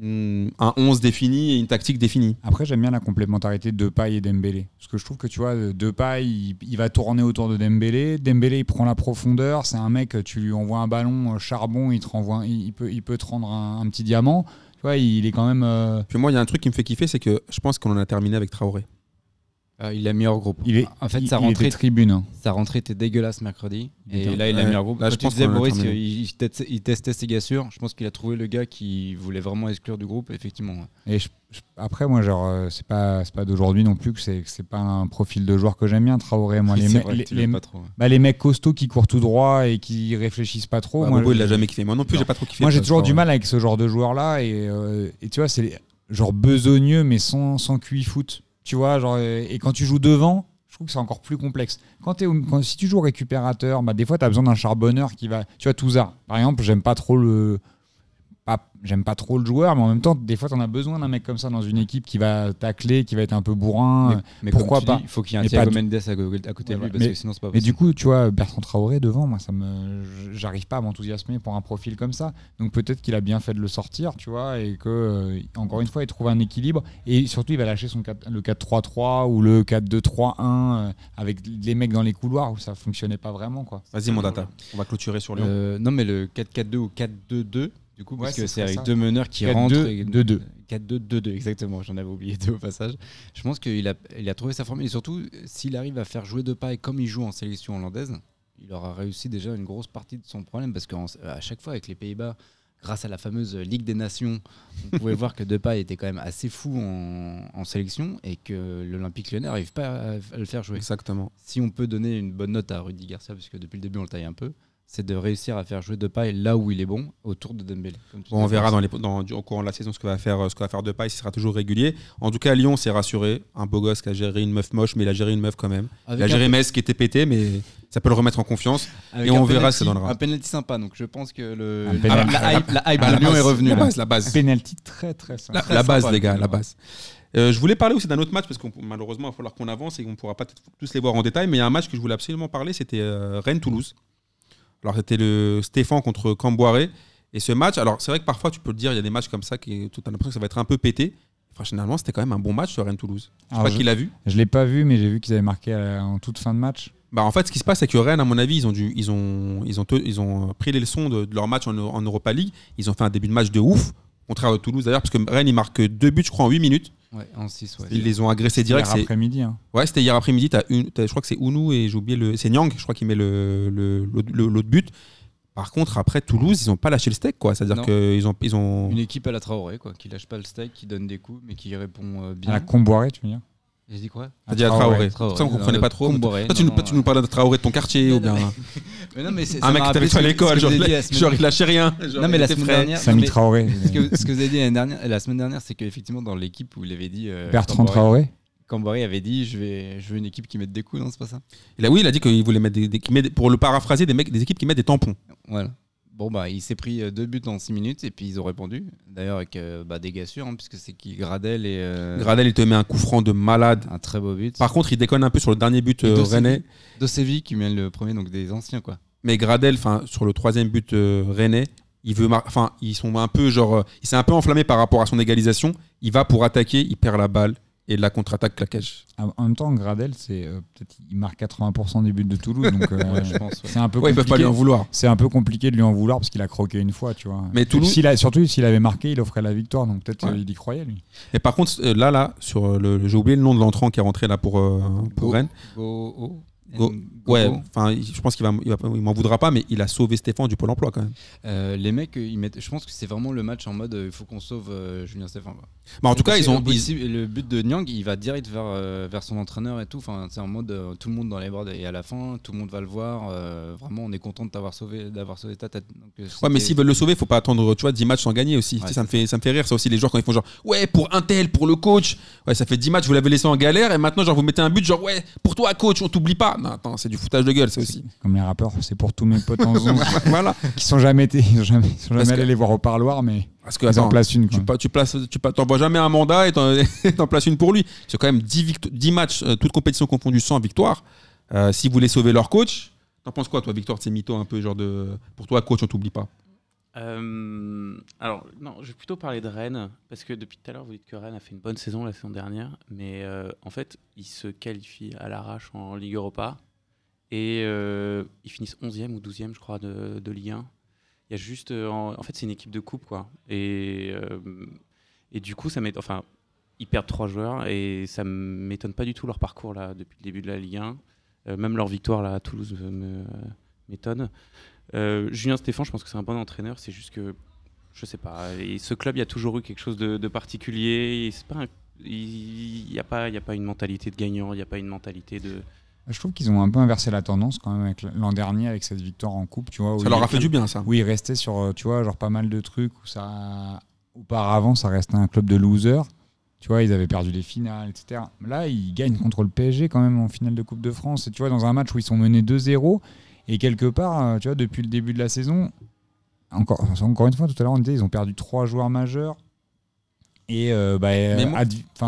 un 11 défini et une tactique définie. Après, j'aime bien la complémentarité de Depay et Dembélé. Parce que je trouve que tu vois, Depay, il, il va tourner autour de Dembélé. Dembélé, il prend la profondeur. C'est un mec, tu lui envoies un ballon euh, charbon, il, te renvoie, il, peut, il peut te rendre un, un petit diamant. Tu vois, il est quand même. euh, Puis moi, il y a un truc qui me fait kiffer, c'est que je pense qu'on en a terminé avec Traoré. Euh, il a meilleur groupe. il est, En fait, sa rentrée, était tribune. hein. sa rentrée était dégueulasse mercredi. Et là, il a Ouais. meilleur groupe. Là, je Quand tu pense disais, Boris, il testait, il testait ses gassures. Je pense qu'il a trouvé le gars qui voulait vraiment exclure du groupe, effectivement. Et je- je- après, moi, genre, euh, c'est pas, pas d'aujourd'hui non plus que c'est, pas un profil de joueur que j'aime bien, Traoré. Moi, les, C'est me- vrai que les, tu les- l'aimes pas trop. ouais. bah, les mecs costauds qui courent tout droit et qui réfléchissent pas trop. Bah, moi, Bobo, il je- l'a jamais kiffé. Moi non plus, j'ai pas trop kiffé. Moi, j'ai toujours du mal avec ce genre de joueur-là. Et, euh, et tu vois, c'est genre besogneux, mais sans, sans QI foot. Tu vois, genre, et quand tu joues devant, je trouve que c'est encore plus complexe. Quand si tu joues récupérateur, bah, des fois, tu as besoin d'un charbonneur qui va. Tu vois, Touzard, par exemple, j'aime pas trop le. Pas, j'aime pas trop le joueur, mais en même temps, des fois, tu en as besoin d'un mec comme ça dans une équipe qui va tacler, qui va être un peu bourrin. Mais, mais pourquoi pas dis, Il faut qu'il y ait un Mais Thiago Mendes à, côté de lui, Ouais, parce mais- que sinon, c'est pas Mais possible. du coup, tu vois, Bertrand Traoré devant, moi, ça me, j'arrive pas à m'enthousiasmer pour un profil comme ça. Donc peut-être qu'il a bien fait de le sortir, tu vois, et que euh, encore une fois, il trouve un équilibre. Et surtout, il va lâcher son 4 le 4-3-3 ou le 4-2-3-1 euh, avec les mecs dans les couloirs où ça fonctionnait pas vraiment, quoi. Vas-y, mon data. On va clôturer sur Lyon. Euh, non, mais le 4-4-2 ou 4-2-2, du coup, Ouais, parce que c'est avec ça. deux meneurs qui 4-2, rentrent. et- 2-2. 4-2-2-2, exactement. J'en avais oublié deux au passage. Je pense qu'il a, il a trouvé sa formule. Et surtout, s'il arrive à faire jouer de paille comme il joue en sélection hollandaise, il aura réussi déjà une grosse partie de son problème. Parce qu'à chaque fois, avec les Pays-Bas, grâce à la fameuse Ligue des Nations, on pouvait voir que Depay était quand même assez fou en, en sélection et que l'Olympique lyonnais n'arrive pas à, à le faire jouer. Exactement. Si on peut donner une bonne note à Rudy Garcia, puisque depuis le début on le taille un peu, c'est de réussir à faire jouer Depay là où il est bon, autour de Dembélé. on verra dans les, dans, du- au courant de la saison ce que va faire, ce que va faire Depay, s'il sera toujours régulier. En tout cas, Lyon s'est rassuré. Un beau gosse qui a géré une meuf moche, mais il a géré une meuf quand même. Avec il a géré Metz qui était pété, mais ça peut le remettre en confiance. avec et on verra penalty- si ça donnera. Un penalty sympa, donc je pense que le, Un la, hype, la hype Bah, de la Lyon base, est revenue. La base, la base. Penalty très très simple. La, Très la base, sympa, les gars, la base. Euh, je voulais parler aussi d'un autre match parce que malheureusement, il va falloir qu'on avance et qu'on ne pourra pas tous les voir en détail. Mais il y a un match que je voulais absolument parler, c'était euh, Rennes-Toulouse. Alors, c'était le Stéphane contre Camboiré. Et ce match, alors c'est vrai que parfois tu peux le dire, il y a des matchs comme ça qui tu as l'impression que ça va être un peu pété. Enfin, finalement, c'était quand même un bon match sur Rennes-Toulouse. Je sais pas je- qui l'a vu. Je l'ai pas vu, mais j'ai vu qu'ils avaient marqué euh, en toute fin de match. Bah, en fait, ce qui se passe, c'est que Rennes, à mon avis, ils ont, dû, ils ont, ils ont, te- ils ont pris les leçons de, de leur match en, en Europa League. Ils ont fait un début de match de ouf, contraire de Toulouse d'ailleurs, parce que Rennes, ils marquent deux buts, je crois, en 8 minutes. Ouais, en 6, ouais. Ils les ont agressés direct. Hier après-midi. hein. Ouais, c'était hier après-midi. t'as une- t'as- je crois que c'est Ounou et j'ai oublié le. C'est Nyang, je crois, qui met le- le- l'autre le, but. Par contre, après Toulouse, ils n'ont pas lâché le steak, quoi. C'est-à-dire qu'ils ont, ils ont. Une équipe à la Traoré, quoi, qui lâche pas le steak, qui donne des coups, mais qui répond euh, À bien. la Comboiré, tu veux dire J'ai dit quoi? T'as dit à Traoré. Traoré. Ça, on comprenait pas trop. Comboré, Toi, tu, non, nous, non, tu nous parlais de Traoré de ton quartier Non, ou bien Mais non, mais c'est- un mec t'avais rappelé fait à l'école, genre, vous genre il lâchait rien. Genre, Non, mais la semaine frais. dernière. Samy mais- Traoré. Ce que, ce que vous avez dit l'année dernière, la semaine dernière, c'est qu'effectivement, dans l'équipe où il avait dit. euh, Bertrand Camboré- Traoré. Camboré avait dit je, vais, je veux une équipe qui mette des coups, non, c'est pas ça? Il a- oui, il a dit qu'il voulait mettre des, des- qu'il met des- pour le paraphraser, des, mecs, des équipes qui mettent des tampons. Voilà. Bon, bah, il s'est pris euh, deux buts en 6 minutes et puis ils ont répondu. D'ailleurs, avec euh, bah, des gassures, hein, puisque c'est qui Gradel et. euh, Gradel, il te met un coup franc de malade. un très beau but. Par contre, il déconne un peu sur le dernier but euh, rennais. Dosevi qui mène le premier, donc des anciens, quoi. Mais Gradel, enfin, sur le troisième but rennais, il veut, enfin, ils sont un peu genre, il s'est un peu enflammé par rapport à son égalisation. Il va pour attaquer, il perd la balle et la contre-attaque claquage. Ah, En même temps, Gradel, c'est euh, peut-être il marque 80% des buts de Toulouse, donc euh, Ouais, je pense. ouais. c'est un peu Ouais, ils peuvent pas compliqué. lui en vouloir. C'est un peu compliqué de lui en vouloir parce qu'il a croqué une fois, tu vois. Mais Et Toulouse- s'il a- surtout s'il avait marqué, il offrait la victoire, donc peut-être Ouais. euh, il y croyait lui. Et par contre, euh, là, là, sur le, j'ai oublié le nom de l'entrant qui est rentré là pour, euh, pour Go- Rennes. Go- oh, Go- Ouais, enfin, je pense qu'il va, il m'en voudra pas, mais il a sauvé Stéphane du Pôle Emploi quand même. Euh, les mecs, ils mettent, je pense que c'est vraiment le match en mode euh, il faut qu'on sauve euh, Julien Stéphane. Bah, en tout cas, ils ont, le but- ils- si- le but de Nyang, il va direct vers, euh, vers son entraîneur et tout. Enfin, c'est en mode tout le monde dans les bras et à la fin, tout le monde va le voir. vraiment, on est content de t'avoir sauvé, d'avoir sauvé ta tête. Donc, Ouais, mais s'ils veulent le sauver, faut pas attendre, tu vois, 10 matchs sans gagner aussi. Tu sais, Ouais, ça, me fait, ça me fait rire, ça aussi, les joueurs quand ils font genre, ouais, pour un tel, pour le coach. Ouais, ça fait 10 matchs, vous l'avez laissé en galère, et maintenant, genre, vous mettez un but, genre, ouais, pour toi, coach, on t'oublie pas. Non, attends, c'est du foutage de gueule, ça aussi. Comme les rappeurs, c'est pour tous mes potes en zone voilà. qui sont jamais été, ils sont jamais, ils sont jamais que- allés les voir au parloir, mais Parce que, ils en placent une. tu, quoi. tu places, tu t'envoies jamais un mandat et t'en, places une pour lui. C'est quand même 10, victo- 10 matchs, euh, toutes compétitions confondues, sans victoire. Euh, si vous voulez sauver leur coach, t'en penses quoi, toi, Victor C'est mytho un peu, genre de. Pour toi, coach, on t'oublie pas? Euh, alors, non, je vais plutôt parler de Rennes, parce que depuis tout à l'heure, vous dites que Rennes a fait une bonne saison la saison dernière, mais euh, en fait, ils se qualifient à l'arrache en Ligue Europa, et euh, ils finissent 11e ou 12e, je crois, de, de Ligue 1. Il y a juste. en, en fait, c'est une équipe de coupe, quoi. Et, et du coup, ça m'étonne. Enfin, ils perdent trois joueurs, et ça m'étonne pas du tout leur parcours, là, depuis le début de la Ligue 1. Euh, même leur victoire, là, à Toulouse, m'étonne. Euh, Julien Stéphane, je pense que c'est un bon entraîneur. C'est juste que, je sais pas, et ce club, il y a toujours eu quelque chose de, de particulier. c'est pas un- il n'y a, pas- il a pas une mentalité de gagnant, il n'y a pas une mentalité de. Je trouve qu'ils ont un peu inversé la tendance quand même avec l'an dernier avec cette victoire en coupe, tu vois. Ça leur a fait du bien, ça. où ils restaient sur, euh, tu vois, genre pas mal de trucs où ça, auparavant, ça restait un club de losers. Tu vois, ils avaient perdu les finales, etc. Là, ils gagnent contre le PSG quand même en finale de Coupe de France. Et tu vois, dans un match où ils sont menés 2-0, et quelque part, euh, tu vois, depuis le début de la saison, encore, encore une fois, tout à l'heure, on disait, ils ont perdu trois joueurs majeurs. Et euh, bah, euh, moi-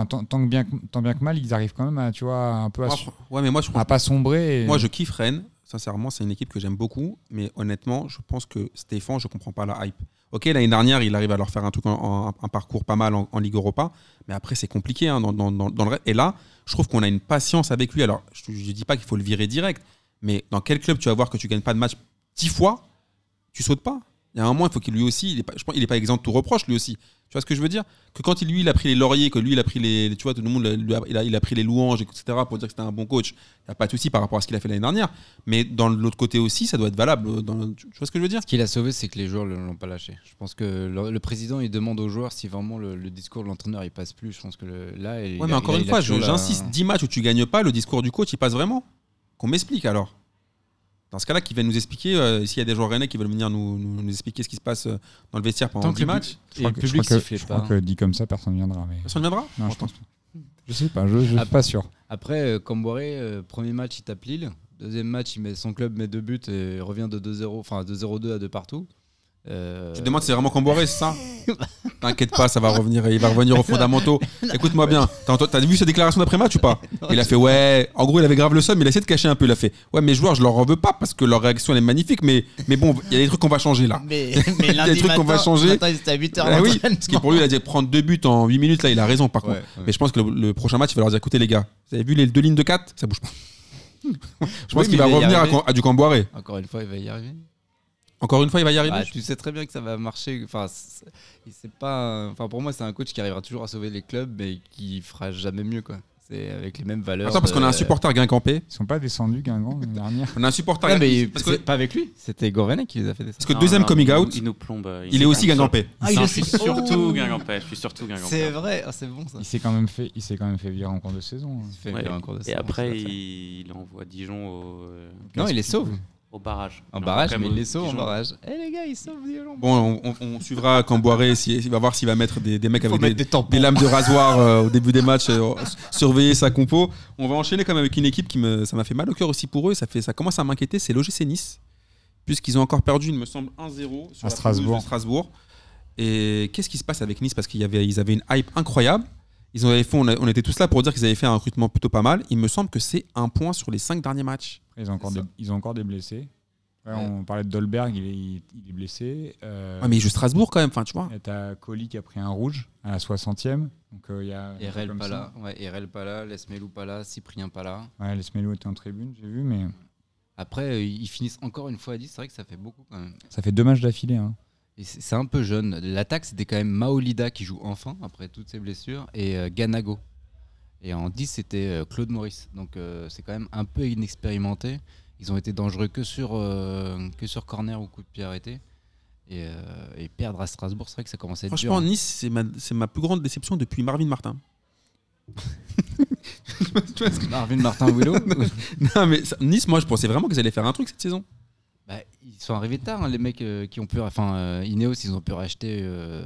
tant, tant que bien, que- tant bien que mal, ils arrivent quand même à, tu vois, un peu à, ouais, mais moi, je à pas sombrer. et- Moi, je kiffe Rennes. Sincèrement, c'est une équipe que j'aime beaucoup. Mais honnêtement, je pense que Stéphane, je comprends pas la hype. Ok, l'année dernière, il arrive à leur faire un truc, en, en- un parcours pas mal en, en Ligue Europa. Mais après, c'est compliqué hein, dans, dans- dans- le. Et là, je trouve qu'on a une patience avec lui. Alors, je ne dis pas qu'il faut le virer direct. Mais dans quel club tu vas voir que tu gagnes pas de match dix fois Tu sautes pas. Il y a un moment, il faut qu'il lui aussi. Il est pas, je pense qu'il n'est pas exempt de tout reproche, lui aussi. Tu vois ce que je veux dire? Que quand il, lui, il a pris les lauriers, que lui, il a pris les. Tu vois, tout le monde, a- il, a, il a pris les louanges, etc., pour dire que c'était un bon coach. Il n'y a pas de souci par rapport à ce qu'il a fait l'année dernière. Mais dans l'autre côté aussi, ça doit être valable. Dans, tu vois ce que je veux dire? Ce qu'il a sauvé, c'est que les joueurs ne l'ont pas lâché. Je pense que le, le président, il demande aux joueurs si vraiment le, le discours de l'entraîneur, il passe plus. Je pense que le- là, il Ouais, mais encore il a- une il fois, j'insiste, 10 matchs où tu gagnes pas, le discours du coach, il passe vraiment. Qu'on m'explique alors. Dans ce cas-là, qu'il vienne nous expliquer, euh, s'il y a des joueurs rennais qui veulent venir nous, nous- nous expliquer ce qui se passe euh, dans le vestiaire pendant Tant 10 que le matchs, Je et crois le que, je public crois que- sifflait je crois pas. que dit comme ça, personne ne viendra. Mais... personne ne viendra Non, je pense pas. Je sais pas, je, je suis pas sûr. Après, euh, Camboiré, euh, premier match, il tape Lille. Deuxième match, il met, son club met deux buts et revient de 2-0, enfin de 0-2 à 2 partout. Euh, Tu te demandes si c'est vraiment Camboiré, c'est ça T'inquiète pas, ça va revenir, il va revenir aux fondamentaux. Écoute-moi bien, t'as vu sa déclaration d'après-match ou pas Il a fait ouais, en gros il avait grave le seum, mais il a essayé de cacher un peu. Il a fait ouais, mes joueurs je leur en veux pas parce que leur réaction elle est magnifique, mais, mais bon, il y a des trucs qu'on va changer là. Mais, Il y a des trucs qu'on va changer. matin, à 8h Ah oui, parce que pour lui il a dit prendre deux buts en 8 minutes là, il a raison par contre. ouais, ouais. Mais je pense que le, le prochain match il va leur dire écoutez les gars, vous avez vu les deux lignes de 4 Ça bouge pas. je pense Oui, qu'il mais va revenir à, à du Camboiré. Encore une fois, il va y arriver. Encore une fois, il va y arriver. Bah, tu sais très bien que ça va marcher. Enfin, c'est pas. Enfin, pour moi, c'est un coach qui arrivera toujours à sauver les clubs, mais qui fera jamais mieux, quoi. C'est avec les mêmes valeurs. Attends, parce qu'on a un de- supporter guingampé. Ils sont pas descendus, Guingamp, l'année dernière. On a un supporter Ouais, mais parce c'est que, pas avec lui. C'était Gourvenet qui les a fait descendre. parce que Non, deuxième non, coming il nous- out, il nous plombe. euh, il est aussi guingampé. Ah, il Non, le je suis sait. surtout guingampais. Je suis surtout guingampais. C'est vrai, ah, c'est bon ça. Il s'est quand même fait, il s'est quand même fait virer en cours de saison. hein. Il fait Ouais. virer un cours de Et saison, après, il envoie Dijon au, euh, Non, il les sauve. Au barrage. En barrage, mais il les sauve en barrage. Eh les gars, ils sauvent Dijon. Bon, on, on- on suivra Camboiré, si, il va voir s'il va mettre des, des mecs avec des, des tampons. des lames de rasoir euh, au début des matchs, euh, surveiller sa compo. On va enchaîner quand même avec une équipe qui me, ça m'a fait mal au cœur aussi pour eux. Ça, fait, ça commence à m'inquiéter, c'est l'OGC Nice. Puisqu'ils ont encore perdu, il me semble, 1-0 sur À la Strasbourg. de Strasbourg. Et qu'est-ce qui se passe avec Nice? Parce qu'ils avaient, ils avaient une hype incroyable. Ils avaient fait, on, a- on était tous là pour dire qu'ils avaient fait un recrutement plutôt pas mal. Il me semble que c'est un point sur les cinq derniers matchs. Ils ont encore, des, ils ont encore des blessés. Ouais, Ouais. On parlait de Dolberg, il est, il, il est blessé. Euh, Ouais, mais ils jouent Strasbourg quand même, enfin, tu vois. et T'as Colli qui a pris un rouge à la 60e. Donc euh, il y a. RL comme pas là, ouais, RL pas là, Lesmelou pas là, Cyprien pas là. Ouais, les Smelou était en tribune, j'ai vu, mais Après, euh, ils finissent encore une fois à 10. C'est vrai que ça fait beaucoup quand même. ça fait deux matchs d'affilée. Hein. C'est un peu jeune. L'attaque, c'était quand même Maolida qui joue enfin après toutes ses blessures et euh, Ganago. Et en 10, c'était euh, Claude Maurice. Donc euh, c'est quand même un peu inexpérimenté. Ils ont été dangereux que sur, euh, que sur corner ou coup de pied arrêté. Et, euh, et perdre à Strasbourg, c'est vrai que ça commence à être Franchement, dur. hein. Nice, c'est ma, c'est ma plus grande déception depuis Marvin Martin. Marvin Martin Willow, non, mais ça- Nice, moi, je pensais vraiment qu'ils allaient faire un truc cette saison. bah, sont arrivés tard, hein, les mecs euh, qui ont pu. Enfin, euh, Ineos, ils ont pu racheter euh,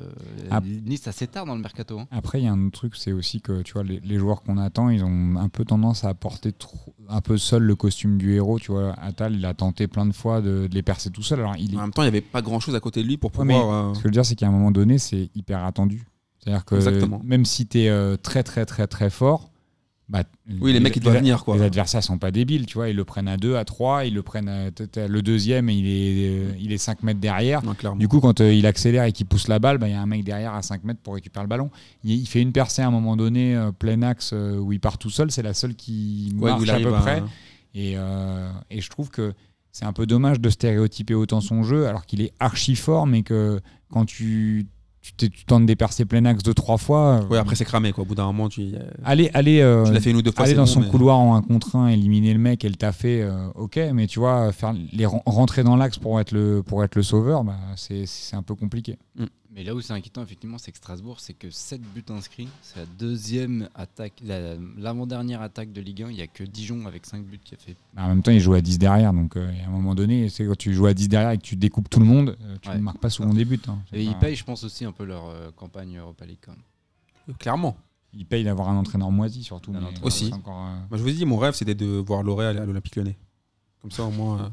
Ah. Nice assez tard dans le mercato. hein. Après, il y a un autre truc, c'est aussi que tu vois, les, les joueurs qu'on attend, ils ont un peu tendance à apporter trop, un peu seul le costume du héros. Tu vois, Atal, il a tenté plein de fois de, de les percer tout seul. Alors, il est- En même temps, il n'y avait pas grand chose à côté de lui pour Ouais, mais pouvoir. euh, Ce que je veux dire, c'est qu'à un moment donné, c'est hyper attendu. C'est-à-dire que Exactement. même si tu es très, très, très, très fort, bah, Oui, les mecs, ils doivent les- venir, quoi. Les adversaires sont pas débiles, tu vois. Ils le prennent à 2, à 3, ils le prennent à, le deuxième, il est, euh, il est 5 mètres derrière. non. Du coup, quand euh, il accélère et qu'il pousse la balle, bah, il y a un mec derrière à 5 mètres pour récupérer le ballon. Il, il fait une percée à un moment donné, euh, plein axe, euh, où il part tout seul. C'est la seule qui Ouais, marche à peu à- près. Et, et je trouve que c'est un peu dommage de stéréotyper autant son jeu, alors qu'il est archi fort, mais que quand tu, tu, t'es- tu tentes des percées plein axe deux, trois fois, euh, Ouais, après, c'est cramé, quoi. Au bout d'un moment, tu, euh, aller, aller, euh, tu l'as fait une ou deux fois. aller dans bon, son mais- couloir en un contre un, éliminer le mec et le taffer, euh, ok, mais tu vois, faire les ren- rentrer dans l'axe pour être le, pour être le sauveur, bah, c'est c'est un peu compliqué. Mais là où c'est inquiétant, effectivement, c'est que Strasbourg, c'est que 7 buts inscrits. C'est la deuxième attaque, la- l'avant-dernière attaque de Ligue 1. Il n'y a que Dijon avec 5 buts qui a fait. En même temps, il joue à 10 derrière, donc euh, à un moment donné, c'est quand tu joues à 10 derrière et que tu découpes tout le monde, euh, tu Ouais. ne marques pas souvent des buts. hein. Et ils payent, je pense, aussi un peu leur euh, campagne Europa League quand même. Clairement. Ils payent d'avoir un entraîneur moisi surtout. Un mais, entraîneur Aussi. c'est encore, euh, Moi, je vous ai dit, mon rêve, c'était de voir Loré aller à l'Olympique Lyonnais. Comme ça, au moins, euh,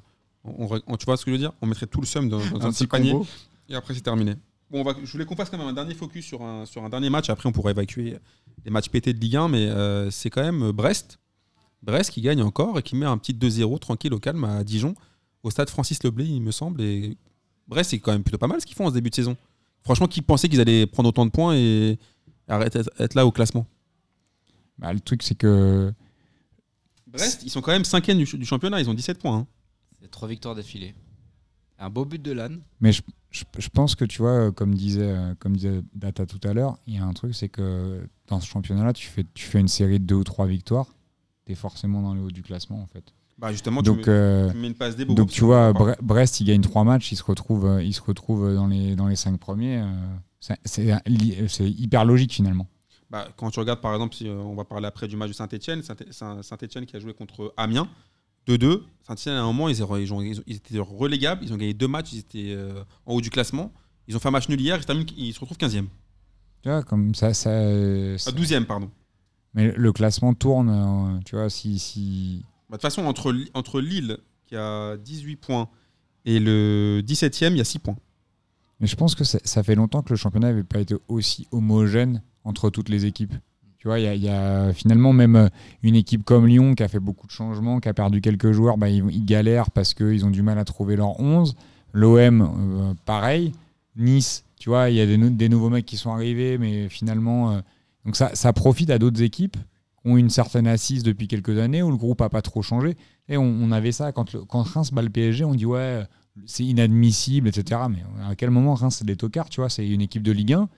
on, on- on- tu vois ce que je veux dire? On mettrait tout le seum dans, dans un, petit panier et après, c'est terminé. Bon, on va, je voulais qu'on fasse quand même un dernier focus sur un, sur un dernier match. Après, on pourra évacuer les matchs pétés de Ligue 1, mais euh, c'est quand même Brest. Brest qui gagne encore et qui met un petit 2-0 tranquille au calme à Dijon, au stade Francis Leblay, il me semble. Et Brest, c'est quand même plutôt pas mal ce qu'ils font en ce début de saison. Franchement, qui pensait qu'ils allaient prendre autant de points et arrêter être là au classement? Bah, le truc, c'est que Brest, ils sont quand même cinquième du, du championnat, ils ont 17 points. hein. C'est 3 victoires d'affilée. Un beau but de Lannes. Mais je, je- je pense que tu vois, comme disait, euh, comme disait Data tout à l'heure, il y a un truc, c'est que dans ce championnat-là, tu fais, tu fais une série de deux ou trois victoires, tu es forcément dans le haut du classement en fait. Bah justement, tu, Donc, mets, euh, tu mets une passe des donc tu vois, Bre- Brest, il gagne trois matchs, il se retrouve, euh, il se retrouve dans les, dans les cinq premiers. c'est- hyper logique finalement. Bah, quand tu regardes, par exemple, si, on va parler après du match de Saint-Etienne, Saint-Etienne qui a joué contre Amiens, 2-2. Saint-Etienne, à un moment, ils, étaient- relégables, ils ont gagné deux matchs, ils étaient euh, en haut du classement. Ils ont fait un match nul hier, ils, terminent- ils se retrouvent 15e. Tu vois, comme ça, ça, Ah, ça- 12e, pardon. mais le classement tourne, euh, tu vois, si, si, Bah, De toute façon, entre, entre Lille, qui a 18 points, et le 17e, il y a 6 points. Mais je pense que ça, ça fait longtemps que le championnat n'avait pas été aussi homogène entre toutes les équipes. Tu vois, il y, a- finalement même euh, une équipe comme Lyon qui a fait beaucoup de changements, qui a perdu quelques joueurs, bah, ils, galèrent parce qu'ils ont du mal à trouver leur 11. L'OM, euh, pareil. Nice, tu vois, il y a des, nou- des nouveaux mecs qui sont arrivés, mais finalement. euh, donc ça, profite à d'autres équipes qui ont une certaine assise depuis quelques années où le groupe a pas trop changé. Et on, avait ça quand, quand Reims bat le PSG, on dit ouais, c'est inadmissible, etc. Mais à quel moment Reims c'est des tocards, tu vois C'est une équipe de Ligue 1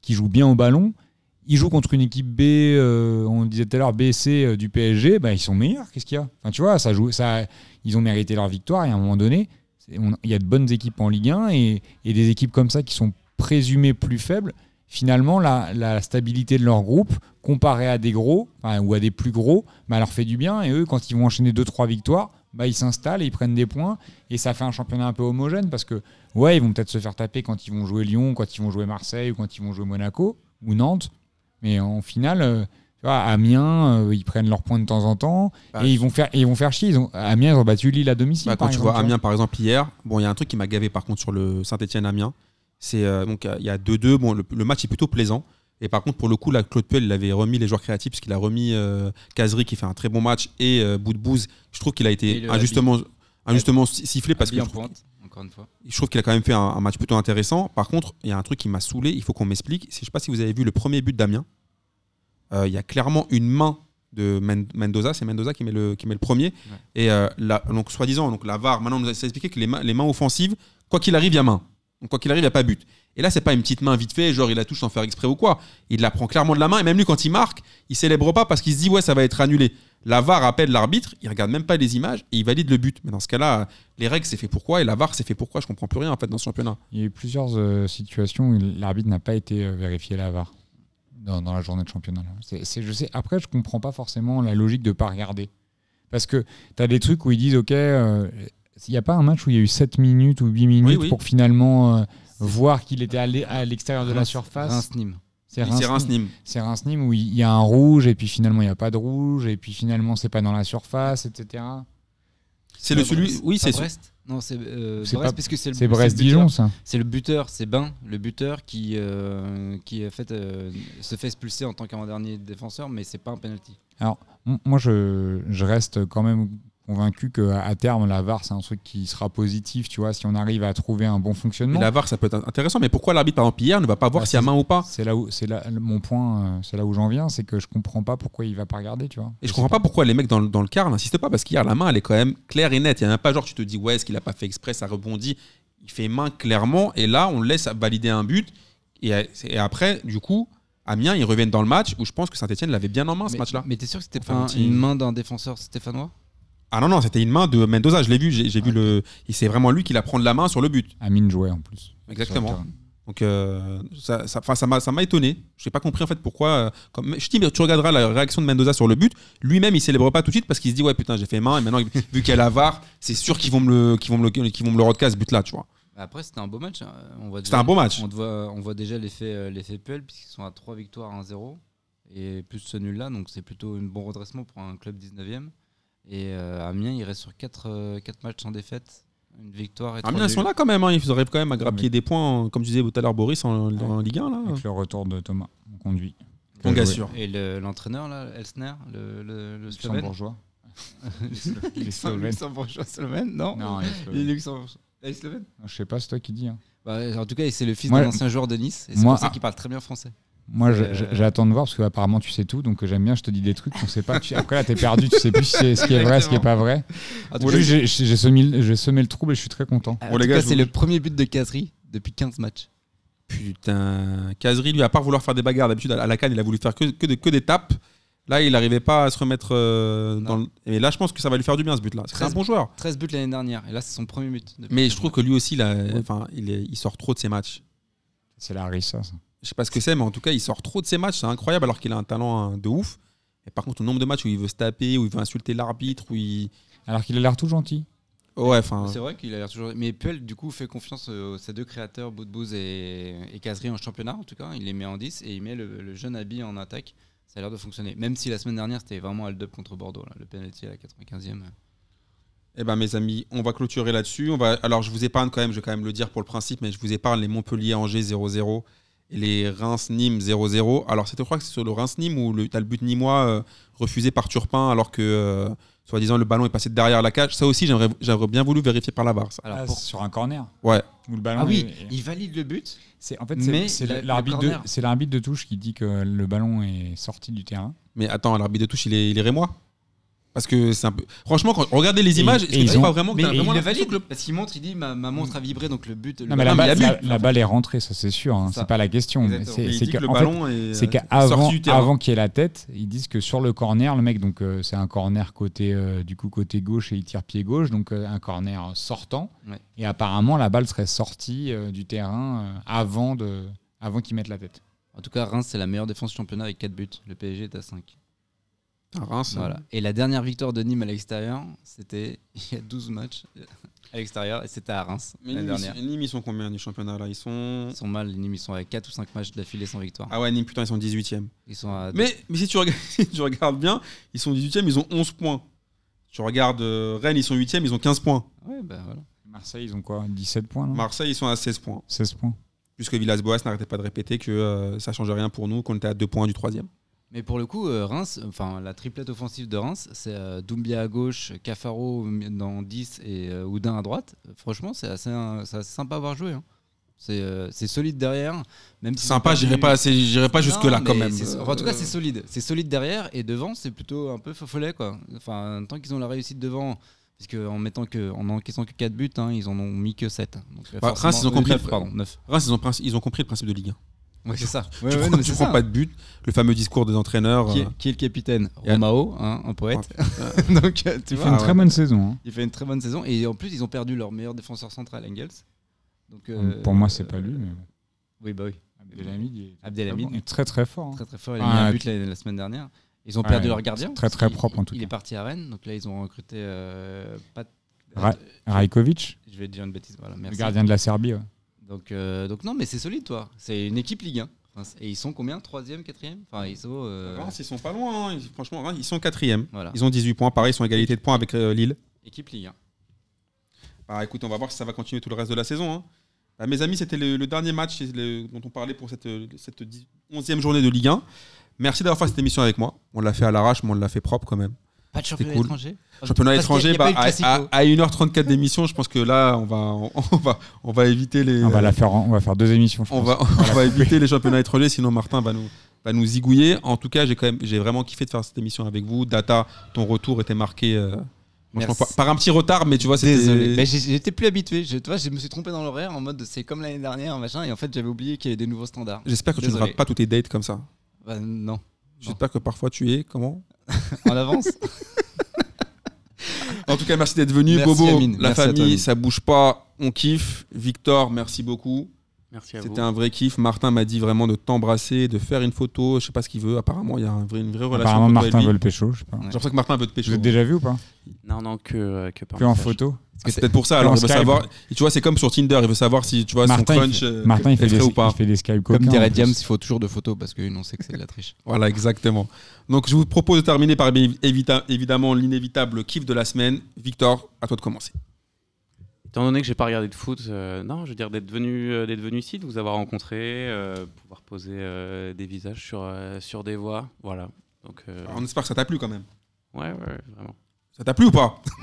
qui joue bien au ballon. Ils jouent contre une équipe B, euh, on disait tout à l'heure BC euh, du PSG, bah, ils sont meilleurs. Qu'est-ce qu'il y a? Enfin, tu vois, ça joue, ça, ils ont mérité leur victoire et à un moment donné, il y a de bonnes équipes en Ligue 1 et, des équipes comme ça qui sont présumées plus faibles. Finalement, la, stabilité de leur groupe, comparée à des gros ou à des plus gros, bah, leur fait du bien. Et eux, quand ils vont enchaîner 2-3 victoires, bah, ils s'installent et ils prennent des points. Et ça fait un championnat un peu homogène parce que, ouais, ils vont peut-être se faire taper quand ils vont jouer Lyon, quand ils vont jouer Marseille ou quand ils vont jouer Monaco ou Nantes. Mais en finale, euh, tu vois, Amiens, euh, ils prennent leurs points de temps en temps Bah, et ils vont faire, et ils vont faire chier. Ils ont, Amiens, ils ont battu Lille à domicile. Bah, par quand tu exemple, vois Amiens, par exemple, hier, bon, il y a un truc qui m'a gavé par contre sur le Saint-Etienne-Amiens. C'est euh, donc il y a 2-2. Bon, le, le match est plutôt plaisant. Et par contre, pour le coup, là, Claude Puel, il avait remis les joueurs créatifs, puisqu'il a remis euh, Kazri qui fait un très bon match et euh, Boudbouz. Je trouve qu'il a été injustement, injustement sifflé parce que je trouve, encore une fois. je trouve qu'il a quand même fait un, un match plutôt intéressant. Par contre, il y a un truc qui m'a saoulé, il faut qu'on m'explique. Je ne sais pas si vous avez vu le premier but d'Amiens. Euh, Il y a clairement une main de Men- Mendoza, c'est Mendoza qui met le, qui met le premier. Et euh, la- donc, soi-disant, donc la VAR, maintenant, on nous a expliqué que les mains, les mains offensives, quoi qu'il arrive, il y a main. Donc, quoi qu'il arrive, il n'y a pas but. Et là, c'est pas une petite main vite fait, genre il la touche sans faire exprès ou quoi. Il la prend clairement de la main, et même lui, quand il marque, il célèbre pas parce qu'il se dit, ouais, ça va être annulé. La VAR appelle l'arbitre, il regarde même pas les images et il valide le but. Mais dans ce cas-là, les règles, c'est fait pourquoi et la VAR, c'est fait pourquoi Je comprends plus rien en fait dans ce championnat. Il y a eu plusieurs euh, situations où l'arbitre n'a pas été euh, vérifié la VAR dans, dans la journée de championnat. c'est- je sais, après, je comprends pas forcément la logique de pas regarder. Parce que tu as des trucs où ils disent, OK, euh, il n'y a pas un match où il y a eu 7 minutes ou 8 minutes oui. pour finalement euh, voir qu'il était à l'e- à l'extérieur de la Reims- surface. Reims-Nîmes. C'est Reims-Nîmes. C'est Reims-Nîmes où il y a un rouge et puis finalement il n'y a pas de rouge et puis finalement c'est pas dans la surface, etc. C'est le celui. Brest. Oui, c'est Brest. Non, c'est euh, C'est Brest pas- parce que c'est le C'est Brest-Dijon buteur. ça. C'est le buteur, c'est Ben, le buteur qui, euh, qui fait, euh, se fait expulser en tant qu'avant-dernier défenseur, mais c'est pas un penalty. Alors, moi, je, je reste quand même convaincu qu'à à terme, la VAR, c'est un truc qui sera positif, tu vois, si on arrive à trouver un bon fonctionnement. La VAR, ça peut être intéressant, mais pourquoi l'arbitre, par exemple, hier, ne va pas voir Bah, s'il y a main ou pas? C'est là où, c'est là, mon point, euh, c'est là où j'en viens, c'est que je comprends pas pourquoi il va pas regarder, tu vois. Et je sais comprends pas pourquoi les mecs dans, le- dans le quart n'insistent pas, parce qu'hier, la main, elle est quand même claire et nette. Il n'y a même pas genre, tu te dis, ouais, est-ce qu'il a pas fait exprès, ça rebondit. Il fait main clairement, et là, on le laisse valider un but. Et, et après, du coup, Amiens, ils reviennent dans le match où je pense que Saint-Etienne l'avait bien en main ce match-là. mais t'es sûr que c'était pas une main d'un défenseur stéphanois? Ah non, non, c'était une main de Mendoza, je l'ai vu, j'ai vu le. et C'est vraiment lui qui la prend de la main sur le but. Amine jouait en plus. Exactement. Le. Donc euh, ça, ça, m'a ça m'a étonné. Je n'ai pas compris en fait pourquoi. euh, comme, je dis, mais tu regarderas la réaction de Mendoza sur le but. Lui-même, il célèbre pas tout de suite parce qu'il se dit ouais putain j'ai fait main et maintenant vu qu'il y a la VAR, c'est sûr qu'ils vont me le qu'ils vont me le qu'ils vont me le rodca ce but là, tu vois. Après, c'était un beau match. hein. On voit C'était déjà- un beau match. On voit, on voit déjà l'effet euh, l'effet Puel, puisqu'ils sont à 3 victoires à 1-0, et plus ce nul-là, donc c'est plutôt un bon redressement pour un club 19e. Et euh, Amiens, il reste sur 4, matchs sans défaite, une victoire et Ah bien ils sont là quand même. hein. Ils arrivent quand même à grappiller mais- des points, comme tu disais tout à l'heure Boris en, en Ligue 1 là. Avec le retour de Thomas, on conduit. On Bien joué. assure. Et le- l'entraîneur, là, Elsner, le, le, le Slovène Luxembourgeois. Luxembourgeois slovène, non Non. Luxembourgeois. Ah, il est slovène je sais pas, c'est toi qui dis. hein. Bah, En tout cas, c'est le fils d'un ancien joueur de Nice, et c'est Moi- pour ça qu'il parle très bien français. Moi, Euh, j'attends de voir parce que apparemment tu sais tout, donc j'aime bien. Je te dis des trucs qu'on sait pas. Tu- après là, t'es perdu, tu sais plus ce qui est vrai, ce qui est pas vrai. J'ai semé, le- j'ai semé le trouble et je suis très content. en Bon, les tout gars, cas, c'est le premier but de Casery depuis 15 matchs. Putain, Casery lui à part vouloir faire des bagarres d'habitude à la canne, il a voulu faire que, que, des, que des tapes. Là, il n'arrivait pas à se remettre euh, dans le... Et là, je pense que ça va lui faire du bien ce but-là. C'est un bon joueur. 13 buts l'année dernière, et là, c'est son premier but. Mais 15 je trouve que lui aussi, là, il, est- il sort trop de ses matchs. C'est la Rissa, ça. Je sais pas ce que c'est, mais en tout cas, il sort trop de ses matchs. C'est incroyable alors qu'il a un talent hein, de ouf. Et par contre, le nombre de matchs où il veut se taper, où il veut insulter l'arbitre, où il. Alors qu'il a l'air tout gentil. Ouais, enfin. C'est vrai qu'il a l'air toujours. Mais Puel, du coup, fait confiance euh, aux ces deux créateurs, Boudbouz et, et en championnat, en tout cas. Il les met en 10 et il met le, le jeune Abi en attaque. Ça a l'air de fonctionner. Même si la semaine dernière, c'était vraiment hold-up contre Bordeaux. Là. Le penalty à la 95e. Eh ben, mes amis, on va clôturer là-dessus. On va... Alors, je vous épargne quand même, je vais quand même le dire pour le principe, mais je vous épargne les Montpellier-Angers 0-0 et les Reims-Nîmes 0-0. Alors, c'est, je crois que c'est sur le Reims-Nîmes où le, t'as le but nîmois euh, refusé par Turpin alors que, euh, soi-disant, le ballon est passé derrière la cage. Ça aussi, j'aimerais, j'aurais bien voulu vérifier par la. Ça. Alors, Ah, pour- Sur un corner. Ouais. Où le ballon Ah oui, est- il valide le but. C'est en fait l'arbitre de c'est l'arbitre de touche qui dit que le ballon est sorti du terrain. Mais attends, l'arbitre de touche, il est, il est rémois? Parce que c'est un peu. Franchement, quand regardez les Et- images, et que ils ont- pas vraiment que Mais il le valide que le- parce qu'il montre, il dit ma, ma montre a vibré donc le but. le Non mais la balle, la, la est rentrée, ça c'est sûr. hein, C'est pas la question. c'est- Mais il c'est dit que- que le en fait, ballon est, c'est euh, sorti qu'avant terrain. avant qu'il y ait la tête, ils disent que sur le corner, le mec, donc euh, c'est un corner côté euh, du coup côté gauche et il tire pied gauche, donc euh, un corner sortant. Ouais. Et apparemment la balle serait sortie euh, du terrain euh, avant de avant qu'ils mettent la tête. En tout cas, Reims, c'est la meilleure défense du championnat avec 4 buts. Le PSG est à 5. Ah, Reims, Voilà. Et la dernière victoire de Nîmes à l'extérieur, c'était il y a 12 matchs à l'extérieur et c'était à Reims Mais Nîmes, dernière. ils- Nîmes, ils sont combien du championnat là? Ils sont. Ils sont mal, les Nîmes, ils sont à 4 ou 5 matchs d'affilée sans victoire. Ah ouais, Nîmes, putain, ils sont 18ème. Ils sont à Mais, mais si, tu regardes, si tu regardes bien, ils sont 18ème, ils ont 11 points. Tu regardes euh, Rennes, ils sont 8ème, ils ont 15 points. Ouais, bah voilà. Marseille, ils ont quoi? 17 points, non? Marseille, ils sont à 16 points. 16 points. Puisque Villas-Boas n'arrêtait pas de répéter que euh, ça changeait rien pour nous, qu'on était à 2 points du troisième. Mais pour le coup, euh, Reims, enfin la triplette offensive de Reims, c'est euh, Doumbia à gauche, Cafaro dans 10 et euh, Oudin à droite. Euh, Franchement, c'est assez, euh, sympa à voir jouer. hein. C'est euh, solide derrière. Même Sympa, j'irai pas, pas Non, jusque-là quand même. enfin, en tout cas, c'est Euh, solide. C'est solide derrière et devant, c'est plutôt un peu follet quoi. Enfin, tant qu'ils ont la réussite devant, parce qu'en mettant que, en encaissant que 4 buts, hein, ils en ont mis que 7. Donc, euh, Bah, Reims, ils ont euh, compris- neuf, pardon, 9. Reims, ils ont, princi- ils ont compris le principe de Ligue 1. Ouais, c'est ça. tu Ouais, ouais, prends, non, mais tu c'est prends ça. pas de but. Le fameux discours des entraîneurs. Qui euh, est, qui est le capitaine Romao, hein, un poète. Donc, euh, tu Il vois, fait une Ah très ouais. bonne saison. hein. il fait une très bonne saison. Et en plus, ils ont perdu leur meilleur défenseur central, Engels. Donc, euh, Pour moi, c'est pas lui. Mais... Oui, bah oui. Abdelhamid, il est Abdelhamid. il est très très fort. hein. Très très fort. Il a Ah, mis un ouais. but la, la semaine dernière. Ils ont Ouais, perdu leur gardien. très, très propre, en tout Il cas. est parti à Rennes. Donc là, ils ont recruté. euh, Pat- Ra- Rajkovic, Je vais te dire une bêtise. Voilà, le gardien de la Serbie. Donc, euh, donc non, mais c'est solide, toi. C'est une équipe Ligue 1. Reims. Et ils sont combien Troisième, quatrième? Enfin, ils sont. euh, Reims, ils sont pas loin. hein. Ils- franchement, Reims, ils sont quatrième. Voilà. Ils ont 18 points. Pareil, ils sont à égalité de points avec euh, Lille. Équipe Ligue 1. Bah, écoute, on va voir si ça va continuer tout le reste de la saison. hein. Bah, mes amis, c'était le, le dernier match le- dont on parlait pour cette, cette 10 11e journée de Ligue 1. Merci d'avoir fait cette émission avec moi. On l'a fait à l'arrache, mais on l'a fait propre quand même. Pas de championnat cool. étranger Championnat y a- étranger, bah, à, à- à 1h34 d'émission, je pense que là, on va, on, va, on va éviter les. On va la faire, on va faire deux émissions. Je on pense. va, on va éviter les championnats étrangers, sinon Martin va nous, va nous zigouiller. En tout cas, j'ai quand même, j'ai vraiment kiffé de faire cette émission avec vous. Data, ton retour était marqué euh, par, par un petit retard, mais tu vois, c'était. Désolé. Mais j'étais plus habitué. Je, tu vois, je me suis trompé dans l'horaire en mode c'est comme l'année dernière, machin. Et en fait, j'avais oublié qu'il y avait des nouveaux standards. J'espère que tu ne rates pas tous tes dates comme ça. Bah, non. J'espère que parfois tu es. Comment? En avance. En tout cas, merci d'être venu. Merci, Bobo, Amine. la Merci à toi, famille, ça bouge pas. On kiffe. Victor, merci beaucoup. Merci à vous. C'était un vrai kiff. Martin m'a dit vraiment de t'embrasser, de faire une photo. Je sais pas ce qu'il veut. Apparemment, il y a un vrai- une vraie relation. Apparemment, Martin veut le pécho. Je sais pas. Ouais. J'ai l'impression que Martin veut te Vous pécho. l'avez déjà vu ou pas? Non, non, que, euh, que par en photo c'est peut-être pour ça. Alors, il veut Skype. savoir. Tu vois, c'est comme sur Tinder. Il veut savoir si tu vois Martin, son il crunch. fait, euh, Martin, il fait, est des, ou pas. il fait des Skype Comme dirait. Diams, il faut toujours de photos parce qu'on sait que c'est de la triche. Voilà, exactement. Donc, je vous propose de terminer par évidemment l'inévitable kiff de la semaine. Victor, à toi de commencer. Étant donné que j'ai pas regardé de foot, euh, non, je veux dire d'être venu, euh, d'être venu ici, de vous avoir rencontré, euh, pouvoir poser euh, des visages sur, euh, sur des voix, voilà. Donc, euh, on espère que ça t'a plu quand même. ouais, ouais, vraiment. Ça t'a plu ou pas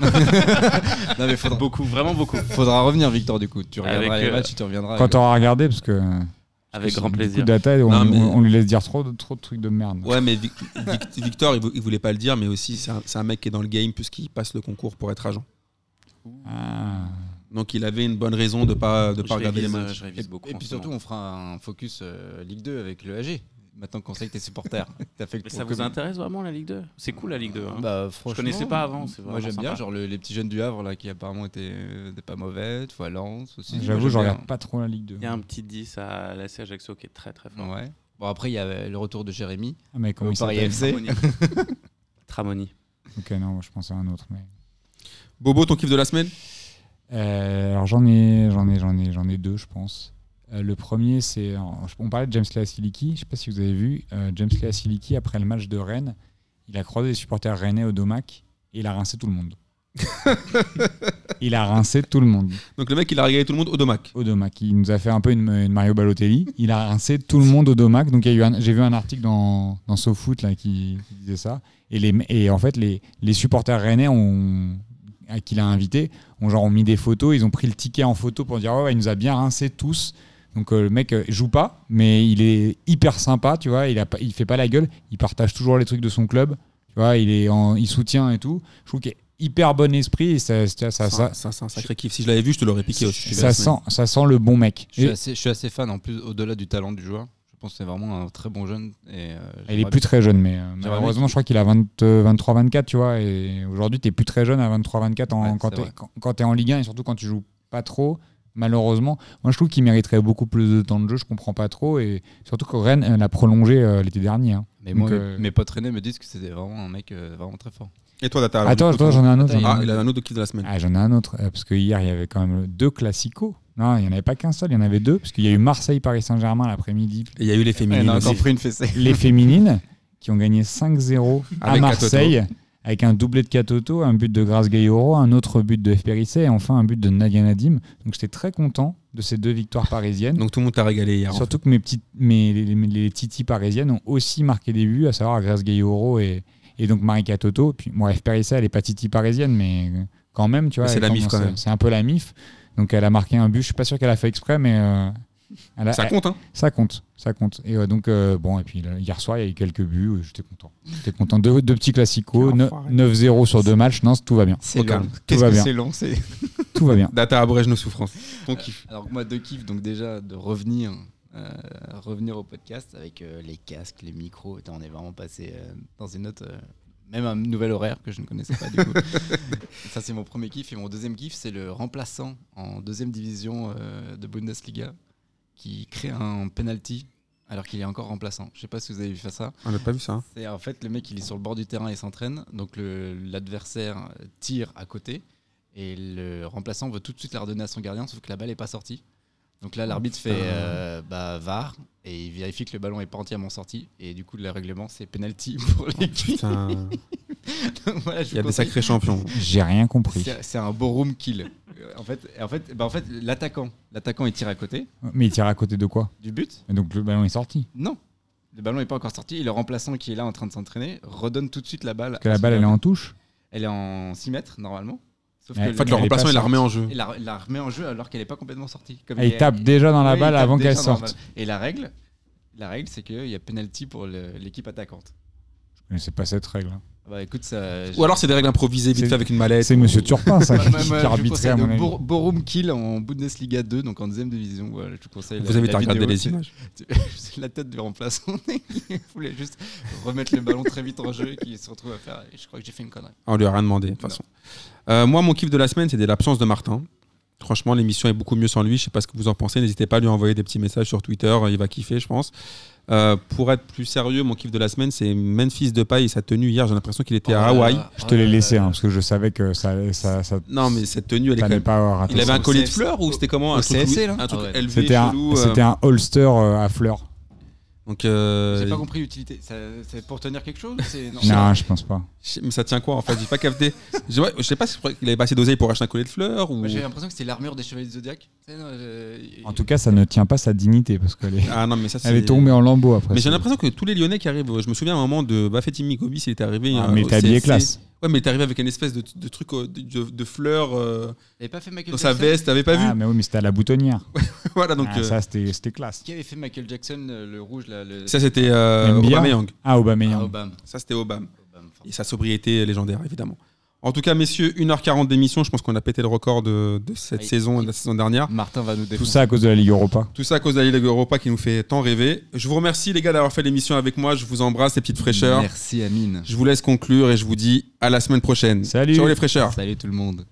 Non, mais faudra, Beaucoup, vraiment beaucoup. faudra revenir, Victor, du coup. Tu Avec, regarderas les euh, matchs, tu reviendras. Quand t'auras regardé, parce que. Avec grand plaisir. Data, on, Non, mais- on- on lui laisse dire trop, de- trop de trucs de merde. Ouais, mais Vic- Vic- Victor, il, il voulait pas le dire, mais aussi, c'est un, mec qui est dans le game puisqu'il passe le concours pour être agent. Ah. Donc, il avait une bonne raison de pas, de Je pas regarder les révise, matchs. je révise beaucoup. Et puis surtout, on fera un focus euh, Ligue 2 avec le AG. Maintenant qu'on sait que t'es supporter. T'as fait Mais ça vous intéresse vraiment la Ligue 2 C'est cool la Ligue 2. hein. Bah, je franchement, connaissais pas avant. c'est Moi j'aime bien, genre le- les petits jeunes du Havre là qui apparemment étaient, euh, étaient pas mauvais, fois Lens aussi. J'avoue, je j'aime regarde pas trop la Ligue 2. Il y a un petit 10 à la Ajaccio qui est très très fort. Ouais. Bon après il y avait le retour de Jérémy. Ah, mais comment Au il Paris s'appelle FC. Tramoni. Ok, non, je pensais à un autre. Mais... Bobo, ton kiff de la semaine? Euh, alors j'en ai, j'en ai, j'en ai, j'en ai deux, je pense. Euh, le premier, c'est, on parlait de James Leasiliki. Je sais pas si vous avez vu, euh, James Leasiliki après le match de Rennes, il a croisé les supporters rennais au Domac et il a rincé tout le monde. il a rincé tout le monde Donc, le mec, il a régalé tout le monde au domac. au Domac. Il nous a fait un peu une, une Mario Balotelli. Il a rincé tout le monde au Domac. Donc il j'ai vu un article dans, dans SoFoot là, qui, qui disait ça. Et, les, et en fait, les, les supporters rennais ont, à qu'il a invité ont, genre, ont mis des photos. Ils ont pris le ticket en photo pour dire ouais, il nous a bien rincé tous. Donc euh, le mec euh, joue pas, mais il est hyper sympa, tu vois. Il, a pas, il fait pas la gueule. Il partage toujours les trucs de son club. Tu vois, il, est en, il soutient et tout. Je trouve qu'il est hyper bon esprit. Et ça, ça, ça, Ça, ça, c'est un sacré kiff. Si je l'avais vu, je te l'aurais piqué aussi. ça sent, ça sent le bon mec. Je suis, Et- assez, je suis assez fan en plus au-delà du talent du joueur. Je pense que c'est vraiment un très bon jeune. Et, euh, Il est plus très jeune, mais euh, malheureusement, je crois qu'il a 23-24, tu vois. Et aujourd'hui, tu es plus très jeune à 23-24 en- Ouais, quand tu t'es en Ligue 1 et surtout quand tu joues pas trop. Malheureusement, moi je trouve qu'il mériterait beaucoup plus de temps de jeu. Je comprends pas trop. Et surtout que Rennes l'a prolongé euh, l'été dernier. hein. Mais Donc, moi, euh, mes potes rennais me disent que c'était vraiment un mec euh, vraiment très fort. Et toi, Data Attends, attends, j'en ai un autre. Ah, il a un autre kiff de la semaine. Ah, j'en ai un autre. euh, parce que hier, il y avait quand même deux classicos. Non, il n'y en avait pas qu'un seul, il y en avait deux. Parce qu'il y a eu Marseille-Paris Saint-Germain l'après-midi. Et il y a eu les féminines. A encore pris une fessée. les féminines qui ont gagné 5-0 à Marseille avec un doublé de Katoto, un but de Grace Gayoro, un autre but de FPRIC et enfin un but de Nadia Nadim. Donc j'étais très content de ces deux victoires parisiennes. Donc tout le monde t'a régalé hier. en Surtout que mes petites, mes, les, les- les titis parisiennes ont aussi marqué des buts, à savoir Grace Gayoro et, et donc Marie Katoto. Puis moi, FPRIC, elle est pas titi parisienne, mais quand même, tu vois. C'est la MIF, quand même. C'est un peu la MIF. Donc elle a marqué un but. Je suis pas sûr qu'elle a fait exprès, mais euh, elle a- Ça compte, hein ça compte, ça compte. Et euh, donc, euh, bon, et puis là, hier soir, il y a eu quelques buts, euh, j'étais content. J'étais content. Deux, deux petits classicos, Quel ne- enfoiré. 9-0 sur deux matchs, non, tout va bien. C'est long. Tout Qu'est-ce va que bien. c'est long c'est... Tout va bien. Data abrège nos souffrances. Ton kiff. Alors moi, deux kiffs, donc déjà de revenir, euh, revenir au podcast avec euh, les casques, les micros. On est vraiment passé euh, dans une autre, euh, même un nouvel horaire que je ne connaissais pas du coup. Ça, c'est mon premier kiff. Et mon deuxième kiff, c'est le remplaçant en deuxième division euh, de Bundesliga qui crée un penalty alors qu'il est encore remplaçant. Je sais pas si vous avez vu faire ça. On n'a pas vu ça. hein. C'est en fait le mec il est sur le bord du terrain et s'entraîne, donc l'adversaire tire à côté et le remplaçant veut tout de suite la redonner à son gardien, sauf que la balle est pas sortie. Donc là, l'arbitre fait euh, bah, VAR et il vérifie que le ballon est pas entièrement sorti. Et du coup, le règlement, c'est penalty pour l'équipe. Voilà, je il y a des sacrés champions. J'ai rien compris. C'est c'est un beau room kill. Euh, En fait, en fait, bah, en fait l'attaquant, l'attaquant, il tire à côté Mais il tire à côté de quoi? Du but. Et Donc le ballon est sorti. Non. Le ballon n'est pas encore sorti et le remplaçant qui est là en train de s'entraîner redonne tout de suite la balle. Parce que la balle, elle est en touche. Elle est en 6 mètres normalement. Sauf Ouais. que En fait, le remplaçant, il la remet en jeu. il la, remet en jeu alors qu'elle n'est pas complètement sortie. Comme Ah, il tape déjà dans la Oui, balle avant qu'elle sorte. Et la règle, la règle, c'est qu'il y a penalty pour l'équipe attaquante. Mais c'est pas cette règle. hein. Bah écoute, ça. Ou alors c'est des règles improvisées vite fait avec une mallette. C'est Monsieur Turpin, ça, qui, qui arbitrait à mon le avis. Bor- Borum Kill en Bundesliga 2, donc en deuxième division. Voilà, je vous conseille. Vous la- avez la vidéo, les c'est- images. C'est la tête du remplaçant. Il voulait juste remettre le ballon très vite en jeu et qui se retrouve à faire. Je crois que j'ai fait une connerie. On lui a rien demandé de toute façon. Euh, moi, mon kiff de la semaine, c'était l'absence de Martin. Franchement, l'émission est beaucoup mieux sans lui. Je sais pas ce que vous en pensez. N'hésitez pas à lui envoyer des petits messages sur Twitter. Il va kiffer, je pense. Euh, pour être plus sérieux, mon kiff de la semaine, c'est Memphis Depay et sa tenue hier. J'ai l'impression qu'il était à Hawaï. Je te l'ai laissé, hein, parce que je savais que ça, ça, ça, Non, mais cette tenue, elle est quand même. pas. Il avait un collier de fleurs ou c'était comment un CFC, là un truc Ah ouais. élevé, C'était un, chelou, euh. c'était un holster euh, à fleurs. Donc, euh, J'ai pas compris l'utilité. Ça- C'est pour tenir quelque chose c'est- non. Non, je pense pas. je- mais ça tient quoi en fait? J'ai pas capté. Je, ouais, je sais pas si il avait pas assez d'oseille pour acheter un collier de fleurs ou. Moi, J'ai l'impression que c'était l'armure des chevaliers du Zodiac. Non, je- En tout cas, ça ne tient pas sa dignité parce qu'elle est, Ah non, mais ça c'est. elle est tombée en lambeaux après. Mais j'ai l'impression que tous les Lyonnais qui arrivent, je me souviens à un moment de Bafetti Mikovic, il était arrivé. Ah, euh, mais au t'es habillé CFC. classe. Ouais, mais est arrivé avec une espèce de, de truc euh, de, de- euh, pas fait Michael dans sa Jackson veste, t'avais pas Ah, vu mais oui, mais c'était à la boutonnière. Voilà, donc ah, euh, ça, c'était c'était classe. Qui avait fait Michael Jackson, euh, le rouge là le... ça c'était euh, Mbia Aubameyang. Ah, Aubameyang. Ah, Obama. Ça c'était Obama. Et sa sobriété légendaire, évidemment. En tout cas, messieurs, 1h40 d'émission, je pense qu'on a pété le record de, de cette Oui. saison et de la saison dernière. Martin va nous Tout défoncer. ça à cause de la Ligue Europa. Tout ça à cause de la Ligue Europa qui nous fait tant rêver. Je vous remercie les gars d'avoir fait l'émission avec moi. Je vous embrasse les petites fraîcheurs. Merci Amine. Je vous laisse conclure et je vous dis à la semaine prochaine. Salut. Ciao les fraîcheurs. Salut tout le monde.